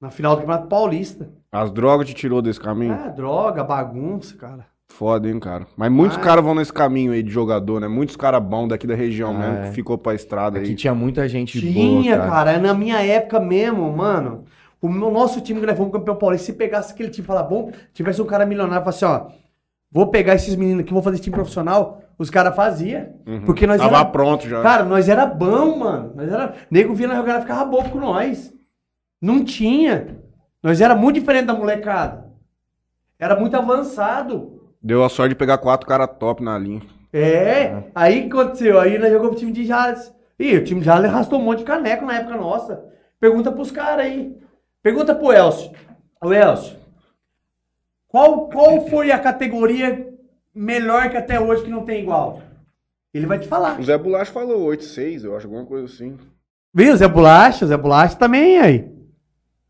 Na final do Campeonato Paulista. As drogas te tirou desse caminho? Ah, droga, bagunça, cara. Foda, hein, cara. Mas muitos Mas- caras vão nesse caminho aí de jogador, né? Muitos caras bons daqui da região Ah, mesmo, é. que ficou pra estrada Aqui aí. tinha muita gente Tinha, boa, cara. Na minha época mesmo, mano. O meu- nosso time que nós fomos campeão paulista, se pegasse aquele time e falar, bom, tivesse um cara milionário, falasse, ó, vou pegar esses meninos aqui, vou fazer esse time profissional, os caras faziam. Porque nós Tava era, pronto já. Cara, nós era bom, mano. Nós era, nego via nós jogar e ficava bobo com nós. Não tinha. Nós era muito diferente da molecada. Era muito avançado. Deu a sorte de pegar quatro caras top na linha. É, aí o que aconteceu? Aí nós jogamos o time de Jales. Ih, o time de Jales arrastou um monte de caneco na época nossa. Pergunta pros caras aí. Pergunta pro Elcio. Ô Elcio, qual, qual foi a categoria melhor que até hoje que não tem igual? Ele vai te falar. O Zé Bulacho falou 8-6, eu acho, alguma coisa assim. Viu, Zé Bolacha? Zé Bolacha também aí.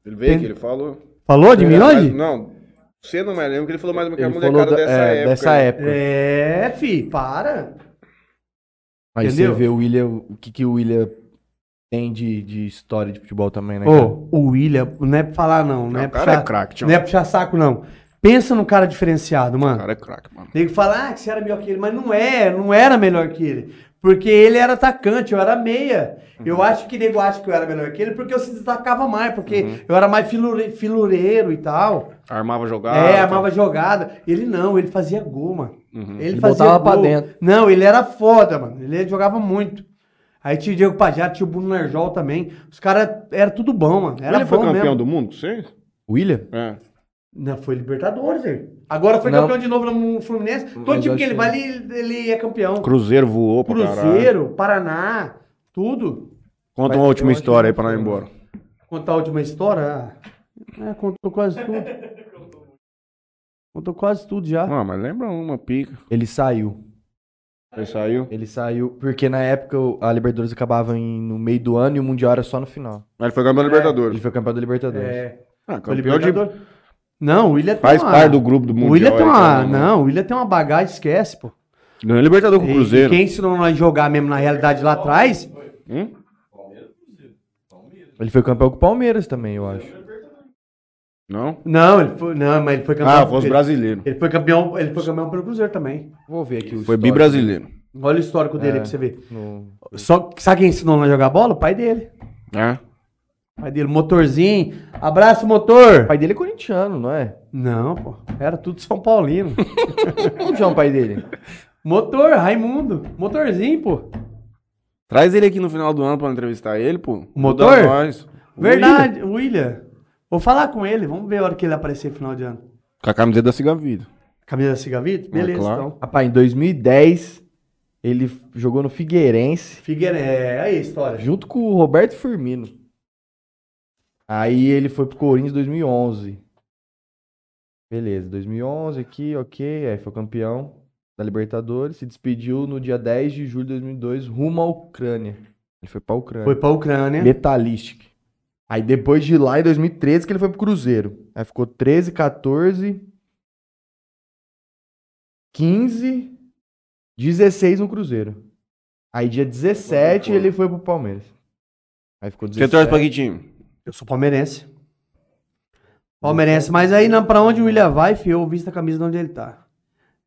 Ele veio Tem- aqui, ele falou. Falou de mim É, hoje? Não, você não me lembra que ele falou mais menos que a Ele falou molecada da- dessa é, época. dessa aí. época. É, fi, para. Aí Entendeu? você vê o William, o que, que o William tem de, de história de futebol também, né? Ô, cara? o William, não é pra falar não, não, Não, é o cara puxar, é craque, tio. não é puxar saco não. Pensa no cara diferenciado, O mano. cara é craque, mano. Nego fala, ah, que você era melhor que ele, mas não é, não era melhor que ele. Porque ele era atacante, eu era meia. Uhum. Eu acho que nego acha que eu era melhor que ele porque eu se destacava mais, porque Uhum. eu era mais filure, filureiro e tal. Armava jogada. é, tá. armava jogada. Ele não, ele fazia gol, mano. Uhum. Ele, Ele fazia botava pra gol. dentro. Não, ele era foda, mano. Ele jogava muito. Aí tinha o Diego Pajá, tinha o Bruno Nerjol também. Os caras era tudo bom, mano. Era Ele foi campeão mesmo. do mundo, com você? William? É. Não, foi Libertadores, velho. Agora foi Não. campeão de novo no Fluminense. Todo time que ele vai, ele, ele é campeão. Cruzeiro voou pra caralho. Cruzeiro, Paraná, tudo. Conta Mas uma última história aí pra nós ir não foi, embora. Contar a última história? Ah, é, contou quase tudo. Contou quase tudo já. Ah, mas lembra uma pica. Ele saiu. Ele saiu. Ele saiu porque na época a Libertadores acabava em- no meio do ano e o Mundial era só no final. Mas ele foi campeão da Libertadores. Ele foi campeão da Libertadores. É, Ah, foi campeão de... Não, o William tem Faz uma... parte do grupo do O Mundial. William tem aí, uma... né? Não, o William tem uma bagagem, esquece, pô. Ganhou Libertadores com o Cruzeiro. E quem ensinou nós a jogar mesmo na realidade lá atrás... Hum? Ele foi campeão com o Palmeiras também, eu acho. Não? Não, ele foi, não, mas ele foi campeão... Ah, foi os ele, brasileiros. ele foi campeão, ele foi campeão pelo Cruzeiro também. Vou ver aqui o Foi bi-brasileiro. Olha o histórico dele É. aí pra você ver. no- Só, sabe quem ensinou nós a jogar bola? O pai dele. É? Pai dele, motorzinho. Abraço, motor! O pai dele é corintiano, não é? Não, pô. Era tudo São Paulino. <laughs> Onde chama o pai dele? Motor, Raimundo. Motorzinho, pô. Traz ele aqui no final do ano pra entrevistar ele, pô. O motor? Nós. Verdade, William. Vou falar com ele. Vamos ver a hora que ele aparecer no final de ano. Com a camiseta da Siga Vida. Camisa da Cigavito? Beleza, claro. então. Rapaz, em 2010, ele jogou no Figueirense, Figueira, é aí a história. junto com o Roberto Firmino. Aí ele foi pro Corinthians em 2011. Beleza, 2011 aqui, ok. Aí foi campeão da Libertadores. Se despediu no dia 10 de julho de 2002, rumo à Ucrânia. Ele foi pra Ucrânia. Foi pra Ucrânia. Metalistic. Aí depois de lá, em 2013, que ele foi pro Cruzeiro. Aí ficou 13, 14, 15, 16 no Cruzeiro. Aí dia 17 ele foi pro Palmeiras. Aí ficou Você 17. torce pra que time? Eu sou palmeirense. Palmeirense, mas aí não, pra onde o William vai, fio, eu visto a camisa de onde ele tá.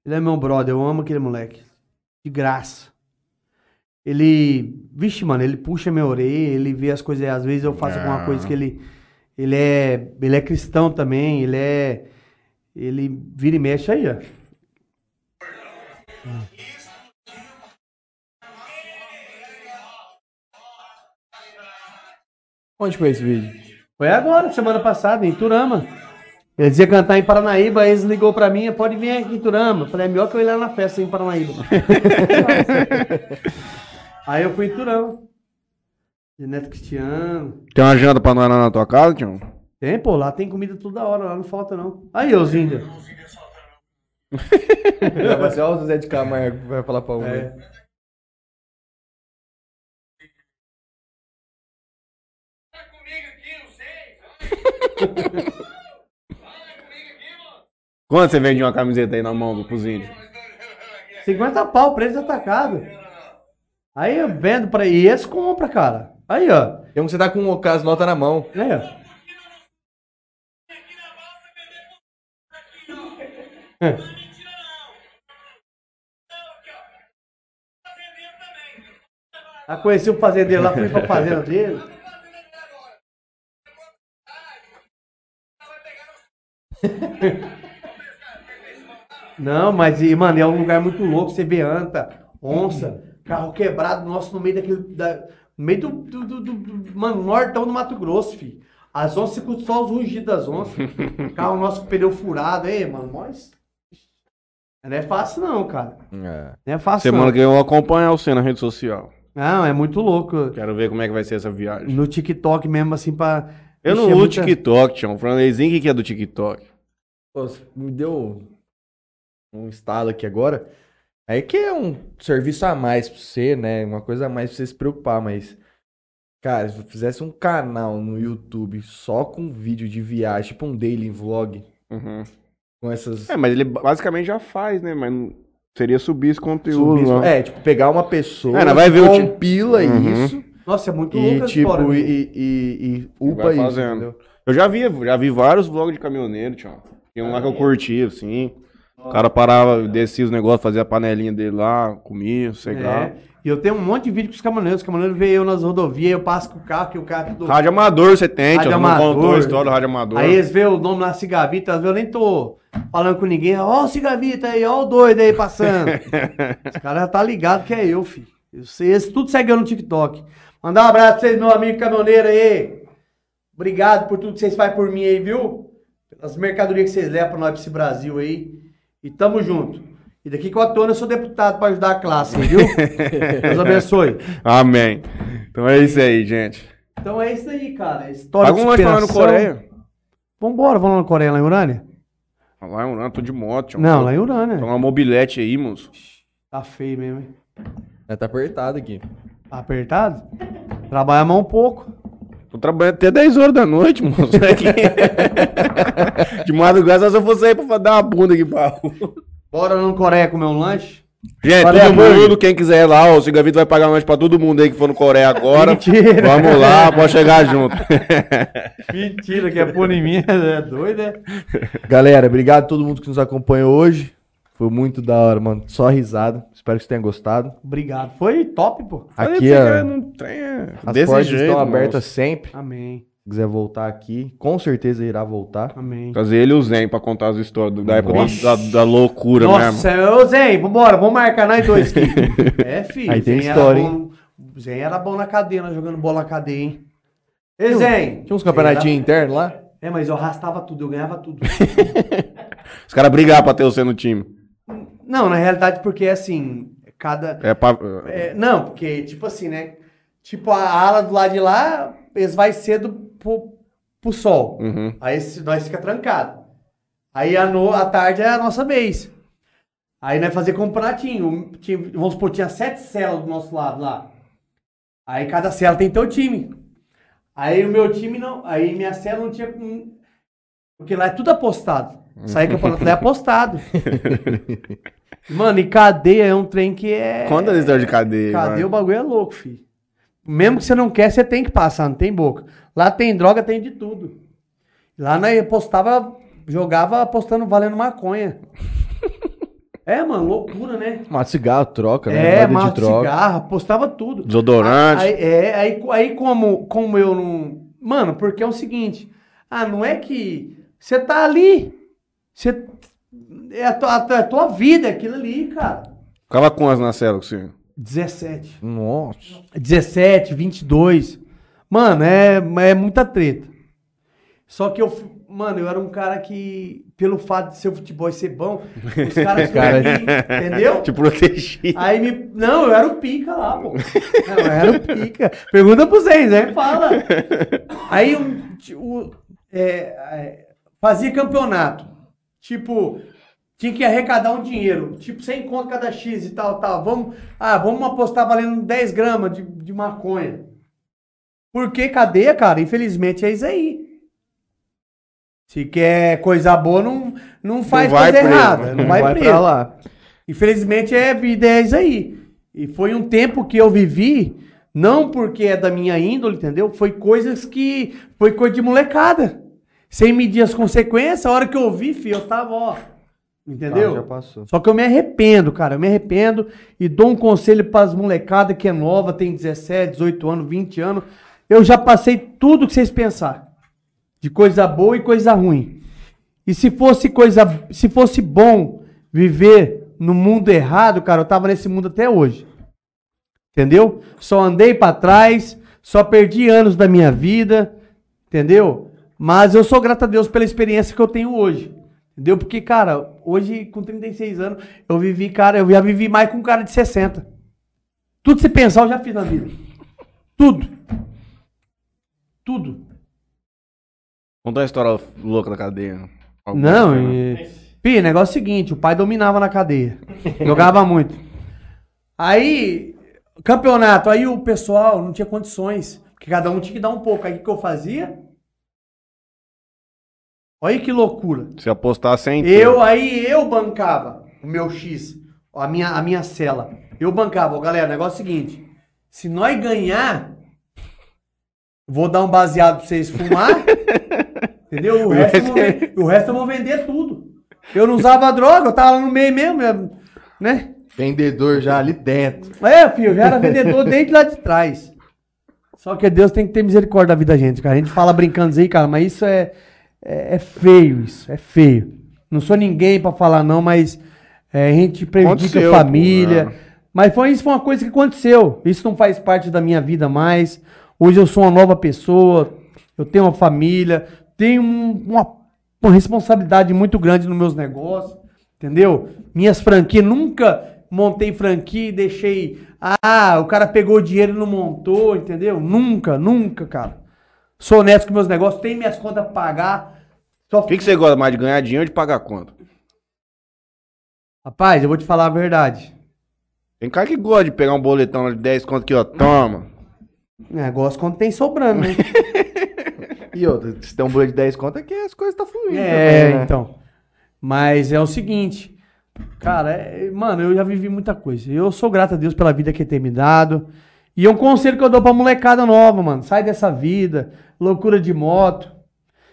Ele é meu brother, eu amo aquele moleque. De graça. Ele, vixe, mano, ele puxa minha orelha, ele vê as coisas, às vezes eu faço alguma Ah. coisa que ele, ele é, ele é cristão também, ele é, ele vira e mexe aí, ó. Onde foi esse vídeo? Foi agora, semana passada, em Turama. Ele dizia cantar em Paranaíba, aí eles ligou pra mim, pode vir aqui em Turama. Falei, é melhor que eu ir lá na festa em Paranaíba. <laughs> aí eu fui em Turama. Neto Cristiano. Tem uma janta pra nós lá na tua casa, tio? Tem, pô, lá tem comida toda hora, lá não falta não. Aí, índios. <laughs> Vai ser o Zé de Camargo que vai falar pra um. É. <laughs> Quanto você vende uma camiseta aí na mão do cozinho? 50 pau, preço atacado. Tá aí eu vendo pra. E esse compra, cara. Aí, ó. Tem um que você tá com as notas na mão. Aí, ó. <laughs> Ah, conheci o fazendeiro lá, fui pra fazenda dele. Não, mas, mano, é um lugar muito louco. Você vê anta, onça, carro quebrado nosso no meio daquele. Da, no meio do, do, do, do- Mano, nortão do Mato Grosso, filho. As onças ficam só os rugidos das onças. <laughs> carro nosso com pneu furado. Aí, mano, nós. Não é fácil, não, cara. É. Não é fácil. Semana não. que vem eu vou acompanhar você na rede social. Não, é muito louco. Quero ver como é que vai ser essa viagem. No TikTok mesmo, assim, pra. Eu não uso muita- TikTok, Tião. Franleizinho, o que que é do TikTok? Pô, me deu um estalo aqui agora. Aí que é um serviço a mais pra você, né? Uma coisa a mais pra você se preocupar, mas. Cara, se eu fizesse um canal no YouTube só com vídeo de viagem, tipo um daily vlog, Uhum. com essas. É, mas ele basicamente já faz, né? Mas seria subir esse conteúdo. subir- lá. É, tipo, pegar uma pessoa, É, não, vai ver o compila Uhum. isso Nossa, é muito e, louco a tipo, história, né? e, e, e, e upa vai isso, entendeu? Eu já vi, já vi vários vlogs de caminhoneiro, Tião. Tem um lá que eu curti, assim. O cara parava, descia os negócios, fazia a panelinha dele lá, comia, cegava. É. E eu tenho um monte de vídeo com os caminhoneiros. Os caminhoneiros veem eu nas rodovias, eu passo com o carro, que o carro é tudo. Rádio amador você tem, Rádio. Não contou a história do rádio amador. Aí eles veem o nome lá, Cigavita, às vezes eu nem tô falando com ninguém. Ó o Cigavita aí, ó o doido aí passando. <laughs> Os caras já tá ligado que é eu, filho. Eles tudo segue eu no TikTok. Mandar um abraço pra vocês, meu amigo caminhoneiro aí. Obrigado por tudo que vocês fazem por mim aí, viu? Pelas mercadorias que vocês levam pra nós pra esse Brasil aí. E tamo junto. E daqui quatro anos eu sou deputado pra ajudar a classe, viu? Deus abençoe. <laughs> Amém. Então é isso aí, gente. Então é isso aí, cara. História Paga um lanche lá no. Coreia. Vambora, vamos lá no Coreia, lá em Urânia? Lá em Urânia, tô de moto. Não, lá em Urânia. Tem uma mobilete aí, moço. Tá feio mesmo, hein? É, tá apertado aqui. Tá apertado? Trabalha mais um pouco. Tô trabalhando até 10 horas da noite, <laughs> moço. de madrugada, só se eu fosse aí pra dar uma bunda aqui pra rua. Bora lá no Coreia comer um lanche? Gente, Valeu, todo mundo, quem quiser ir lá, ó, o Cigavito vai pagar um lanche pra todo mundo aí que for no Coreia agora. Mentira. Vamos lá, pode chegar junto. <laughs> Mentira, que é pôr em mim, é doido, né? <laughs> Galera, obrigado a todo mundo que nos acompanhou hoje. Foi muito da hora, mano. Só risada. Espero que vocês tenham gostado. Obrigado. Foi top, pô. Aqui, Falei pra ó, você, não tem, é, as desse portas jeito, estão moço. abertas sempre. Amém. Se quiser voltar aqui, com certeza irá voltar. Amém. Trazer ele e o Zen pra contar as histórias do- da época da, Nossa. da- da loucura Nossa, mesmo. ô Zen, vambora, vamos marcar nós dois aqui. <laughs> É, filho. Aí tem Zen história, era bom- Zen era bom na cadeia, nós jogando bola na cadeia, hein? Ei, Zen. Tinha uns campeonatinhos internos lá? É, mas eu arrastava tudo, eu ganhava tudo. <laughs> Os caras brigaram pra ter você no time. Não, na realidade, porque assim, cada. É pra... É, não, porque, tipo assim, né? Tipo, a ala do lado de lá, eles vai cedo pro, pro sol. Uhum. Aí nós fica trancado. Aí a no, à tarde é a nossa vez. Aí nós fazer campeonatinho. Tinha, vamos supor, tinha sete celas do nosso lado lá. Aí cada cela tem teu time. Aí o meu time não. Aí minha cela não tinha. Porque lá é tudo apostado. Sair campeonato <laughs> é apostado. <laughs> Mano, e cadeia é um trem que é. Conta a história de cadeia. Cadê vai. o bagulho é louco, filho. Mesmo que você não quer, você tem que passar, não tem boca. Lá tem droga, tem de tudo. Lá nós apostava, jogava apostando valendo maconha. <laughs> É, mano, loucura, né? Mato cigarro, troca, né? É, mato de troca. cigarro, apostava tudo. Desodorante. Aí, é, aí, aí como, como eu não. Mano, porque é o seguinte. Ah, não é que. Você tá ali. Você. É a tua, a tua- a tua vida, aquilo ali, cara. Ficava quantos na cela com você? 17. Nossa. 17, 22. Mano, é, é muita treta. Só que eu, mano, eu era um cara que, pelo fato de ser futebol e ser bom, os <laughs> caras Cara- cara, <laughs> entendeu? Te protegi. Aí me. Não, eu era o pica lá, pô. Não, eu era o pica. Pergunta pro Zé, Zé fala. Aí um, o- é, é, fazia campeonato. Tipo, tinha que arrecadar um dinheiro. Tipo, sem conta cada X e tal, tal. Vamos, ah, vamos apostar valendo 10 gramas de, de maconha. Porque cadeia, cara, infelizmente é isso aí. Se quer coisa boa, não, não faz vai coisa errada. Não, vai, pra preso. lá. Infelizmente é vida é isso aí. E foi um tempo que eu vivi, não porque é da minha índole, entendeu? Foi coisas que. Foi coisa de molecada. Sem medir as consequências, a hora que eu vi, filho, eu tava, ó. Entendeu? Ah, já passou. Só que eu me arrependo, cara. Eu me arrependo e dou um conselho para as molecadas que é nova, tem 17, 18 anos, 20 anos. Eu já passei tudo que vocês pensar. De coisa boa e coisa ruim. E se fosse coisa, se fosse bom viver no mundo errado, cara, eu tava nesse mundo até hoje. Entendeu? Só andei para trás, só perdi anos da minha vida, entendeu? Mas eu sou grato a Deus pela experiência que eu tenho hoje. Entendeu? Porque, cara, hoje, com 36 anos, eu vivi, cara, eu já vivi mais com um cara de 60. Tudo você pensar, eu já fiz na vida. Tudo. Tudo. Conta uma história louca da cadeia. Alguma Não, e... Pi, negócio é o seguinte, o pai dominava na cadeia. Jogava <laughs> muito. Aí, campeonato, aí o pessoal não tinha condições. Porque cada um tinha que dar um pouco. Aí o que eu fazia? Olha que loucura. Se apostar sem Eu, aí eu bancava o meu X, a minha, a minha cela. Eu bancava, Ó, galera, o negócio é o seguinte: se nós ganhar, vou dar um baseado pra vocês fumar. <laughs> entendeu? O resto, eu vou, ven- o resto eu vou vender tudo. Eu não usava droga, eu tava lá no meio mesmo, né? Vendedor já ali dentro. É, filho, já era vendedor desde lá de trás. Só que Deus tem que ter misericórdia da vida da gente, cara. A gente fala brincando aí, cara, mas isso é, é, é feio, isso. É feio. Não sou ninguém pra falar, não, mas é, a gente prejudica Aconteceu, a família. é. Mas foi, isso foi uma coisa que aconteceu. Isso não faz parte da minha vida mais. Hoje eu sou uma nova pessoa, eu tenho uma família, tenho um- uma, uma responsabilidade muito grande nos meus negócios, entendeu? Minhas franquias, nunca montei franquia e deixei. Ah, o cara pegou o dinheiro e não montou, entendeu? Nunca, nunca, cara. Sou honesto com meus negócios, tenho minhas contas pra pagar. O que, que você gosta mais de ganhar dinheiro ou de pagar conta? Rapaz, eu vou te falar a verdade. Tem cara que gosta de pegar um boletão de 10 conto aqui, ó. Toma. Negócio quando tem sobrando, né? <laughs> E outra, se tem um boleto de 10 conto é que as coisas tá fluindo. É, também, né? então. Mas é o seguinte, cara, é- mano, eu já vivi muita coisa. Eu sou grato a Deus pela vida que tem me dado. E é um conselho que eu dou pra molecada nova, mano. Sai dessa vida, loucura de moto.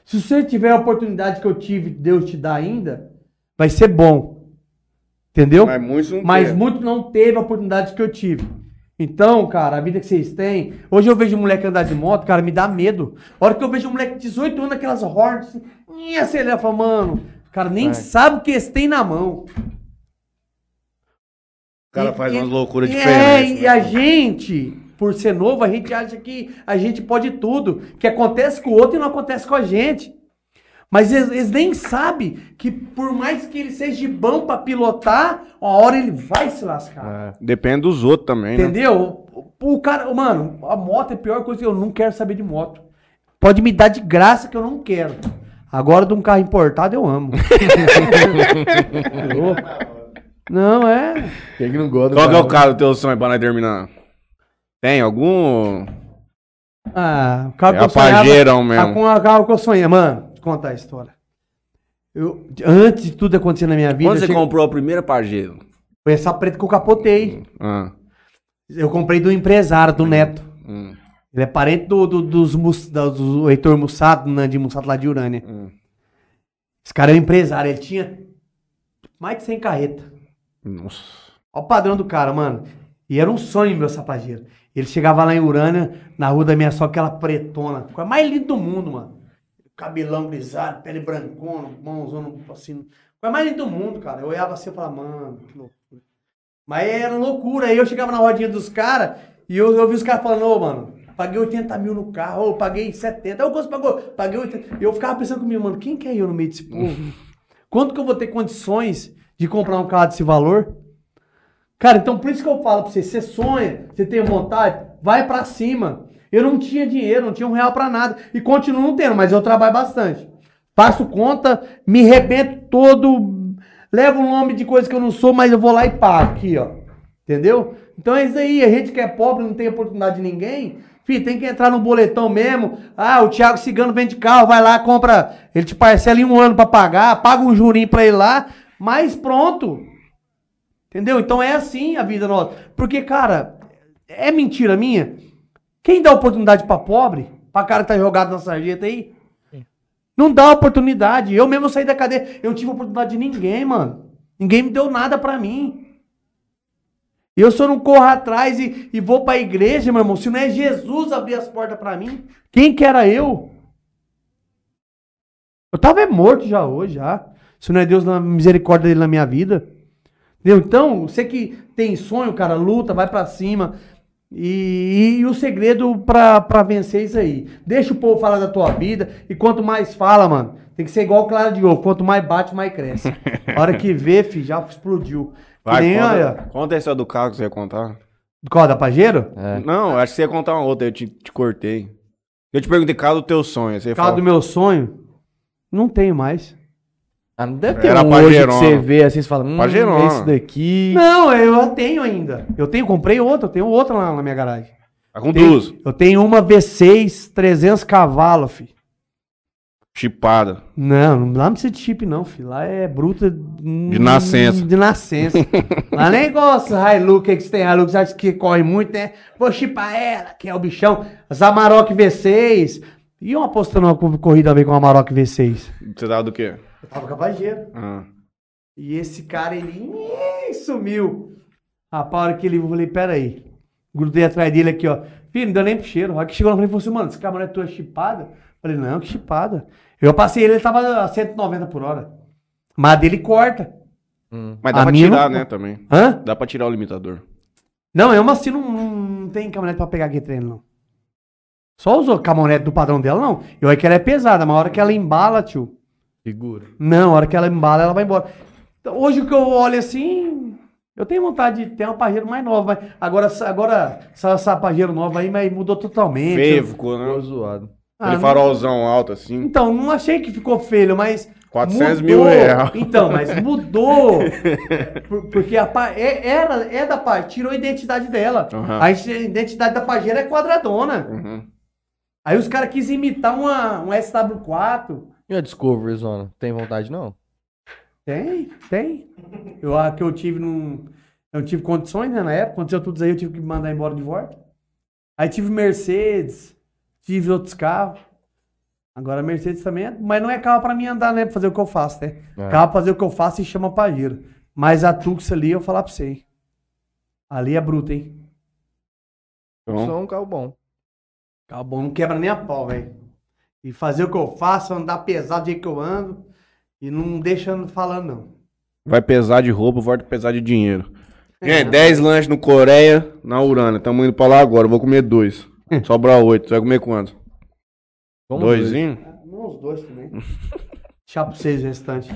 Se você tiver a oportunidade que eu tive, Deus te dá ainda, vai ser bom. Entendeu? Mas muitos não Mas teve. muito não teve a oportunidade que eu tive. Então, cara, a vida que vocês têm. Hoje eu vejo um moleque andar de moto, cara, me dá medo. A hora que eu vejo um moleque de 18 anos, aquelas hordas, assim, e acelera, fala, mano, o cara nem Vai. sabe o que eles têm na mão. O cara E- faz e- umas loucuras e diferentes. É, e né? a gente, por ser novo, a gente acha que a gente pode tudo. Que acontece com o outro e não acontece com a gente. Mas eles, eles nem sabem que por mais que ele seja bom pra pilotar, uma hora ele vai se lascar. É. Depende dos outros também, né? Entendeu? O, o cara, mano, a moto é a pior coisa que eu não quero saber de moto. Pode me dar de graça que eu não quero. Agora de um carro importado eu amo. <laughs> Louco. não, é. Quem que não gosta Qual que é o carro do teu sonho pra nós terminar? Tem algum? Ah, o carro É que eu sonhava. Mesmo. Ah, com o carro que eu sonhei. Mano, contar a história. Eu, antes de tudo acontecer na minha vida, Quando você cheguei- comprou a primeira Pajero? foi essa preta que eu capotei. Ah, Eu comprei do empresário, do Neto. hum, Ele é parente do, do, dos, da- do Heitor Mussato, né, de Mussato lá de Urânia. hum. Esse cara é um empresário, ele tinha mais de 100 carretas. Nossa. Olha o padrão do cara, mano. E era um sonho meu sapageiro. Ele chegava lá em Urânia, na rua da minha sogra, aquela pretona. Coisa mais linda do mundo, mano. Cabelão grisalho, pele brancona, mãozona assim. Coisa mais linda do mundo, cara. Eu olhava assim e falava, mano, que loucura. Mas era loucura. Aí eu chegava na rodinha dos caras e eu, eu vi os caras falando, ô, mano, paguei 80 mil no carro, ô, paguei 70. Ô, quanto pagou? Paguei 80. E eu ficava pensando comigo, mano, quem que é eu no meio desse povo? <laughs> Quanto que eu vou ter condições de comprar um carro desse valor? Cara, então por isso que eu falo pra você, você sonha, você tem vontade, vai pra cima. Eu não tinha dinheiro, não tinha um real pra nada. E continuo não tendo, mas eu trabalho bastante. Faço conta, me rebento todo, levo um nome de coisa que eu não sou, mas eu vou lá e pago aqui, ó. Entendeu? Então é isso aí, a gente que é pobre, não tem oportunidade de ninguém, filho, tem que entrar no boletão mesmo. Ah, o Thiago Cigano vende carro, vai lá, compra, ele te parcela em um ano pra pagar, paga um jurinho pra ir lá, mas pronto. Entendeu? Então é assim a vida nossa. Porque, cara, é mentira minha. Quem dá oportunidade pra pobre, pra cara que tá jogado na sarjeta aí, Não dá oportunidade. Eu mesmo saí da cadeia, eu não tive oportunidade de ninguém, mano. Ninguém me deu nada pra mim. E eu só não corro atrás e, e vou pra igreja, meu irmão. Se não é Jesus abrir as portas pra mim, quem que era eu? Eu tava é morto já hoje, já. Se não é Deus na misericórdia dele na minha vida. Entendeu? Então, você que tem sonho, cara, luta, vai pra cima. E, e o segredo pra, pra vencer é isso aí. Deixa o povo falar da tua vida. E quanto mais fala, mano, tem que ser igual Clara de Ovo. Quanto mais bate, mais cresce. <laughs> A hora que vê, fi, já explodiu. Vai, nem, conta, olha, conta essa do carro que você ia contar. qual, da Pajero? Não, acho que você ia contar uma outra, eu te, te cortei. Eu te perguntei carro do teu sonho. Você falou, do meu sonho? Não tenho mais. Ah, não deve ter Era um hoje que você vê assim, você fala, hum, esse daqui... Não, eu tenho ainda. Eu tenho, comprei outra, eu tenho outra lá na minha garagem. Tá com Tenho- duas. Eu tenho uma V6, 300 cavalos, fi. Chipada. Não, não lá não precisa de chip não, filho. Lá é bruta de nascença. De nascença. <laughs> lá nem igual Hilux que você tem Hilux, acho que corre muito, né? Vou chipar ela, que é o bichão. As Amarok V6. E uma apostando uma corrida a ver com a Amarok V6? Você tava do quê? Eu tava capageiro. Ah. E esse cara, ele ih, sumiu. A hora que ele eu falei, pera aí. Grudei atrás dele aqui, ó. Filho, não deu nem pro cheiro. A hora que chegou lá, eu falei, assim, mano, esse caminhonete tua é chipada? Eu falei, não, que chipada. Eu passei ele, ele tava a 190 por hora. Mas a dele corta. Mas dá A pra tirar, não- né, também. Hã? Dá pra tirar o limitador. Não, eu, mas assim, não, não tem caminhonete pra pegar aqui treino, não. Só usou caminhonete do padrão dela, não. Eu é que ela é pesada, mas a hora que ela embala, tio. Segura. Não, a hora que ela embala, ela vai embora. Então, hoje o que eu olho assim, eu tenho vontade de ter uma pajeiro mais nova, mas agora, agora essa, essa pajeiro nova aí mas mudou totalmente. Feio ficou, né? Ficou zoado. Ah, Aquele não- farolzão alto assim. Então, não achei que ficou feio, mas. 400 mudou. mil reais. Então, mas <laughs> mudou. Por- porque a pa- é, era, é da tirou a identidade dela. Aham. A identidade da Pajero é quadradona. Uhum. Aí os caras quis imitar uma, um SW4. E a Discovery Zona? Tem vontade, não? Tem, tem. Eu, a que eu tive não. Eu tive condições, né, na época. Aconteceu tudo isso aí, eu tive que mandar embora de volta. Aí tive Mercedes, tive outros carros. Agora Mercedes também é. Mas não é carro pra mim andar, né? Pra fazer o que eu faço, né? É. Carro pra fazer o que eu faço e chama Pajero. Mas a Tux ali, eu vou falar pra você. hein. Ali é bruta, hein? Então, Só um carro bom. Carro bom não quebra nem a pau, velho. E fazer o que eu faço, andar pesado do jeito que eu ando. E não deixa falando, não. vai pesar de roupa, volta pesar de dinheiro. É. Gente, 10 lanches no Coreia, na Urana. Tamo indo pra lá agora. Vou comer dois. <laughs> Sobra oito. Você vai comer quanto? Vamos ver. Doisinho? Uns dois também. <laughs> Deixar pra vocês o restante.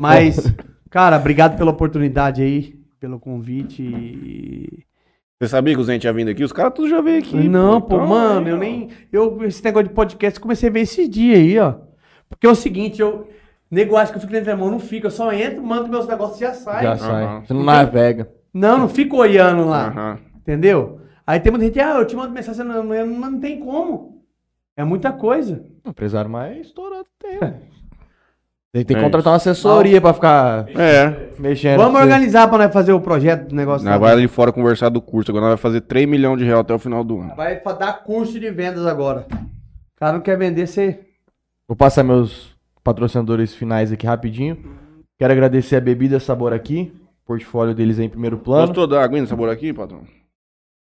Mas, <laughs> cara, obrigado pela oportunidade aí, pelo convite. e- Você sabia que o Zente tinha vindo aqui? Os caras tudo já veio aqui. Não, pô, Então, mano, aí, eu nem. Eu, esse negócio de podcast, eu comecei a ver esses dias aí, ó. Porque é o seguinte, eu. Nego acha que eu fico dentro da mão, não fico. Eu só entro, mando meus negócios e já sai. Já sai. Aham. Você não navega. Não, não fico olhando lá. Aham. Entendeu? Aí tem muita gente, ah, eu te mando mensagem, não, não, não, não tem como. É muita coisa. O empresário mais estourado tem, né? <laughs> Tem que É contratar uma assessoria pra ficar É. mexendo. Vamos você. organizar pra nós fazer o projeto do negócio. Nós lá. vai ali fora conversar do curso. Agora nós vai fazer 3 milhões de reais até o final do ano. Vai dar curso de vendas agora. O cara não quer vender, você. Vou passar meus patrocinadores finais aqui rapidinho. Quero agradecer a Bebida Sabor aqui. Portfólio deles aí em primeiro plano. Gostou da aguinha sabor aqui, patrão?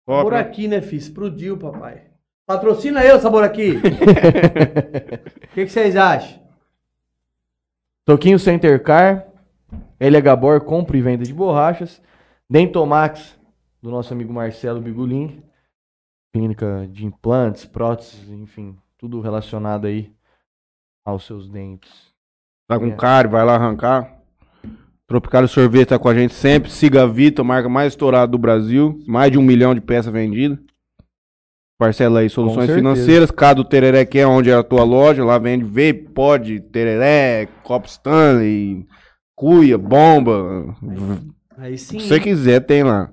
Top, Sabor né? aqui, né, filho? Explodiu, papai. Patrocina eu, sabor aqui. <laughs> O que, que vocês acham? Toquinho Center Car. LH Bor, compra e venda de borrachas. Dentomax, do nosso amigo Marcelo Bigulin. Clínica de implantes, próteses, enfim, tudo relacionado aí aos seus dentes. Tá com É. cárie, vai lá arrancar. Tropicário Sorvete tá com a gente sempre. Siga a Vitor, marca mais estourada do Brasil. Mais de um milhão de peças vendidas. Parcela aí, soluções financeiras. Cado Tereré, que é onde é a tua loja. Lá vende vape, pod, tereré, copo Stanley, cuia, bomba. Aí sim. Se você quiser, tem lá.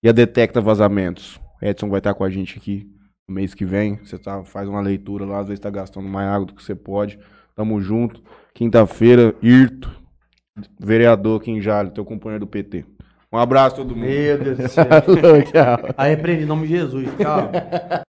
E a Detecta Vazamentos. Edson vai estar com a gente aqui no mês que vem. Você tá, faz uma leitura lá, às vezes tá gastando mais água do que você pode. Tamo junto. Quinta-feira, Irto, vereador aqui em Jalho, teu companheiro do PT. Um abraço a todo mundo. Meu Deus do <laughs> céu. Tchau. Aí repreende em nome de Jesus. Tchau. <laughs>